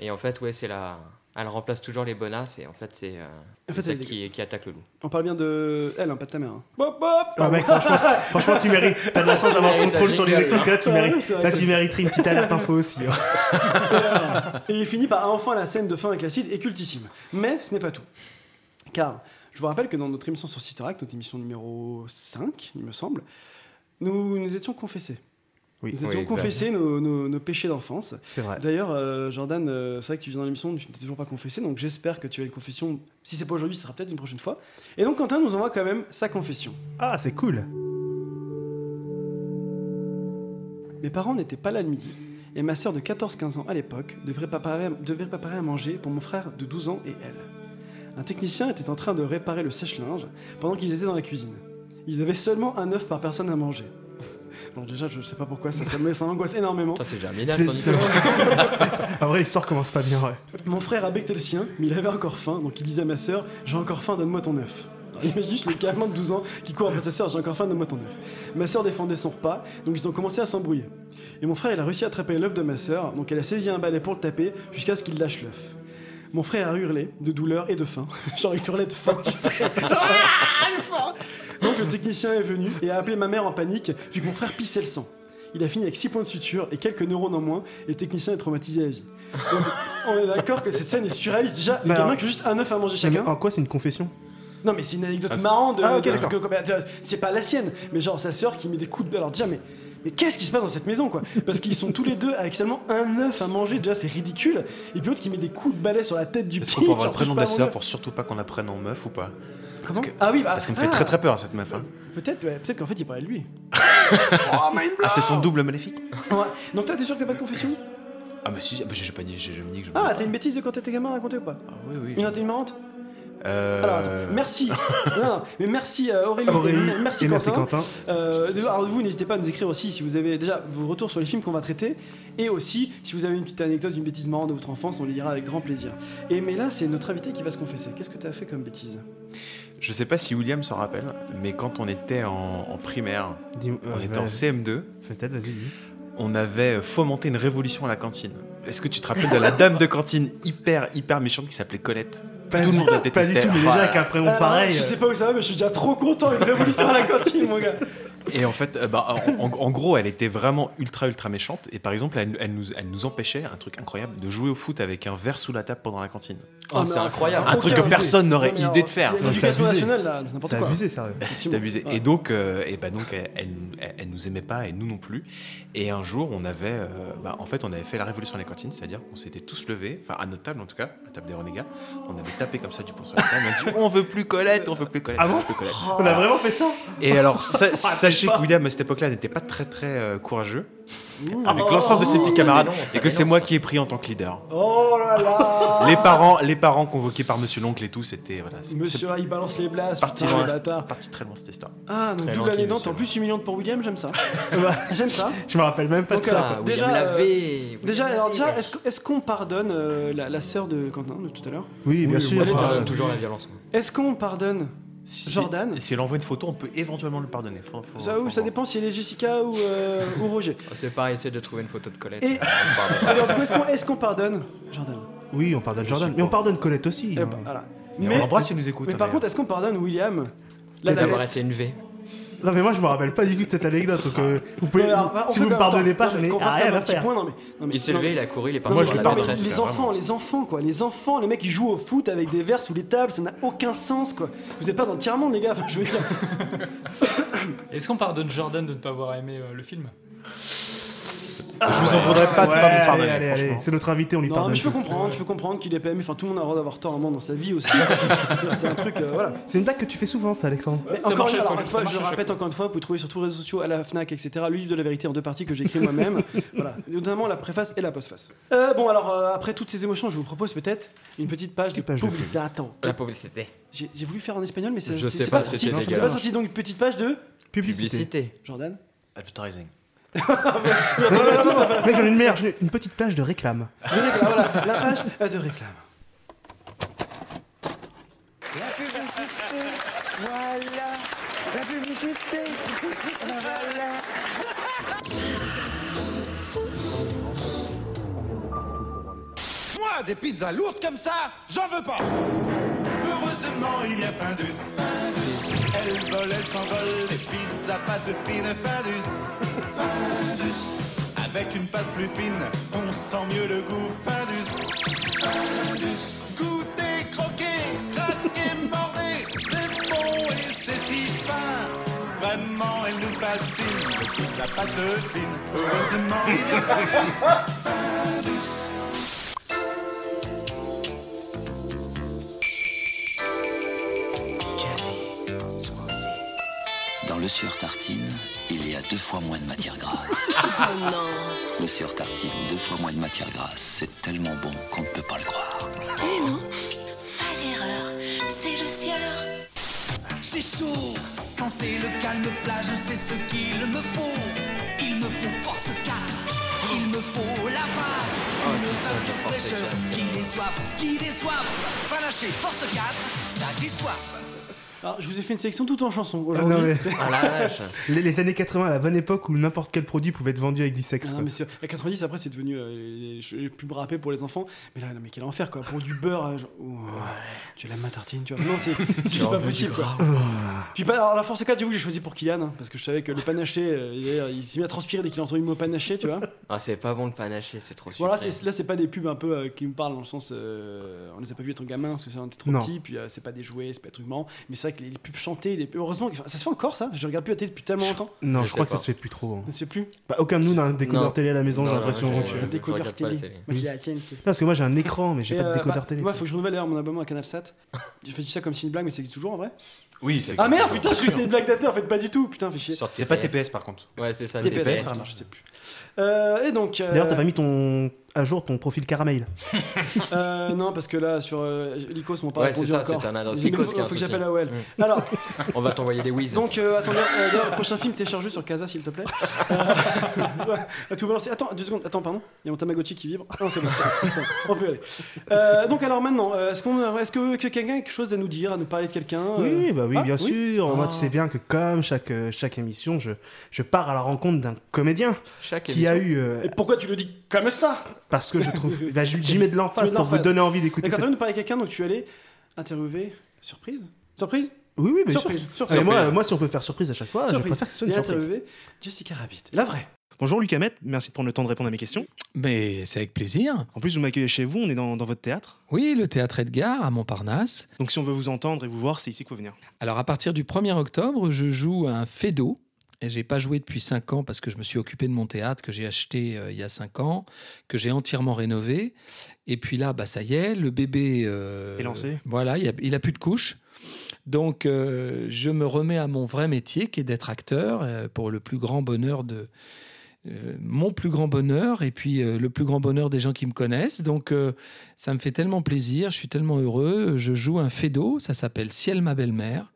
Et en fait, ouais, c'est la. Elle remplace toujours les bonasses et en fait, c'est euh, En fait, qui, qui attaque le loup. On parle bien de elle, hein, pas de ta mère. hein. Bop, bop Ah, mec, franchement, franchement, tu mérites. T'as de la chance d'avoir contrôle sur les jingle, Nexus, parce que là, tu mérites. Là, que- tu mériterais une petite [laughs] alerte info aussi. hein. Et il finit par enfin la scène de fin avec l'acide est cultissime. Mais ce n'est pas tout. Car je vous rappelle que dans notre émission sur Sister Act, notre émission numéro 5, il me semble, nous nous étions confessés. Oui, nous oui, étions exact. confessés nos, nos- nos péchés d'enfance. C'est vrai. D'ailleurs, euh, Jordan, euh, c'est vrai que tu viens dans l'émission, tu n'es toujours pas confessé, donc j'espère que tu as une confession. Si c'est pas aujourd'hui, ce sera peut-être une prochaine fois. Et donc Quentin nous envoie quand même sa confession. Ah, c'est cool. Mes parents n'étaient pas là le midi. et ma sœur de 14-15 ans à l'époque devrait préparer, devait préparer à manger pour mon frère de 12 ans et elle. Un technicien était en train de réparer le sèche-linge pendant qu'ils étaient dans la cuisine. Ils avaient seulement un œuf par personne à manger. Bon, déjà, je sais pas pourquoi, ça, ça me ça m'angoisse énormément. Ça, c'est germinal, son histoire. [laughs] En vrai, l'histoire commence pas bien, ouais. Mon frère a becté le sien, mais il avait encore faim, donc il disait à ma sœur J'ai encore faim, donne-moi ton œuf. Imagine juste le gamin de 12 ans qui court après sa sœur J'ai encore faim, donne-moi ton œuf. Ma sœur défendait son repas, donc ils ont commencé à s'embrouiller. Et mon frère, il a réussi à attraper l'œuf de ma sœur, donc elle a saisi un balai pour le taper jusqu'à ce qu'il lâche l'œuf. Mon frère a hurlé de douleur et de faim. [laughs] Genre, il hurlait de faim. [laughs] Ah, a faim Donc le technicien est venu et a appelé ma mère en panique, vu que mon frère pissait le sang. Il a fini avec 6 points de suture et quelques neurones en moins, et le technicien est traumatisé à vie. Donc, on est d'accord que cette scène est surréaliste. Déjà, les Mais gamins qui ont juste un œuf à manger Mais chacun. En quoi c'est une confession? Non, mais c'est une anecdote Ah, c'est- marrante. De, Ah, de- bah, c'est pas la sienne, mais genre sa sœur qui met des coups de. Alors déjà, mais. Mais qu'est-ce qui se passe dans cette maison quoi? Parce qu'ils sont tous les deux avec seulement un œuf à manger, déjà c'est ridicule. Et puis l'autre qui met des coups de balai sur la tête du Est-ce petit. qu'on peut avoir le prénom de la sœur pour surtout pas qu'on la prenne en meuf ou pas? Comment Parce que- Ah oui, bah, Parce qu'elle me fait ah. très très peur cette meuf. Hein. Peut-être, ouais, peut-être qu'en fait il parlait de lui. [laughs] Ah, c'est son double maléfique Ouais. Donc toi t'es sûr que t'as pas de confession? Ah, mais si, bah, j'ai pas dit, j'ai jamais dit que je. Ah, t'as une bêtise de quand t'étais gamin à raconter ou pas? Oui, oui. Une une marrante Euh... Alors attends, merci. [laughs] non, non, mais merci euh, Aurélie, Aurélie, et merci et Quentin. merci Quentin. Euh, alors vous n'hésitez pas à nous écrire aussi si vous avez déjà vos retours sur les films qu'on va traiter et aussi si vous avez une petite anecdote, une bêtise marrante de votre enfance, on les lira avec grand plaisir. Et mais là c'est notre invité qui va se confesser. Qu'est-ce que t'as fait comme bêtise? Je sais pas si William s'en rappelle, mais quand on était en, en primaire, Dis- on euh, était en vas-y. CM2, Peut-être, vas-y, dis. on avait fomenté une révolution à la cantine. Est-ce que tu te rappelles de la dame de cantine hyper hyper méchante qui s'appelait Colette Pas Tout du- le monde la pas du détestait. tout, mais déjà avec un prénom Alors, pareil. Je euh, sais pas où ça va, mais je suis déjà trop content une révolution à la cantine, mon gars. Et en fait, euh, bah, en, en- en gros, elle était vraiment ultra ultra méchante. Et par exemple, elle, elle nous, elle nous empêchait, un truc incroyable, de jouer au foot avec un verre sous la table pendant la cantine. Oh, c'est incroyable. Un truc que personne n'aurait idée alors, de faire. L'éducation nationale là, c'est n'importe C'est quoi. abusé, sérieux. C'est abusé. Et donc, euh, et bah donc elle, elle, elle- elle nous aimait pas et nous non plus. Et un jour, on avait, euh, bah, en fait, on avait fait la révolution à la cantine, c'est-à-dire qu'on s'était tous levés, enfin à notre table en tout cas, la table des renégats, on avait tapé comme ça du poing sur la table, on a dit on veut plus Colette, on veut plus Colette, Ah on bon veut plus Colette. On a vraiment fait ça? Et alors, me rappelle sachez pas. que William à cette époque-là n'était pas très très euh, courageux avec Oh, l'ensemble de ses petits ça camarades et que c'est moi qui ai pris en tant que leader. Oh là là Les parents, les parents convoqués par Monsieur l'oncle et tout, c'était voilà. Monsieur, il balance les blasts, parti loin, parti très loin cette histoire. Ah, donc Très double loin, anecdote, monsieur. en plus humiliante pour William, j'aime ça. [laughs] j'aime ça. Je me rappelle même pas Donc, de ça. quoi. déjà, euh, déjà, alors est-ce qu'on pardonne euh, la, la sœur de Quentin de tout à l'heure? Oui, bien sûr. euh, toujours la violence. Est-ce qu'on pardonne Si- si- Jordan Et si elle envoie une photo, on peut éventuellement le pardonner. Faut- faut- Ça, faut- ou ça dépend si elle est Jessica ou, euh, ou Roger. [laughs] C'est pareil, essayer de trouver une photo de Colette. Et- [laughs] Pardon. Alors, du coup, est-ce qu'on est-ce qu'on pardonne Jordan? Oui, on pardonne Jordan. Mais on pardonne Colette aussi. Eh hein. ben, voilà. Mais on l'embrasse s'il nous écoute, Mais par contre, est-ce qu'on pardonne William? La D'avoir navette été élevé. Non, mais moi, je me rappelle pas du tout de cette anecdote. Donc, euh, vous pouvez, alors, bah, si fait vous me pardonnez pas, non, j'en mais ai qu'on fasse quand rien à un petit faire. point, non, mais, non, mais- Il s'est levé, il a couru, il est parti sur je la maîtresse. les enfants, les enfants quoi, les enfants, les mecs qui jouent au foot avec des verres sous les tables, ça n'a aucun sens quoi. Vous êtes pas dans le tiers monde les gars, enfin, je veux dire. Est-ce qu'on pardonne Jordan de ne pas avoir aimé euh, le film? Je vous en voudrais pas de pas me allez, pardonner, allez, allez, franchement. C'est notre invité, on lui Non, pardonne. mais je peux tout. comprendre, je peux comprendre qu'il ait pas aimé. Enfin, tout le monde a le droit d'avoir tort à un moment dans sa vie aussi. [laughs] c'est un truc, euh, voilà. C'est une blague que tu fais souvent, ça, Alexandre. Mais Ça encore marche une, à chaque fois, ça je marche à répète encore une fois, vous pouvez trouver sur tous les réseaux sociaux, à la Fnac, etc. Le livre de la vérité en deux parties que j'ai écrit [laughs] moi-même. voilà, notamment la préface et la postface. Euh, bon, alors euh, après toutes ces émotions, je vous propose peut-être une petite page de page de publicité. Attends, La publicité. j'ai j'ai voulu faire en espagnol, mais c'est Je c'est- sais c'est pas, pas c'était sorti. C'est pas sorti. Donc une petite page de Publicité. Publicité. Jordan. Advertising. Mec, j'en ai une meilleure, j'en ai une petite plage de réclame. De réclame, voilà, la page euh, de réclame. La publicité, voilà. La publicité, voilà. Moi, des pizzas lourdes comme ça, j'en veux pas. Heureusement, il y a Elle vole, elle s'envole, les pizzas pâte fine, Findus. Findus. Avec une pâte plus fine, on sent mieux le goût, Findus. Findus. Goûtez, croquez, craquez, mordez, c'est bon et c'est si fin. Vraiment, elle nous fascine, les pizzas pâte fine. Heureusement, il y a le sur tartine, il y a deux fois moins de matière grasse. [laughs] Oh non. Monsieur Tartine, deux fois moins de matière grasse. C'est tellement bon qu'on ne peut pas le croire. Eh non, pas d'erreur, c'est le sieur. C'est chaud quand c'est le calme plage, c'est ce qu'il me faut. Il me faut force 4, il me faut la vague, une vague de fraîcheur qui déçoive, qui déçoive. Panaché, force 4, ça déçoive. Alors, je vous ai fait une sélection tout en chanson Ah aujourd'hui. non, mais- Ah [laughs] les, les années 80, à la bonne époque où n'importe quel produit pouvait être vendu avec du sexe. Ah mais c'est- la 90 après c'est devenu euh, les, les pubs râpées pour les enfants mais là non mais quel enfer quoi pour du beurre euh, genre, ouh, tu l'aimes ma tartine tu vois non c'est [laughs] c'est juste pas possible quoi Ah. puis bah, alors la force 4 j'avoue que j'ai choisi pour Kylian hein, parce que je savais que le panaché euh, il, s'est mis à transpirer dès qu'il a entendu le mot panaché tu vois Ah, c'est pas bon de panacher, c'est trop sucré. voilà là c'est pas des pubs un peu euh, qui me parlent dans le sens euh, on les a pas vu être gamin parce que on était trop Non. petits puis euh, c'est pas des jouets c'est pas des trucs marrants mais c'est vrai que les, les pubs chantées les pubs- heureusement enfin, ça se fait encore ça? Je regarde plus la télé depuis tellement longtemps Non, Je je, crois que ça se fait plus trop. hein. ça se fait plus? Bah, aucun de nous n'a un décodeur Non. télé à la maison, j'ai l'impression. j'ai- euh, je décodeur télé télé. moi la TNT Parce que moi j'ai un écran, mais j'ai pas de euh, décodeur bah, télé. Moi, faut que je renouvelle mon abonnement à CanalSat. J'ai fait ça comme si une blague, mais ça existe toujours en vrai? Oui, c'est Ah merde, putain, je que c'était une blague en fait, pas du tout. Putain, fais chier. C'est pas TPS. TPS par contre. Ouais, c'est ça, TPS, TPS. ça marche, je sais plus. Euh, et donc. euh, D'ailleurs, t'as pas mis ton à jour ton profil caramel. [laughs] euh, non, parce que là, sur euh, Lycos, m'ont pas Ouais, répondu c'est ça, encore. c'est un adresse Lycos faut, faut que j'appelle AOL. Mm. [laughs] Alors, [laughs] On va t'envoyer des whiz. donc, euh, attendez, euh, le prochain film, télécharge sur Casa, s'il te plaît. Euh, ouais, tout balancer. Attends, deux secondes, attends, pardon. Il y a mon Tamagotchi qui vibre. Non, c'est bon, on peut y aller. Euh, donc, alors maintenant, euh, est-ce, qu'on, est-ce que, que quelqu'un a quelque chose à nous dire, à nous parler de quelqu'un euh? Oui, bah oui, Ah, bien sûr. Moi, Ah. tu sais bien que comme chaque, euh, chaque émission, je, je pars à la rencontre d'un comédien Chaque qui a émission. eu. euh, Et pourquoi tu le dis comme ça parce que je trouve. [laughs] j'y mets de Tu l'emphase pour vous donner envie d'écouter D'accord, cette t'as envie de parler avec quelqu'un, donc tu allais interviewer. Surprise Surprise Oui, oui, bien Surprise, sûr. surprise. Moi, moi, si on peut faire surprise à chaque fois, je Surprise. préfère que ce soit une a surprise. Jessica Rabbit. La vraie. Bonjour Lucas Met, merci de prendre le temps de répondre à mes questions. Mais c'est avec plaisir. En plus, vous m'accueillez chez vous, on est dans, dans votre théâtre. Oui, le théâtre Edgar à Montparnasse. Donc si on veut vous entendre et vous voir, c'est ici qu'il faut venir. Alors à partir du 1er octobre, je joue un Fedo. Et j'ai pas joué depuis 5 ans parce que je me suis occupé de mon théâtre que j'ai acheté euh, il y a 5 ans, que j'ai entièrement rénové. Et puis là, bah ça y est, le bébé euh, Est lancé. Voilà, il a, il a plus de couches. Donc euh, je me remets à mon vrai métier qui est d'être acteur euh, pour le plus grand bonheur de euh, mon plus grand bonheur et puis euh, le plus grand bonheur des gens qui me connaissent. Donc euh, ça me fait tellement plaisir, je suis tellement heureux. Je joue un Fedo, ça s'appelle Ciel ma belle-mère.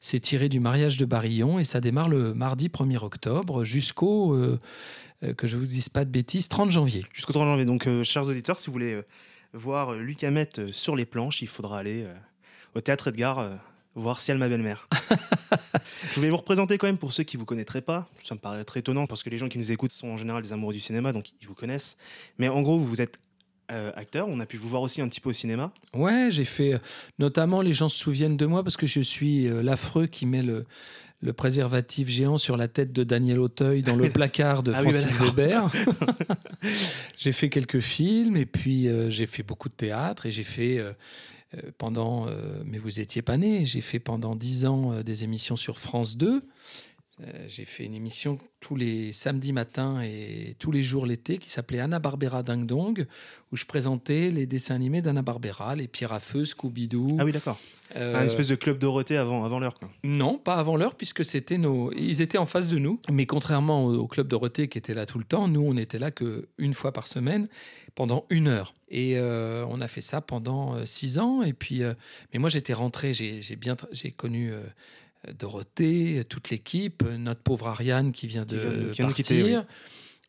C'est tiré du mariage de Barillon et ça démarre le mardi 1er octobre jusqu'au, que je vous dise pas de bêtises, 30 janvier. Jusqu'au 30 janvier. Donc, chers auditeurs, si vous voulez voir euh, Lucas Met euh, sur les planches, il faudra aller au théâtre Edgar voir Ciel ma belle-mère. [laughs] Je voulais vous représenter quand même pour ceux qui vous connaîtraient pas. Ça me paraît très étonnant parce que les gens qui nous écoutent sont en général des amoureux du cinéma, donc ils vous connaissent. Mais en gros, vous êtes euh, acteur. On a pu vous voir aussi un petit peu au cinéma. Ouais, j'ai fait. euh, Notamment, les gens se souviennent de moi parce que je suis euh, l'affreux qui met le, le préservatif géant sur la tête de Daniel Auteuil dans le [laughs] placard de Ah oui, Francis d'accord. Weber. [laughs] j'ai fait quelques films et puis euh, j'ai fait beaucoup de théâtre et j'ai fait. euh, pendant, euh, mais vous étiez pas né, j'ai fait pendant dix ans euh, des émissions sur France 2. Euh, j'ai fait une émission tous les samedis matins et tous les jours l'été qui s'appelait Anna Barbera Ding Dong, où je présentais les dessins animés d'Anna Barbera, les Pierre à feu, Scooby-Doo. Ah oui, d'accord. Euh, Un espèce de club Dorothée avant, avant l'heure. quoi. non, pas avant l'heure, puisque c'était nos. Ils étaient en face de nous. Mais contrairement au, club Dorothée qui était là tout le temps, nous, on était là que une fois par semaine pendant une heure. Et euh, on a fait ça pendant euh, six ans. Et puis, euh, mais moi, j'étais rentré. J'ai bien, j'ai connu. euh, Dorothée, toute l'équipe, notre pauvre Ariane qui vient de Qui vient partir, oui.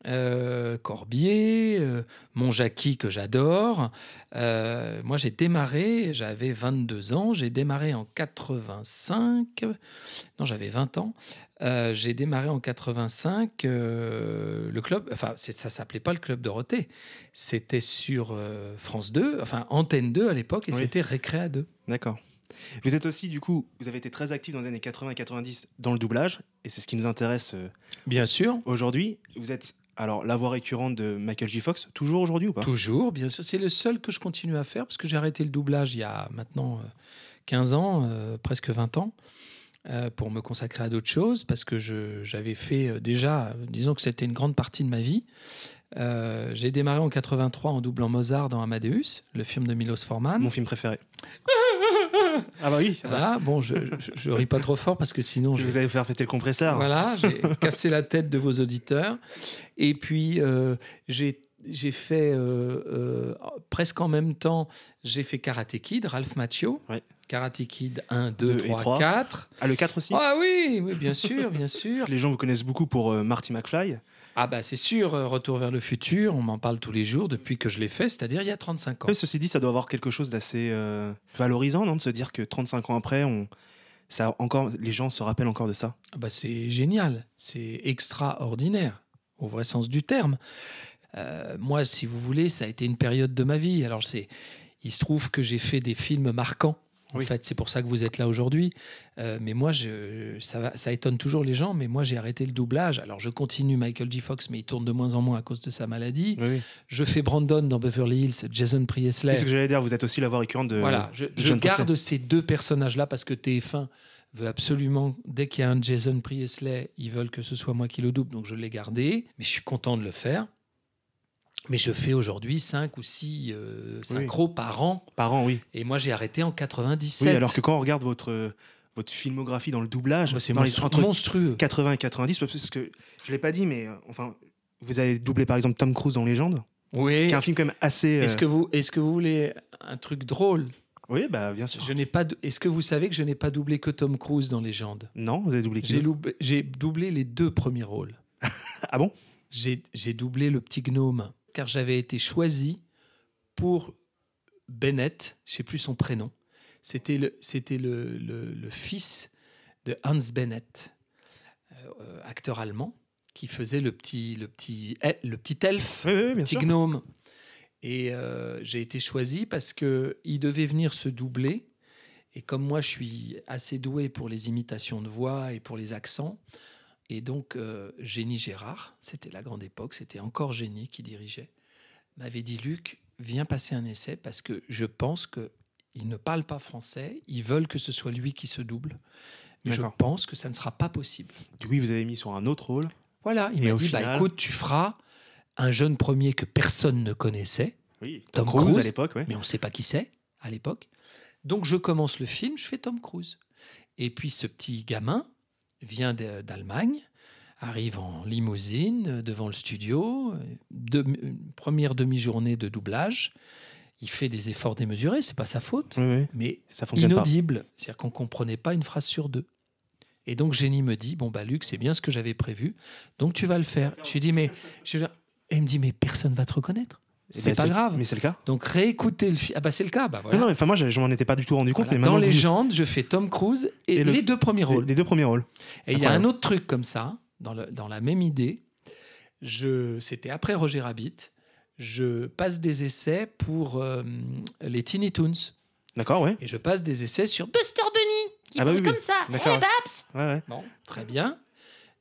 Euh, Corbier, euh, mon Jackie que j'adore. Euh, moi, j'ai démarré, j'avais 22 ans, j'ai démarré en 85. Non, j'avais 20 ans. J'ai démarré en 85. euh, le club, enfin, ça s'appelait pas le club Dorothée. C'était sur France 2, enfin Antenne 2 à l'époque, et Oui. c'était Récréa 2. D'accord. Vous êtes aussi, du coup, vous avez été très actif dans les années 80 et 90 dans le doublage, et c'est ce qui nous intéresse euh, Bien sûr. aujourd'hui. Vous êtes alors la voix récurrente de Michael J. Fox, toujours aujourd'hui ou pas? Toujours, bien sûr. C'est le seul que je continue à faire parce que j'ai arrêté le doublage il y a maintenant euh, 15 ans, euh, presque 20 ans, euh, pour me consacrer à d'autres choses parce que j'avais fait euh, déjà, euh, disons que c'était une grande partie de ma vie. Euh, j'ai démarré en 83 en doublant Mozart dans Amadeus, le film de Milos Forman. Mon film préféré. [laughs] Ah bah oui, ça va. Voilà, bon, je, je, je ris pas trop fort parce que sinon Je vous avais fait péter le compresseur. Voilà, j'ai cassé la tête de vos auditeurs. Et puis, euh, j'ai j'ai fait euh, euh, presque en même temps, j'ai fait Karate Kid, Ralph Macchio. Karate Kid 1, 2, Deux et 3, trois. 4. Ah, le 4 aussi Ah oui, oui, bien sûr, bien sûr. [laughs] Les gens vous connaissent beaucoup pour euh, Marty McFly. Ah bah c'est sûr, euh, Retour vers le futur, on m'en parle tous les jours depuis que je l'ai fait, c'est-à-dire il y a 35 ans. Mais ceci dit, ça doit avoir quelque chose d'assez euh, valorisant, non De se dire que 35 ans après, on... ça encore... les gens se rappellent encore de ça. Ah bah c'est génial, c'est extraordinaire, au vrai sens du terme. Euh, moi, si vous voulez, ça a été une période de ma vie. Alors, c'est, il se trouve que j'ai fait des films marquants. En fait, c'est pour ça que vous êtes là aujourd'hui. Euh, mais moi, je, ça, étonne toujours les gens. Mais moi, j'ai arrêté le doublage. Alors, je continue Michael J. Fox, mais il tourne de moins en moins à cause de sa maladie. Je fais Brandon dans Beverly Hills, Jason Priestley. C'est ce que j'allais dire, vous êtes aussi la voix récurrente de. Voilà, je, de je John garde ces deux personnages-là parce que TF1 veut absolument, dès qu'il y a un Jason Priestley, ils veulent que ce soit moi qui le double, donc je l'ai gardé, mais je suis content de le faire. Mais je fais aujourd'hui 5 ou 6 synchros par an. Par an, oui. Et moi, j'ai arrêté en 97. Oui, alors que quand on regarde votre, euh, votre filmographie dans le doublage, Bah, c'est monstru- entre monstrueux. 80 et 90, parce que je l'ai pas dit, mais euh, enfin, vous avez doublé par exemple Tom Cruise dans Légende. Oui. Qui est un film quand même assez. Est-ce euh, que, vous, est que vous voulez un truc drôle? Oui, bah bien sûr. Je n'ai pas. dou- Est-ce que vous savez que je n'ai pas doublé que Tom Cruise dans Légende? Non, vous avez doublé qui J'ai doublé, j'ai doublé les deux premiers rôles. ah bon? J'ai j'ai doublé le petit gnome, car j'avais été choisi pour Bennett, je sais plus son prénom. C'était le, c'était le, le- le fils de Hans Bennett, euh, acteur allemand, qui faisait le petit, le petit, el- le petit elfe, Oui, oui, oui, le petit sûr. gnome. Et euh, j'ai été choisi parce que il devait venir se doubler. Et comme moi, je suis assez doué pour les imitations de voix et pour les accents, et donc euh, Génie Gérard, c'était la grande époque, c'était encore Génie qui dirigeait, m'avait dit Luc, viens passer un essai parce que je pense que il ne parle pas français, ils veulent que ce soit lui qui se double, mais je pense que ça ne sera pas possible. Du coup, vous avez mis sur un autre rôle. Voilà, il m'a dit bah écoute, tu feras un jeune premier que personne ne connaissait, Oui, Tom, Tom Cruise, Cruise, à l'époque, ouais. mais on ne sait pas qui c'est à l'époque. Donc je commence le film, je fais Tom Cruise. Et puis ce petit gamin vient d'Allemagne, arrive en limousine euh, devant le studio, euh, de- une première demi-journée de doublage. Il fait des efforts démesurés, c'est pas sa faute, mais Ça inaudible, c'est-à-dire qu'on comprenait pas une phrase sur deux. Et donc Génie me dit bon bah Luc, c'est bien ce que j'avais prévu, donc tu vas le faire. Je lui dis mais je... et il me dit mais personne va te reconnaître. Eh C'est ben, pas grave. mais c'est le cas. Donc réécoutez le film. Ah bah c'est le cas. Bah voilà. Non, enfin, moi, je, m'en étais pas du tout rendu compte. Voilà. mais Dans Légende, je fais Tom Cruise et, Et le- les deux premiers les- rôles. Les, deux premiers rôles. Et il y a un autre truc comme ça, dans, le- dans la même idée. Je, c'était après Roger Rabbit. Je passe des essais pour euh, les Teeny Toons. D'accord, ouais. Et je passe des essais sur Buster Bunny, qui Ah bah parle oui, oui. comme ça. Hey Babs Ouais, ouais. Bon, très bien.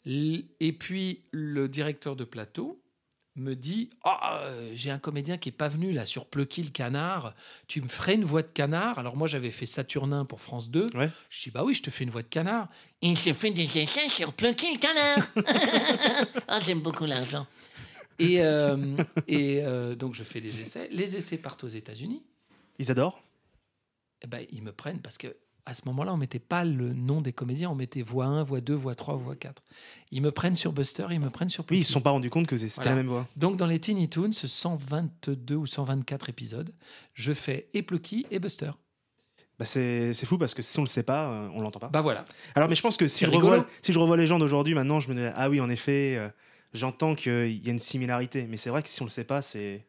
Et puis, le directeur de plateau me dit Ah, euh, J'ai un comédien qui est pas venu là sur Plucky le canard. Tu me ferais une voix de canard? Alors, moi, j'avais fait Saturnin pour France 2. Je dis Bah oui, je te fais une voix de canard. Il se fait des essais sur Plucky le canard. [laughs] [laughs] Ah, j'aime beaucoup l'argent. Et, euh, et euh, donc, je fais des essais. Les essais partent aux États-Unis. Ils adorent? Eh ben, ils me prennent parce que à ce moment-là, on mettait pas le nom des comédiens, on mettait voix 1, voix 2, voix 3, voix 4. Ils me prennent sur Buster, ils me prennent sur Oui, ils Plucky. se sont pas rendus compte que c'était Voilà. la même voix. Donc dans les Teeny Toons, 122 ou 124 épisodes, je fais et Plucky et Buster. Bah c'est fou parce que si on le sait pas, euh, on l'entend pas. Bah voilà. Alors, mais je pense que si je, revois, si je revois Légende aujourd'hui, maintenant, je me dis Ah oui, en effet, euh, j'entends qu'il y a une similarité. Mais c'est vrai que si on le sait pas, c'est.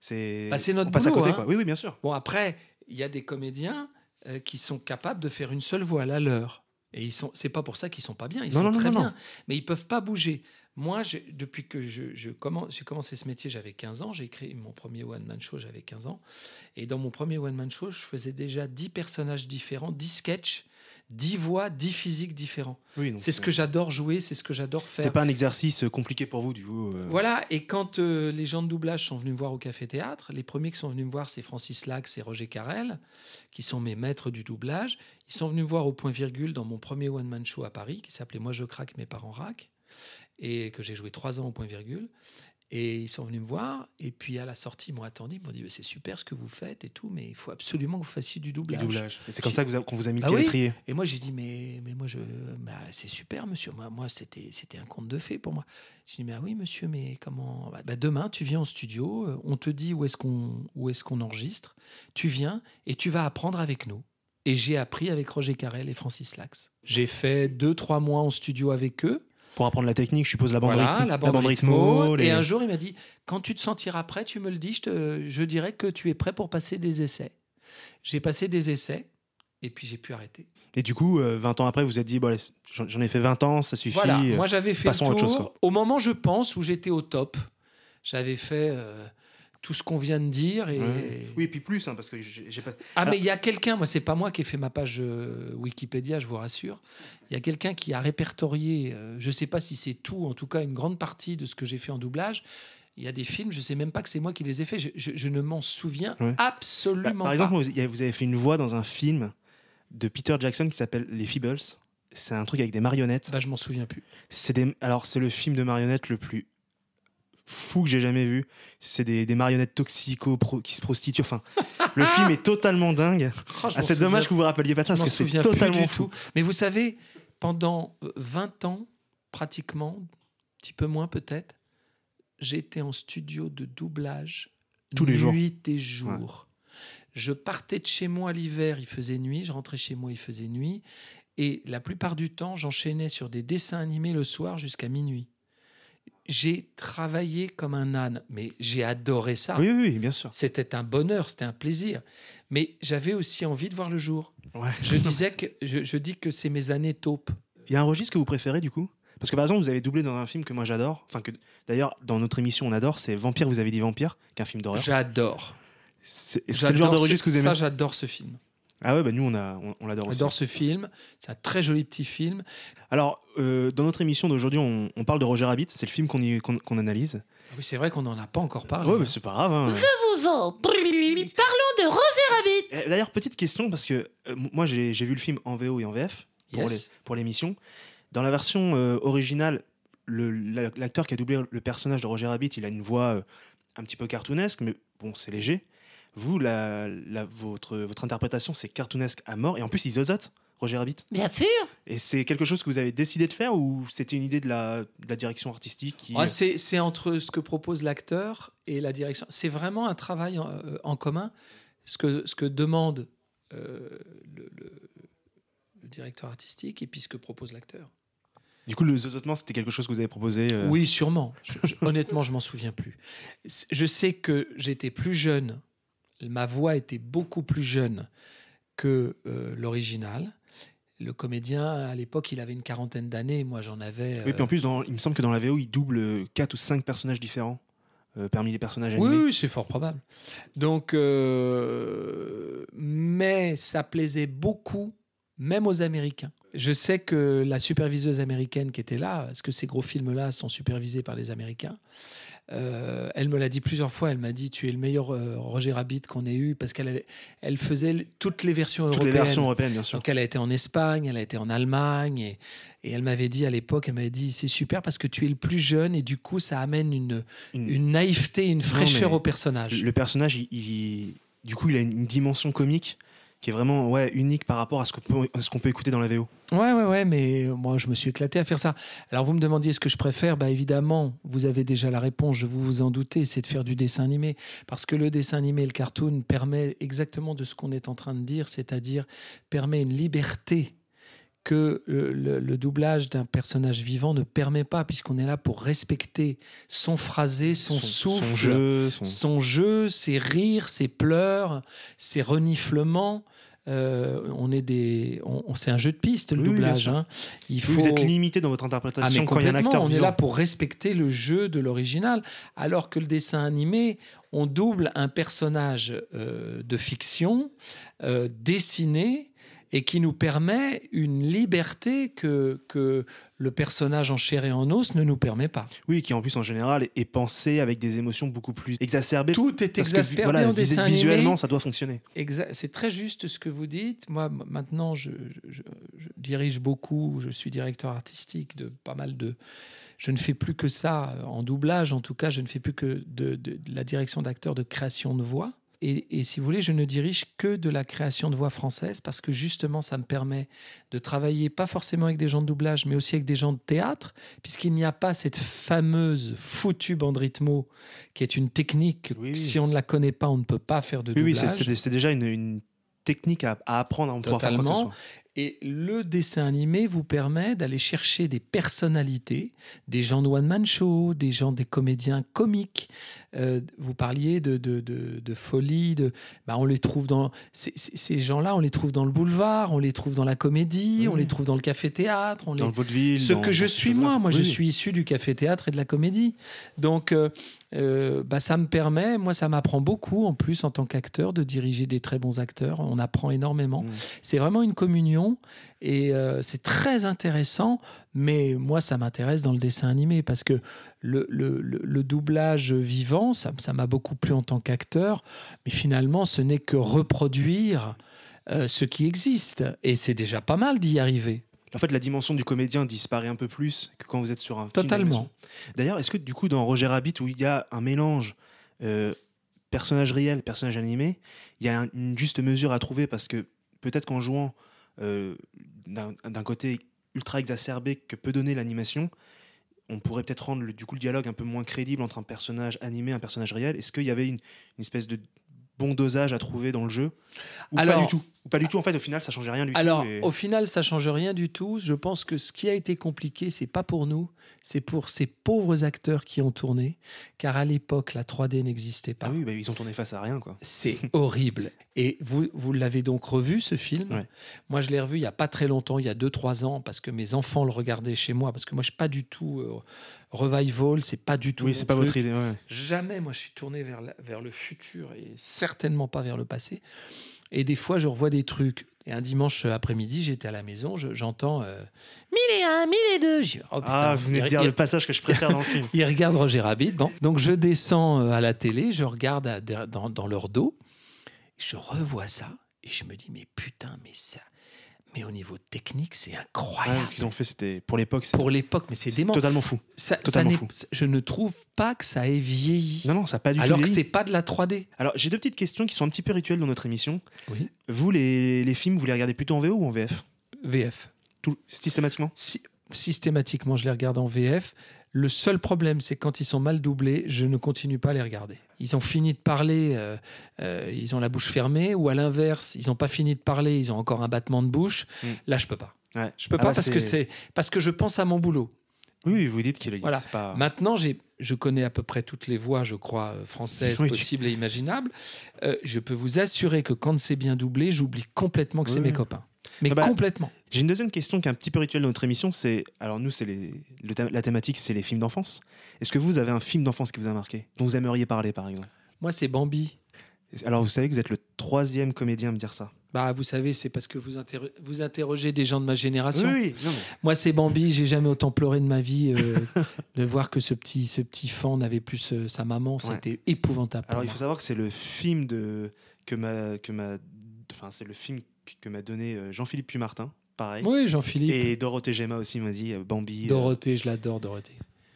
C'est Bah, c'est notre on passe à boulot, côté, hein. quoi. Oui, oui, bien sûr. Bon après, il y a des comédiens euh, qui sont capables de faire une seule voix à la leur. Et ils sont, c'est pas pour ça qu'ils sont pas bien, ils Non, sont non, très non, bien. Mais ils peuvent pas bouger. Moi, depuis que je, je commence, j'ai commencé ce métier, j'avais 15 ans. J'ai créé mon premier one-man show, j'avais 15 ans. Et dans mon premier one-man show, je faisais déjà 10 personnages différents, 10 sketchs, 10 voix, 10 physiques différents. Oui, c'est ce que j'adore jouer, c'est ce que j'adore C'était faire. pas un exercice euh, compliqué pour vous, du coup. euh. Voilà, et quand euh, les gens de doublage sont venus me voir au Café Théâtre, les premiers qui sont venus me voir, c'est Francis Lax et Roger Carrel, qui sont mes maîtres du doublage. Ils sont venus me voir au point virgule dans mon premier one-man show à Paris, qui s'appelait Moi je craque, mes parents raquent, et que j'ai joué trois ans au point virgule. Et ils sont venus me voir. Et puis à la sortie, ils m'ont attendu. Ils m'ont dit Bah, C'est super ce que vous faites et tout, mais il faut absolument que vous fassiez du doublage. doublage. Et c'est comme ça qu'on vous a mis le Bah oui. l'étrier. Et moi, j'ai dit Mais, mais moi, je, bah, c'est super, monsieur. Moi, moi c'était, c'était un conte de fées pour moi. J'ai dit Mais ah oui, monsieur, mais comment Bah, Demain, tu viens au studio, euh, on te dit où est-ce, qu'on, où est-ce qu'on enregistre. Tu viens et tu vas apprendre avec nous. Et j'ai appris avec Roger Carrel et Francis Lax. J'ai fait deux, trois mois en studio avec eux. Pour apprendre la technique, je suppose la bande Voilà, rythme- la bande, rythmo, rythmo. les- Et un jour, il m'a dit quand tu te sentiras prêt, tu me le dis, je, te- je dirais que tu es prêt pour passer des essais. J'ai passé des essais et puis j'ai pu arrêter. Et du coup, euh, 20 ans après, vous vous êtes dit, bon, j'en ai fait 20 ans, ça suffit. Voilà, euh, moi j'avais fait passons le autre chose. quoi. Au moment, je pense, où j'étais au top, j'avais fait euh, tout ce qu'on vient de dire. Et... Ouais. Oui, et puis plus, hein, parce que j'ai pas. Ah, Alors- mais il y a quelqu'un, moi, c'est pas moi qui ai fait ma page euh, Wikipédia, je vous rassure. Il y a quelqu'un qui a répertorié, euh, je sais pas si c'est tout, en tout cas une grande partie de ce que j'ai fait en doublage. Il y a des films, je sais même pas que c'est moi qui les ai faits, je, je- je ne m'en souviens Ouais. absolument Bah, par exemple, pas. y a- vous avez fait une voix dans un film de Peter Jackson qui s'appelle Les Feebles. C'est un truc avec des marionnettes. Bah, je m'en souviens plus. C'est des, alors, c'est le film de marionnettes le plus fou que j'ai jamais vu. C'est des, des marionnettes toxico pro- qui se prostituent. Enfin, le [laughs] film est totalement dingue. Oh, Ah, c'est dommage que vous vous rappeliez pas ça parce que c'est totalement fou. tout. Mais vous savez, pendant euh, 20 ans, pratiquement, un petit peu moins peut-être, j'étais en studio de doublage Tous les jours. nuit et jour. Je partais de chez moi l'hiver, il faisait nuit, je rentrais chez moi, il faisait nuit. Et la plupart du temps, j'enchaînais sur des dessins animés le soir jusqu'à minuit. J'ai travaillé comme un âne, mais j'ai adoré ça. Oui, oui, oui, bien sûr. C'était un bonheur, c'était un plaisir. Mais j'avais aussi envie de voir le jour. Ouais. Je [laughs] disais que je, je dis que c'est mes années taupes. Il y a un registre que vous préférez du coup? Parce que par exemple, vous avez doublé dans un film que moi j'adore. Enfin, que d'ailleurs, dans notre émission, on adore. C'est Vampire, vous avez dit Vampire, qui est un film d'horreur. J'adore. C'est le genre de registre que vous aimez? Ça, j'adore ce film. Ah ouais, bah nous on, a, on, on l'adore aussi. J'adore ce film. C'est un très joli petit film. Alors, euh, dans notre émission d'aujourd'hui, on, on parle de Roger Rabbit. C'est le film qu'on y- qu'on qu'on analyse. Ah Oui, c'est vrai qu'on n'en a pas encore parlé. Ouais, mais c'est pas grave. hein. Je vous en prie, parlons de Roger Rabbit. Eh, D'ailleurs, petite question, parce que euh, moi j'ai j'ai vu le film en VO et en VF pour Yes. les- pour l'émission. Dans la version euh, originale, le- la- l'acteur qui a doublé le personnage de Roger Rabbit, il a une voix euh, un petit peu cartoonesque, mais bon, c'est léger. Vous, la, la- votre, votre interprétation, c'est cartoonesque à mort, et en plus, il zozote, Roger Rabbit. Bien sûr. Et c'est quelque chose que vous avez décidé de faire, ou c'était une idée de la, de la direction artistique qui... Ouais, c'est c'est entre ce que propose l'acteur et la direction. C'est vraiment un travail en, euh, en commun. Ce que, ce que demande euh, le, le- le directeur artistique et puis ce que propose l'acteur. Du coup, le zozotement, c'était quelque chose que vous avez proposé euh, Oui, sûrement. Je- je- honnêtement, je m'en souviens plus. Je sais que j'étais plus jeune. Ma voix était beaucoup plus jeune que euh, l'original. Le comédien, à l'époque, il avait une quarantaine d'années. Moi, j'en avais. Oui, puis en euh, plus, dans- il me semble que dans la VO, il double 4 ou 5 personnages différents euh, parmi les personnages animés. oui, c'est fort probable. Donc, euh, mais ça plaisait beaucoup, même aux Américains. Je sais que la superviseuse américaine qui était là, parce que ces gros films-là sont supervisés par les Américains, euh, elle me l'a dit plusieurs fois. Elle m'a dit Tu es le meilleur euh, Roger Rabbit qu'on ait eu, parce qu'elle avait- elle faisait toutes les versions Toutes les européennes. versions européennes, bien sûr. Donc, elle a été en Espagne, elle a été en Allemagne, et, et elle m'avait dit à l'époque, elle m'avait dit C'est super parce que tu es le plus jeune, et du coup, ça amène une, une naïveté, une fraîcheur au personnage. Le personnage, il, il- du coup, il a une dimension comique qui est vraiment ouais, unique par rapport à ce qu'on peut, écouter dans la VO. Ouais, ouais, ouais, mais moi, je me suis éclaté à faire ça. Alors, vous me demandiez ce que je préfère. Bah, évidemment, vous avez déjà la réponse, je vous vous en doutez, c'est de faire du dessin animé. Parce que le dessin animé, le cartoon, permet exactement de ce qu'on est en train de dire, c'est-à-dire permet une liberté que le, le- le doublage d'un personnage vivant ne permet pas, puisqu'on est là pour respecter son phrasé, son, Son- souffle, son jeu, son- son jeu, ses rires, ses pleurs, ses reniflements. Euh, on est des, on, on- c'est un jeu de piste le Oui, doublage. hein. Il Oui, faut Vous êtes limité dans votre ah, interprétation mais quand il y a un acteur on est là pour respecter le jeu de l'original, alors que le dessin animé, on double un personnage euh, de fiction euh, dessiné et qui nous permet une liberté que, que le personnage en chair et en os ne nous permet pas. Oui, qui en plus en général est- pensé avec des émotions beaucoup plus exacerbées. Tout est que, exaspéré voilà, en vis- dessin Visuellement, animé. ça doit fonctionner. C'est très juste ce que vous dites. Moi, maintenant, je, je- je dirige beaucoup, je suis directeur artistique de pas mal de je ne fais plus que ça euh, en doublage. En tout cas, je ne fais plus que de, de- de la direction d'acteur de création de voix. Et, et si vous voulez, je ne dirige que de la création de voix française parce que justement, ça me permet de travailler pas forcément avec des gens de doublage, mais aussi avec des gens de théâtre, puisqu'il n'y a pas cette fameuse foutue bande rythmo qui est une technique. que Si on ne la connaît pas, on ne peut pas faire de Oui, oui, doublage. c'est- c'est déjà une, une technique à, à apprendre faire quoi que ce Totalement. soit. Et le dessin animé vous permet d'aller chercher des personnalités, des gens de one-man show, des gens, des comédiens comiques. Euh, vous parliez de, de, de- de folie, de, bah, on les trouve dans ces, gens-là, on les trouve dans le boulevard, on les trouve dans la comédie, on les trouve dans le café-théâtre, on Dans les- le vaudeville, Ce dans- que je suis moi, moi je Oui, suis issu du café-théâtre et de la comédie. Donc, euh, euh, bah, ça me permet, moi, ça m'apprend beaucoup en plus en tant qu'acteur de diriger des très bons acteurs. On apprend énormément. Mm. C'est vraiment une communion et euh, c'est très intéressant. Mais moi, ça m'intéresse dans le dessin animé parce que le, le- le- le doublage vivant, ça ça m'a beaucoup plu en tant qu'acteur. Mais finalement, ce n'est que reproduire euh, ce qui existe. Et c'est déjà pas mal d'y arriver. En fait, la dimension du comédien disparaît un peu plus que quand vous êtes sur un film Totalement. D'ailleurs, est-ce que du coup, dans Roger Rabbit, où il y a un mélange euh, personnage réel, personnage animé, il y a un- une juste mesure à trouver parce que peut-être qu'en jouant euh, d'un d'un côté ultra exacerbé que peut donner l'animation, on pourrait peut-être rendre le, du coup le dialogue un peu moins crédible entre un personnage animé et un personnage réel. Est-ce qu'il y avait une, une espèce de bon dosage à trouver dans le jeu Ou pas Alors- du tout Ou Pas du tout, en fait, au final, ça changeait rien du Alors, tout. et- au final, ça change rien du tout. Je pense que ce qui a été compliqué, c'est pas pour nous, c'est pour ces pauvres acteurs qui ont tourné, car à l'époque, la 3D n'existait pas. Ah oui, bah, ils ont tourné face à rien, quoi. C'est [laughs] horrible. Et vous, vous l'avez donc revu, ce film Ouais. Moi, je l'ai revu il n'y a pas très longtemps, il y a 2-3 ans, parce que mes enfants le regardaient chez moi, parce que moi, je suis pas du tout euh, revival, c'est pas du tout. Oui, c'est pas votre idée, ouais. Jamais, moi, je suis tourné vers, la- vers le futur et certainement pas vers le passé. Et des fois, je revois des trucs. Et un dimanche après-midi, j'étais à la maison, je- j'entends euh, mille et un, mille et oh, Ah, vous venez de dire il- le passage que je préfère dans le film. [laughs] il regarde Roger Rabbit. Bon. Donc je descends euh, à la télé, je regarde à- der- dans, dans leur dos, je revois ça et je me dis mais putain mais ça, mais au niveau technique c'est Ouais, incroyable. ce qu'ils ont fait, c'était pour l'époque. Pour l'époque, mais c'est dément. Totalement fou. Ça- Totalement fou. Je ne trouve pas que ça ait vieilli. Non, non, ça n'a pas du tout. Alors que c'est pas de la 3D. Alors, j'ai deux petites questions qui sont un petit peu rituelles dans notre émission. Oui. Vous, les, les films, vous les regardez plutôt en VO ou en VF VF. Tout, systématiquement? Si- systématiquement, je les regarde en VF. Le seul problème, c'est quand ils sont mal doublés, je ne continue pas à les regarder. Ils ont fini de parler, euh, euh, ils ont la bouche fermée, ou à l'inverse, ils n'ont pas fini de parler, ils ont encore un battement de bouche. Mm. Là, je peux pas. Ouais. Je peux Ah pas ouais, parce que c'est parce que je pense à mon boulot. Oui, vous dites qu'il est Voilà. pas. Maintenant, j'ai, je connais à peu près toutes les voix, je crois, euh, françaises [laughs] Oui, possibles et imaginables. Euh, je peux vous assurer que quand c'est bien doublé, j'oublie complètement que c'est mes copains. Mais Ah bah, complètement. J'ai une deuxième question qui est un petit peu rituelle dans notre émission. C'est alors nous, c'est les, le thème- la thématique, c'est les films d'enfance. Est-ce que vous avez un film d'enfance qui vous a marqué, dont vous aimeriez parler, par exemple? Moi, c'est Bambi. Alors, vous savez que vous êtes le troisième comédien à me dire ça. Bah, vous savez, c'est parce que vous, vous interrogez des gens de ma génération. Oui, oui, non, mais- Moi, c'est Bambi. J'ai jamais autant pleuré de ma vie euh, [laughs] de voir que ce petit, ce petit fan n'avait plus euh, sa maman. C'était épouvantable. Alors, il faut savoir que c'est le film de que m'a que m'a enfin c'est le film que m'a donné euh, Jean-Philippe Puy-Martin, pareil. Oui, Jean-Philippe. Et Dorothée Gemma aussi m'a dit euh, Bambi. euh, Dorothée, je l'adore, Dorothée.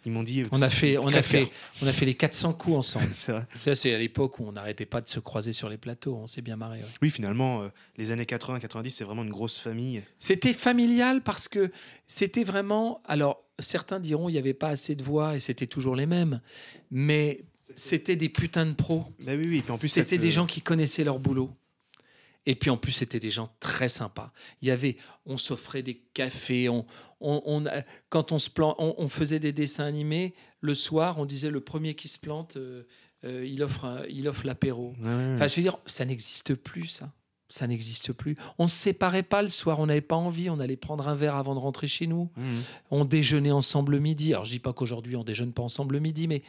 ils m'ont dit. On a fait, on a fait, on a fait les 400 coups ensemble. [laughs] C'est vrai. Ça, c'est à l'époque où on n'arrêtait pas de se croiser sur les plateaux. On s'est bien marré. ouais. Oui, finalement, euh, les années 80-90, c'est vraiment une grosse famille. C'était familial parce que c'était vraiment. Alors, certains diront il n'y avait pas assez de voix et c'était toujours les mêmes, mais c'était des putains de pros. Bah oui, oui. Et puis en plus, C'était des gens qui connaissaient leur boulot. Et puis en plus, c'était des gens très sympas. Il y avait, on s'offrait des cafés, on, on, on a- quand on se plan, on, on faisait des dessins animés. Le soir, on disait le premier qui se plante, euh, euh, il offre, un- il offre l'apéro. Ouais, ouais, Enfin, je veux dire, ça n'existe plus, ça. Ça n'existe plus. On se séparait pas le soir, on n'avait pas envie, on allait prendre un verre avant de rentrer chez nous. Mhm. On déjeunait ensemble le midi. Alors, je dis pas qu'aujourd'hui on déjeune pas ensemble le midi, mais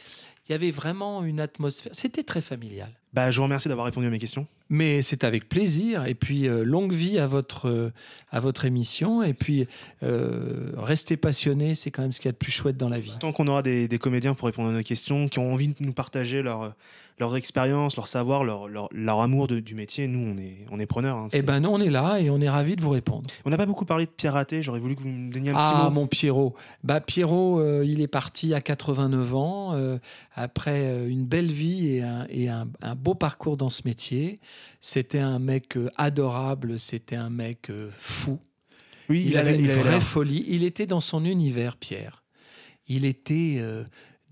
Il y avait vraiment une atmosphère. C'était très familial. Bah, je vous remercie d'avoir répondu à mes questions. Mais c'est avec plaisir. Et puis, euh, longue vie à votre, euh, à votre émission. Et puis, euh, restez passionnés. C'est quand même ce qu'il y a de plus chouette dans la vie. Tant qu'on aura des, des comédiens pour répondre à nos questions, qui ont envie de nous partager leur, leur expérience, leur savoir, leur, leur, leur amour de- du métier, nous, on est, on est preneurs. hein. Eh ben, nous, on est là et on est ravis de vous répondre. On n'a pas beaucoup parlé de Pierre Raté. J'aurais voulu que vous me donniez un petit Ah, mot. mon Pierrot. Bah, Pierrot, euh, il est parti à 89 ans, euh, après euh, une belle vie et, un, et un- un beau parcours dans ce métier. C'était un mec adorable, c'était un mec fou. Oui, il, il avait avait- une il avait vraie folie. Il était dans son univers, Pierre. Il était euh,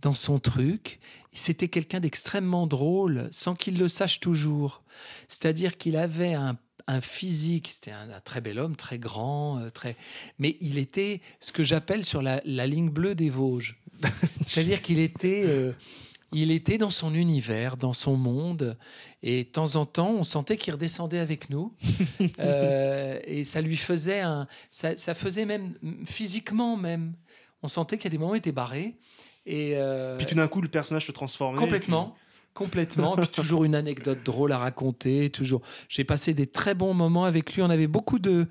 dans son truc. C'était quelqu'un d'extrêmement drôle, sans qu'il le sache toujours. C'est-à-dire qu'il avait un, un physique, c'était un, un très bel homme, très grand, euh, très. Mais il était ce que j'appelle sur la, la ligne bleue des Vosges. [laughs] C'est-à-dire qu'il était, euh, il était dans son univers, dans son monde, et de temps en temps, on sentait qu'il redescendait avec nous, [laughs] Euh, et ça lui faisait un, ça, ça faisait même physiquement même, on sentait qu'il y a des moments où il était barré, et euh, Puis tout d'un coup, le personnage se transformait. Complètement. Complètement. Puis toujours une anecdote drôle à raconter. Toujours. J'ai passé des très bons moments avec lui. On avait beaucoup de,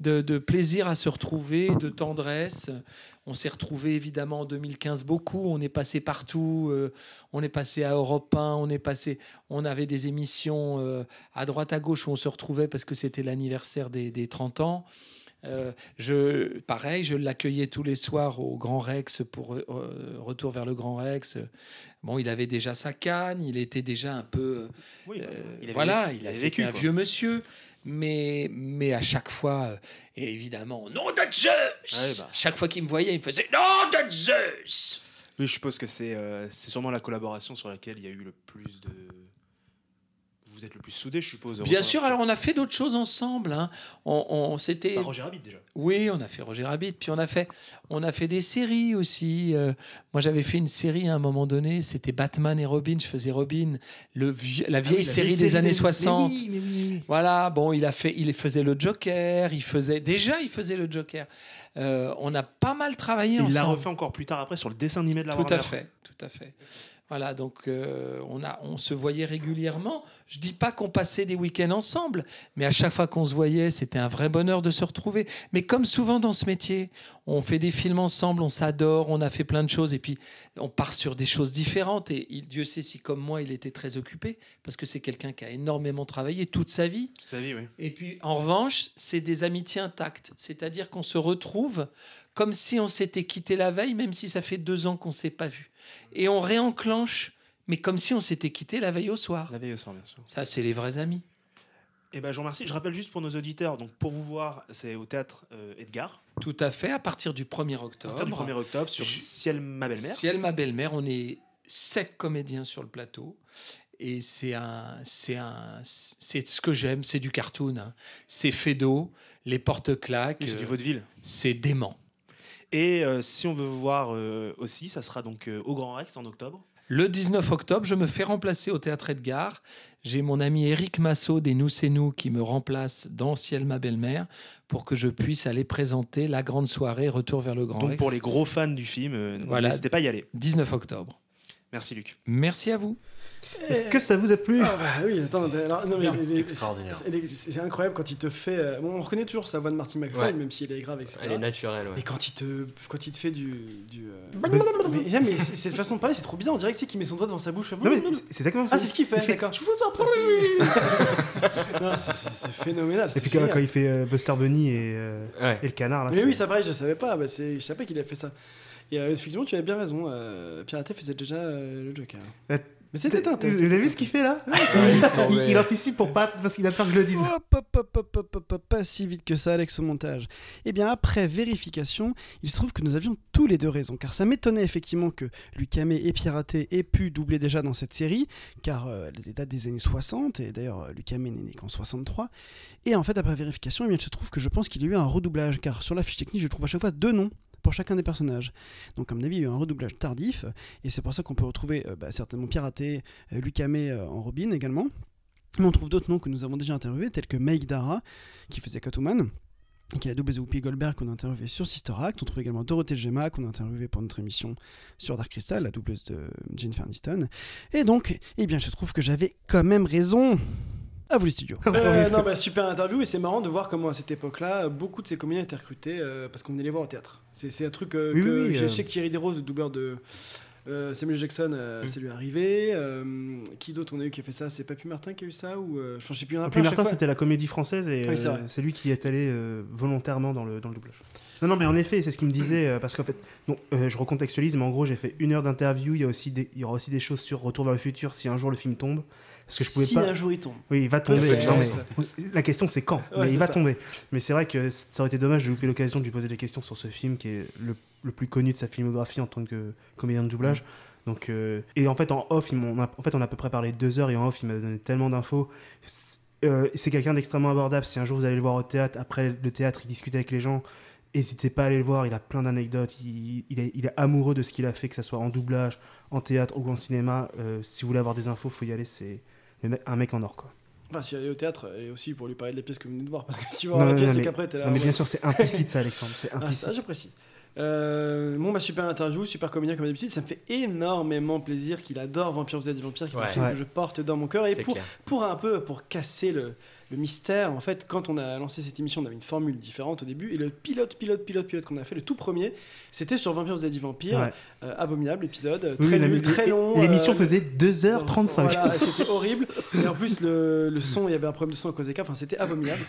de, de plaisir à se retrouver, de tendresse. On s'est retrouvés évidemment en 2015 beaucoup. On est passé partout. euh, on est passé à Europe 1. On est passé. On avait des émissions euh, à droite à gauche où on se retrouvait parce que c'était l'anniversaire des, des 30 ans. Euh, je, pareil, je l'accueillais tous les soirs au Grand Rex pour euh, retour vers le Grand Rex. Bon, il avait déjà sa canne, il était déjà un peu. Oui, bah, euh, il avait- voilà, il il a avait vécu un quoi. vieux monsieur. Mais, mais à chaque fois, euh, et évidemment, nom de Zeus Ouais, bah. Chaque fois qu'il me voyait, il me faisait nom de Zeus Oui, je suppose que c'est euh, c'est sûrement la collaboration sur laquelle il y a eu le plus de. Vous êtes le plus soudés, je suppose. Bien sûr, alors on a fait d'autres choses ensemble. hein. On, on- c'était. Bah, Roger Rabbit déjà. Oui, on a fait Roger Rabbit, puis on a fait, on a fait des séries aussi. Euh, moi, j'avais fait une série à un moment donné, c'était Batman et Robin. Je faisais Robin, le vie- la vieille Ah la série vieille des série années des- mais 60. oui, mais oui, oui. Voilà, bon, il a fait, il faisait le Joker, il faisait déjà, il faisait le Joker. Euh, on a pas mal travaillé Il l'a ensemble. refait encore plus tard après sur le dessin animé de la Tout à fait, tout à fait. Voilà, donc euh, on, a, on se voyait régulièrement. Je dis pas qu'on passait des week-ends ensemble, mais à chaque fois qu'on se voyait, c'était un vrai bonheur de se retrouver. Mais comme souvent dans ce métier, on fait des films ensemble, on s'adore, on a fait plein de choses, et puis on part sur des choses différentes. Et il- Dieu sait si, comme moi, il était très occupé, parce que c'est quelqu'un qui a énormément travaillé toute sa vie. Toute sa vie, oui. Et puis, en revanche, c'est des amitiés intactes. C'est-à-dire qu'on se retrouve comme si on s'était quitté la veille, même si ça fait deux ans qu'on ne s'est pas vu. Et on réenclenche, mais comme si on s'était quitté la veille au soir. La veille au soir, bien sûr. Ça, c'est les vrais amis. Et ben, je vous remercie. Je rappelle juste pour nos auditeurs, donc pour vous voir, c'est au théâtre euh, Edgar. Tout à fait, à partir du 1er À octobre. partir du 1er octobre sur Je- Ciel ma belle-mère. Ciel, ma belle-mère, on est sept comédiens sur le plateau. Et c'est un, c'est un, c'est ce que j'aime, c'est du cartoon. hein. C'est fait d'eau, les portes claquent. Oui, c'est du euh, vaudeville. C'est dément. Et euh, si on veut vous voir euh, aussi, ça sera donc euh, au Grand Rex en octobre. Le 19 octobre, je me fais remplacer au Théâtre Edgar. J'ai mon ami Eric Massot des Nous c'est nous qui me remplace dans Ciel ma belle-mère pour que je puisse aller présenter la grande soirée Retour vers le Grand Donc Rex. pour les gros fans du film, Voilà. n'hésitez pas à y aller. 19 octobre. Merci Luc. Merci à vous. Est-ce que ça vous a plu Ah bah oui, attends, alors, non, mais les- Extraordinaire. c'est- les- C'est incroyable quand il te fait. euh, bon, on reconnaît toujours sa voix de Marty McFly, Ouais. même si elle est grave, etc. Elle est naturelle, ouais. Et quand il te, quand il te fait du. du euh, mais, mais, mais c'est- cette façon de parler, c'est trop bizarre. On dirait que c'est qu'il met son doigt devant sa bouche. Non, mais c'est- c'est exactement ça. Ah, c'est ce qu'il fait, Il fait- d'accord. Je vous en prie [laughs] Non, c'est- c'est c'est phénoménal. Et c'est puis quand, génial. quand il fait euh, Buster Bunny et, euh, Ouais. et le canard, là. Mais c'est- oui, ça pareil, je savais pas. Bah, c'est- je savais pas qu'il avait fait ça. Et euh, effectivement, tu avais bien raison. Euh, Piraté faisait déjà euh, le Joker. Euh, Mais c'était Tintin. vous avez vu ce qu'il fait là il, [laughs] il anticipe pour pas parce qu'il a peur que je le dise. Hop, hop, hop, hop, hop, hop, hop, pas si vite que ça, Alex, au montage. Eh bien, après vérification, il se trouve que nous avions tous les deux raison, car ça m'étonnait effectivement que Lucamé et Piraté aient pu doubler déjà dans cette série, car euh, les dates des années 60, et d'ailleurs, euh, Lucamé n'est né qu'en 63. Et en fait, après vérification, eh bien, il se trouve que je pense qu'il y a eu un redoublage, car sur la fiche technique, je trouve à chaque fois deux noms pour chacun des personnages. Donc, à mon avis, il y a eu un redoublage tardif, et c'est pour ça qu'on peut retrouver euh, bah, certainement Piraté, euh, Lucamé euh, en Robin également. Mais on trouve d'autres noms que nous avons déjà interviewés, tels que Meg Dara, qui faisait Catwoman, qui est la double de Goldberg qu'on a interviewé sur Sister Act. On trouve également Dorothée Gemma qu'on a interviewé pour notre émission sur Dark Crystal, la doubleuse de Jennifer Aniston. Et donc, eh bien, je trouve que j'avais quand même raison. À vous les studios. [laughs] Euh, non, bah, super interview et c'est marrant de voir comment à cette époque-là, beaucoup de ces comédiens étaient recrutés euh, parce qu'on venait les voir au théâtre. C'est c'est un truc euh, Oui, que oui, je euh. sais que Thierry Desroses, le doubleur de euh, Samuel Jackson, euh, ça lui est arrivé. Euh, qui d'autre on a eu qui a fait ça? C'est Papy Martin qui a eu ça ou euh, je sais plus. en a chaque Martin, c'était la comédie française et Oui, c'est euh, c'est lui qui est allé euh, volontairement dans le, dans le doublage. Non, non, mais en effet, c'est ce qu'il me disait, euh, parce qu'en fait, bon, euh, je recontextualise, mais en gros, j'ai fait une heure d'interview, il y, a aussi des- il y aura aussi des choses sur Retour vers le futur si un jour le film tombe. Parce que je pouvais Si pas. un jour il tombe. Oui, il va tomber. chance, non, mais La question, c'est quand Ouais, Mais c'est il va ça. tomber. Mais c'est vrai que ça aurait été dommage de louper l'occasion de lui poser des questions sur ce film qui est le, le plus connu de sa filmographie en tant que comédien de doublage. Donc, euh, et en fait, en off, ils m'ont- en fait, on a à peu près parlé deux heures et en off, il m'a donné tellement d'infos. C'est- euh, c'est quelqu'un d'extrêmement abordable. Si un jour vous allez le voir au théâtre, après le théâtre, il discute avec les gens. N'hésitez pas à aller le voir, il a plein d'anecdotes, il, il est, il est amoureux de ce qu'il a fait, que ce soit en doublage, en théâtre ou en cinéma. Euh, si vous voulez avoir des infos, faut y aller, c'est un mec en or. Quoi. Enfin, si elle est au théâtre, et aussi pour lui parler de la pièce que vous venez de voir. Parce que si tu vois la pièce mais- qu'après t'es là. non, mais ouais. bien sûr, c'est implicite, ça, Alexandre, c'est Ah, implicite. ça, j'apprécie. Euh, bon, bah, super interview, super comédien comme d'habitude. Ça me fait énormément plaisir qu'il adore Vampire vous êtes des vampires, qui est un film Ouais. que je porte dans mon cœur. Et pour, clair. pour un peu, pour casser le, le mystère, en fait, quand on a lancé cette émission, on avait une formule différente au début. Et le pilote, pilote, pilote, pilote qu'on a fait, le tout premier, c'était sur Vampire vous êtes des vampires. Ouais. Euh, abominable épisode, Oui, très la- nul, très long. L'émission euh, faisait 2h35. voilà, c'était [laughs] horrible. Et en plus, le, le son, il y avait un problème de son à cause des cas. Enfin, c'était abominable.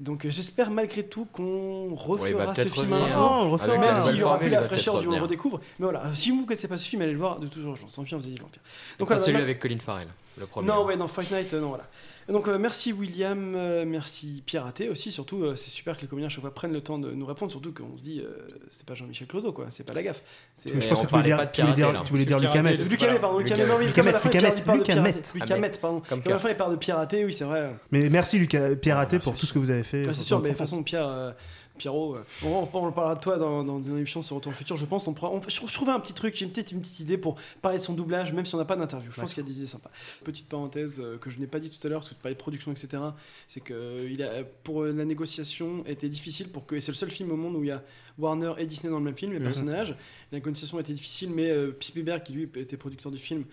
Donc, euh, j'espère malgré tout qu'on Ouais, refera ce film un jour. Non, on le refera. Avec Même la s'il y aura plus la fraîcheur du on le redécouvre. Mais voilà, si vous ne connaissez pas ce film, allez le voir de toujours urgence. Vampire, vous avez dit vampire. Donc, pas voilà, celui avec Colin Farrell, le premier. non, ouais, dans Fight Night, euh, non, voilà. Et donc, euh, merci William, euh, merci Pierre Athé aussi. Surtout, euh, c'est super que les comédiens à chaque fois prennent le temps de nous répondre. Surtout qu'on se dit, euh, c'est pas Jean-Michel Clodo, quoi. C'est pas la gaffe. C'est, Je pense que tu voulais dire, tu voulais dire, tu voulais dire Lucas Lucas Met. Lucas Met, pardon, Lucas Met, oui, Lucas comme à Met, la fin, Lucas Pierre, Met, il parle de Lucas Pierre Met. Athé. Lucas Ah, Met, pardon. comme Comme à la Pierre. fin, il parle de Pierre Athé, oui, c'est vrai. Mais merci Lucas, Pierre Athé pour tout ce que vous avez fait. C'est sûr, mais de toute façon, Pierre, Pierrot, euh, on, on, on parlera de toi dans, dans une émission sur Retour au futur. Je pense on pourra, on- je, je trouvais un petit truc, j'ai une petite, une petite idée pour parler de son doublage, même si on n'a pas d'interview. Je pense qu'il y a des idées sympas. Petite parenthèse euh, que je n'ai pas dit tout à l'heure, parce que tu parlais de production, etc. C'est que euh, il a, pour la négociation était difficile pour que, et c'est le seul film au monde où il y a Warner et Disney dans le même film, les Mhm. personnages. La négociation était difficile, mais euh, Spielberg, qui lui était producteur du film,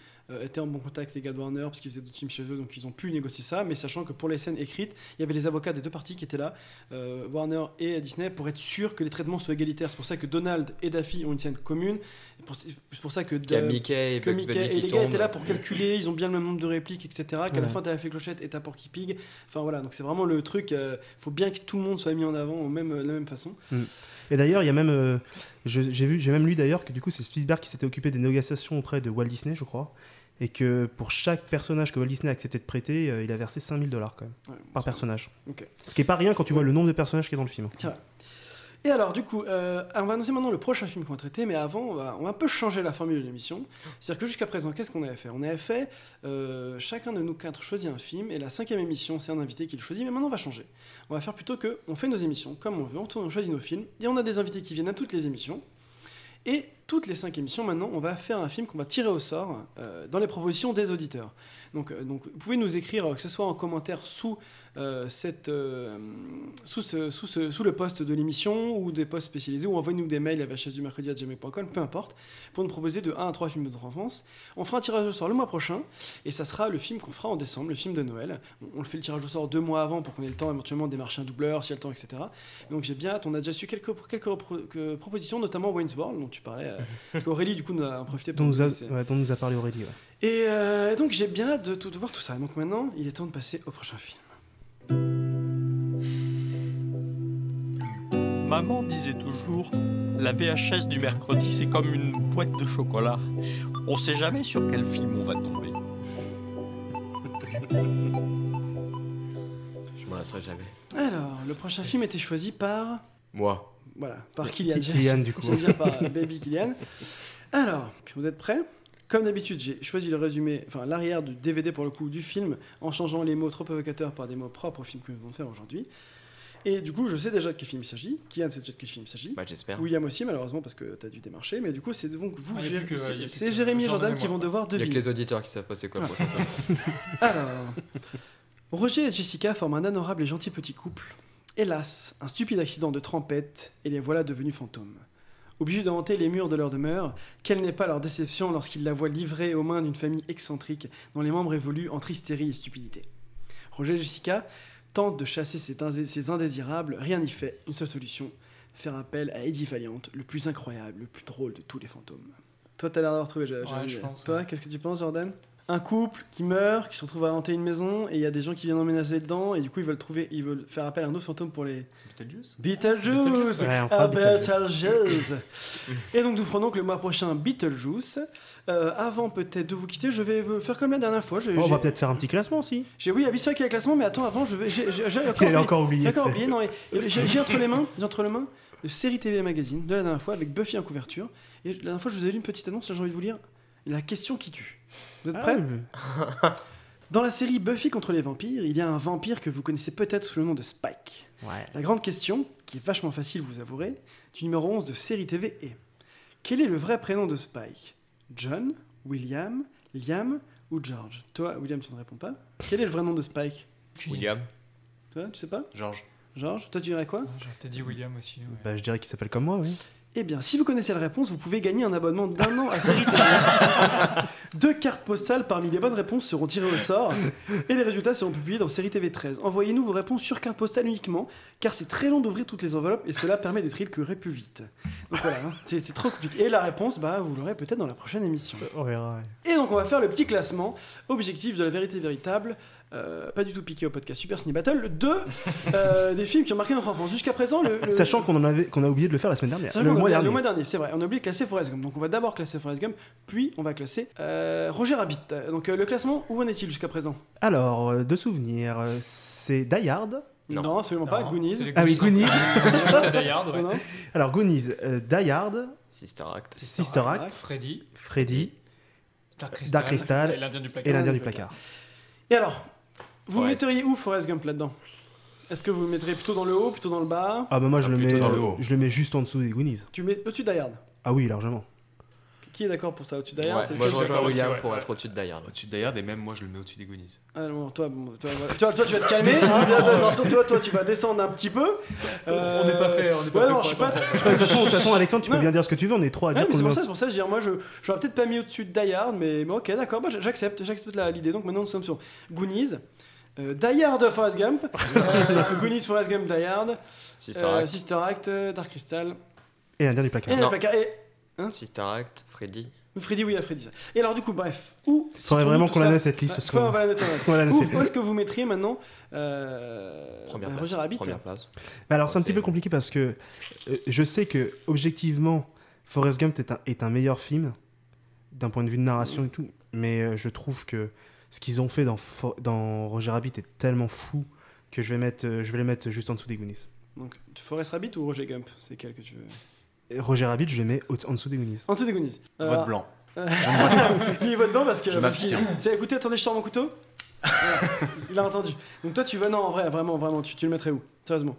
était en bon contact avec les gars de Warner parce qu'ils faisaient d'autres films chez eux, donc ils ont pu négocier ça. Mais sachant que pour les scènes écrites, il y avait les avocats des deux parties qui étaient là, euh, Warner et Disney, pour être sûr que les traitements soient égalitaires. C'est pour ça que Donald et Daffy ont une scène commune. C'est pour ça que, de- Mickey et que Mickey et les gars étaient là pour calculer, ils ont bien le même nombre de répliques, etc. Qu'à la fin, t'as la fée clochette et t'as Porky Pig. Enfin voilà, donc c'est vraiment le truc. Il faut bien que tout le monde soit mis en avant au même, de la même façon. Mm. Et d'ailleurs, il y a même, euh, j'ai vu, j'ai même lu d'ailleurs que du coup c'est Spielberg qui s'était occupé des négociations auprès de Walt Disney, je crois, et que pour chaque personnage que Walt Disney a accepté de prêter, euh, il a versé 5000 dollars quand même Ouais, par personnage. Ok. Ce qui est pas rien quand tu vois le nombre de personnages qu'il y a dans le film. Tiens. Et alors, du coup, euh, on va annoncer maintenant le prochain film qu'on va traiter, mais avant, on va, on va un peu changer la formule de l'émission. C'est-à-dire que jusqu'à présent, qu'est-ce qu'on avait fait? On avait fait, euh, chacun de nous quatre choisit un film, et la cinquième émission, c'est un invité qui le choisit, mais maintenant on va changer. On va faire plutôt que, on fait nos émissions comme on veut, on choisit nos films, et on a des invités qui viennent à toutes les émissions. Et toutes les cinq émissions, maintenant, on va faire un film qu'on va tirer au sort euh, dans les propositions des auditeurs. Donc, euh, donc, vous pouvez nous écrire, que ce soit en commentaire sous, euh, cette, euh, sous, ce- sous, ce- sous le post de l'émission ou des posts spécialisés, ou envoyez-nous des mails à vhsdumercredi.gmail.com, peu importe, pour nous proposer de 1 à 3 films de notre enfance. On fera un tirage au sort le mois prochain, et ça sera le film qu'on fera en décembre, le film de Noël. On, on le fait le tirage au sort deux mois avant pour qu'on ait le temps éventuellement de démarcher un doubleur, s'il y a le temps, etc. Donc j'ai bien hâte, on a déjà su quelques, propositions, notamment Wayne's World, dont tu parlais, euh, [laughs] parce qu'Aurélie, du coup, nous a en profité pour Dont nous, a, ouais, dont nous a parlé Aurélie. ouais. Et euh, donc j'ai bien hâte de, tout- de voir tout ça. Donc maintenant, il est temps de passer au prochain film. Maman disait toujours, la VHS du mercredi, c'est comme une boîte de chocolat. On sait jamais sur quel film on va tomber. [laughs] Je m'en lasserai jamais. Alors, le prochain film était choisi par. Moi. Voilà, par Kylian. Kylian, du [laughs] coup. J'allais dire par Baby Kylian. Alors, vous êtes prêts? Comme d'habitude, j'ai choisi le résumé, enfin l'arrière du DVD pour le coup du film, en changeant les mots trop évocateurs par des mots propres au film que nous allons faire aujourd'hui. Et du coup, je sais déjà de quel film il s'agit. Kylian sait déjà de quel film il s'agit. Bah, j'espère. William aussi, malheureusement, parce que tu as dû démarcher. Mais du coup, c'est donc vous, Ah, il que- c'est- il Jérémy et Jordan qui vont devoir Il y a que deviner. les auditeurs qui savent pas c'est quoi Ah, pour c'est ça. [laughs] Alors, Roger et Jessica forment un adorable et gentil petit couple. Hélas, un stupide accident de trempette, et les voilà devenus fantômes. Obligés de hanter les murs de leur demeure, quelle n'est pas leur déception lorsqu'ils la voient livrée aux mains d'une famille excentrique dont les membres évoluent entre hystérie et stupidité. Roger et Jessica tentent de chasser ces, indé- ces indésirables, rien n'y fait, une seule solution, faire appel à Eddie Valiant, le plus incroyable, le plus drôle de tous les fantômes. Toi, t'as l'air d'avoir trouvé, Jérémy. Ouais, je pense, Toi, ouais. qu'est-ce que tu penses, Jordan? Un couple qui meurt, qui se retrouve à hanter une maison, et il y a des gens qui viennent emménager dedans, et du coup, ils veulent trouver, ils veulent faire appel à un autre fantôme pour les. Beetlejuice? Beetlejuice Ouais, Ah, fera Beetlejuice. Beetlejuice Et donc, nous ferons donc le mois prochain Beetlejuice. Euh, avant peut-être de vous quitter, je vais faire comme la dernière fois. Oh, on va peut-être faire un petit classement aussi. j'ai oui, il y a qu'il y a le classement, mais attends, avant, je vais, j'ai, encore, Il encore oublié, sais. oublié, non, j'ai, entre les mains, j'ai entre les mains le série TV magazine de la dernière fois avec Buffy en couverture. Et la dernière fois, je vous ai lu une petite annonce, j'ai envie de vous lire la question qui tue. Vous êtes Ah, prêts. [laughs] Dans la série Buffy contre les vampires, il y a un vampire que vous connaissez peut-être sous le nom de Spike. Ouais. La grande question, qui est vachement facile, vous avouerez, du numéro 11 de série TV est Quel est le vrai prénom de Spike? John, William, Liam ou George? Toi, William, tu ne réponds pas. Quel est le vrai nom de Spike? William. Toi, tu sais pas? Georges. George? Toi, tu dirais quoi? J'aurais peut-être dit William aussi. ouais. Bah, je dirais qu'il s'appelle comme moi, oui. Eh bien, si vous connaissez la réponse, vous pouvez gagner un abonnement d'un an à Série TV. [laughs] Deux cartes postales parmi les bonnes réponses seront tirées au sort et les résultats seront publiés dans Série TV 13. Envoyez-nous vos réponses sur carte postale uniquement, car c'est très long d'ouvrir toutes les enveloppes et cela permet de trier le curé plus vite. Donc voilà, hein, c'est c'est trop compliqué. Et la réponse, bah, vous l'aurez peut-être dans la prochaine émission. On verra. ouais. Et donc on va faire le petit classement objectif de la vérité véritable, euh, pas du tout piqué au podcast Super Ciné Battle, de euh, des films qui ont marqué notre enfance. Jusqu'à présent, le, le- Sachant qu'on en avait, qu'on a oublié de le faire la semaine dernière. Le mois dernier. le mois dernier, c'est vrai. On a oublié de classer Forrest Gump. Donc on va d'abord classer Forrest Gump, puis on va classer euh, Roger Rabbit. Donc euh, le classement, où en est-il jusqu'à présent? Alors, euh, de souvenirs, euh, c'est Die Hard. Non, absolument pas. Goonies. Ah oui, Goonies. Die Hard, ouais. Non, non. Alors, Goonies, euh, Die Hard, Sister Act. Sister Act, Freddy, Freddy Dark Crystal, Dark Crystal et l'Indien du placard. et l'Indien du placard. Et alors, vous Forrest. metteriez où Forrest Gump là-dedans? Est-ce que vous le mettriez plutôt dans le haut, plutôt dans le bas? Ah bah moi je Ah, le, mets, dans le haut. je le mets juste en dessous des Goonies. Tu mets au-dessus Hard. Ah oui, largement. Qui est d'accord pour ça? Au-dessus de Die Ouais, moi je rejoins William pour ouais. être au-dessus de Die Hard. Au-dessus de Die Hard, et même moi je le mets au-dessus des Goonies. Ah non, toi, bon, toi, voilà. toi, toi, tu vas te calmer. hein, toi, toi, tu vas descendre un petit peu. Euh, On n'est pas fait, on n'est pas ouais, fait non, pour je suis pas. attendre De toute façon, de toute façon, Alexandre, tu peux Non. bien dire ce que tu veux, on est trois à Ouais, dire mais qu'on c'est le pour met ça, c'est pour ça, je veux dire, moi, je, je l'aurais peut-être pas mis au-dessus de Die Hard, mais, mais ok, d'accord, moi, j'accepte, j'accepte la- l'idée. Donc maintenant, nous sommes sur Goonies, euh, Die Hard, Forrest Gump, [laughs] euh, Goonies, Forrest Gump, Die Hard, Sister euh, Act. Sister Act, euh, Dark Crystal, Et l'Indien du et, placard. le Non. placard, et Sister Act, Freddy. Freddy, oui, à Freddy. ça. Et alors, du coup, bref, où Faudrait situons-nous vraiment tout qu'on la ça note, cette liste, ce soir. [laughs] on va la noter, on va la noter. On va la Où, est-ce que vous mettriez maintenant euh, Première bah, place. Roger Rabbit Première place. Mais alors c'est un C'est- petit peu compliqué parce que euh, je sais que objectivement Forrest Gump est un, est un meilleur film d'un point de vue de narration et tout, mais euh, je trouve que ce qu'ils ont fait dans, Fo- dans Roger Rabbit est tellement fou que je vais, mettre, euh, je vais les mettre juste en dessous des Goonies. Donc, Forrest Rabbit ou Roger Gump C'est quel que tu veux? Et Roger Rabbit, je les mets en dessous des Goonies. En dessous des Goonies. Vote Alors, blanc. Euh, Lui, il vote blanc parce que. C'est, écoutez, attendez, je sors mon couteau. Voilà. [laughs] Il a entendu. Donc toi, tu vas. Non, en vrai, vraiment, vraiment, tu, tu le mettrais où? Sérieusement.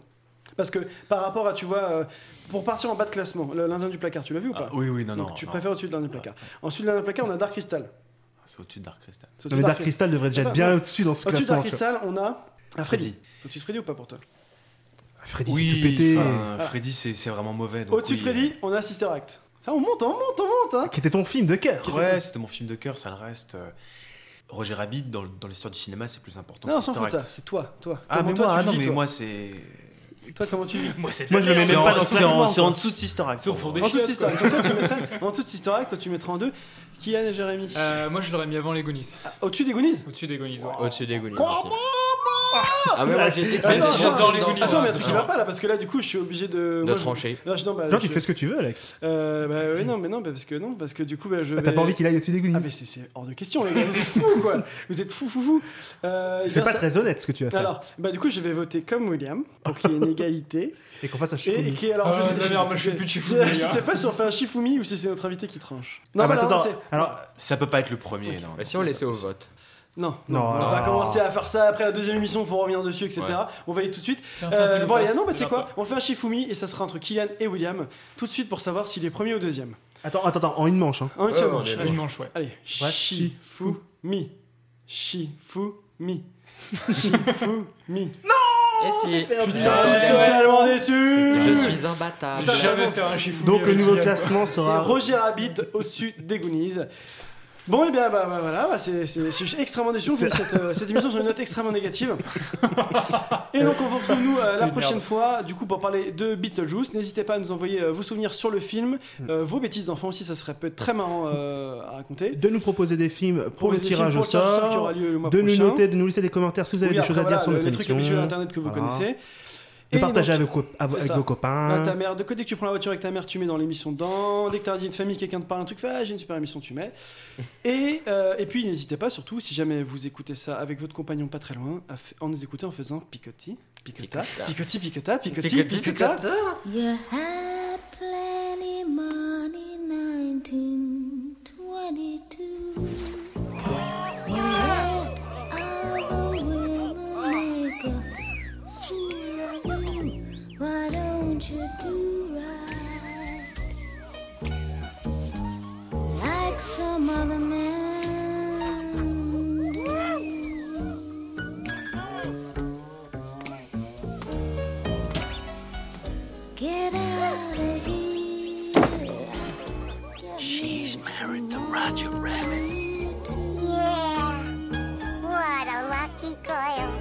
Parce que par rapport à, tu vois, euh, pour partir en bas de classement, le- l'Indien du placard, tu l'as vu ou pas? Ah, oui, oui, non, Donc non, tu non. préfères au-dessus de l'Indien du placard. Ensuite de l'Indien du placard, on a Dark Crystal. C'est au-dessus de Dark Crystal. Non, au-dessus mais de Dark Crystal devrait déjà être bien au-dessus dans ce Au-dessus de classement. Dark tu vois. Crystal, on a. Ah, Freddy. Freddy. Au-dessus de Freddy ou pas pour toi Freddy, Oui, c'est tout pété. enfin, Freddy, c'est c'est vraiment mauvais. Au-dessus de oui, Freddy, on a Sister Act. Ça, on monte, on monte, on monte, hein Qui était ton film de cœur. Ouais, c'était mon film de cœur, ça le reste. euh, Roger Rabbit, dans, dans l'histoire du cinéma, c'est plus important. Non, de ça, c'est toi, toi. Ah, Comment mais toi, moi, ah non, vis, mais toi moi, c'est. Toi, comment tu vis Moi, c'est Moi, je le mets même en, pas dans ce c'est en- en dessous de Sister Act. Au de En dessous de Sister Act, toi, tu mettrais en deux. Kylian et Jérémy? Euh, moi, je l'aurais mis avant les Goonies. Ah, Au-dessus des Goonies Au-dessus des Goonies, ouais. Au-dessus des Goonies. aussi. Ah, mais moi que Attends, c'est j'adore les Goonies. Attends, mais dans- attends, tu vas pas là parce que là, du coup, je suis obligé de. De moi, je- trancher. Non, je- non, bah, Non, je- tu fais ce que tu veux, Alex. Euh, bah, ouais, non, mais non, bah, parce que non, parce que du coup, bah, je. Ah, T'as vais- pas envie qu'il aille au-dessus des Goonies Ah, mais c'est- c'est hors de question, les gars. Vous êtes fous, quoi. Vous êtes fous, fous, fous. Euh, C'est bien, pas ça- très honnête ce que tu vas faire. Alors, bah, du coup, je vais voter comme William pour qu'il y ait une égalité. [laughs] Et qu'on fasse un Et, Shifumi. qui, alors, Ah, je sais, non, mais alors, moi, je fais plus de Shifumi, Je, [laughs] je hein. sais pas si on fait un Shifumi ou si c'est notre invité qui tranche. Non, Ah, bah, bah, non, attends, c'est- alors, Ça peut pas être le premier, non. Mais si on laissait au vote. Non, non, Non, on va non. commencer à faire ça après la deuxième émission, faut revenir dessus, etc. Ouais. On va aller tout de suite. Tiens, Euh, bon, allez, non, bah, c'est quoi. On fait un Shifumi et ça sera entre Kylian et William tout de suite pour savoir s'il est premier ou deuxième. attends, attends, attends, en une manche. Hein. En une seule manche. Allez, Une manche, ouais. allez. Shifumi. Shifumi. Shifumi. [laughs] Et si. Putain, je suis tellement déçu Je suis imbattable. Putain, faire un chiffon. Donc le nouveau classement C'est sera. Roger Rabbit au-dessus des Goonies. Bon, et bien, bah, bah, voilà, bah, c'est, je suis extrêmement déçu. Cette, euh, cette émission sur une note extrêmement négative. Et donc, on vous retrouve, nous, euh, la prochaine merde. fois, du coup, pour parler de Beetlejuice. N'hésitez pas à nous envoyer euh, vos souvenirs sur le film, Mm. vos bêtises d'enfants aussi, ça serait peut-être très marrant à raconter. De nous proposer des films pour le tirage films au sort qui aura lieu le mois de nous noter, de nous laisser des commentaires si vous avez Oui, des après, choses à dire sur le- notre les trucs habituels d'internet que vous connaissez. De Et partager donc- avec, vos- avec vos copains. Bah, ta mère, de dès que tu prends la voiture avec ta mère, tu mets dans l'émission dedans. Dès que t'as dit une famille, quelqu'un te parle un truc, fais, ah, j'ai une super émission, tu mets. [laughs] Et, euh, et puis n'hésitez pas, surtout, si jamais vous écoutez ça avec votre compagnon pas très loin, à en nous écouter en faisant picotti, picota, picotti, picota, picotti, Picotti, picota. You had plenty money, 1922. Like some other man. Get out of here. She's married to Roger Rabbit. Yeah. What a lucky girl.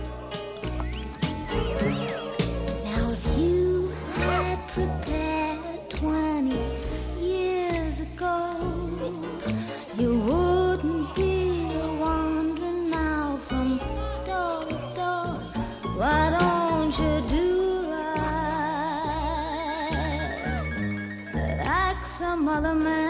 ağlama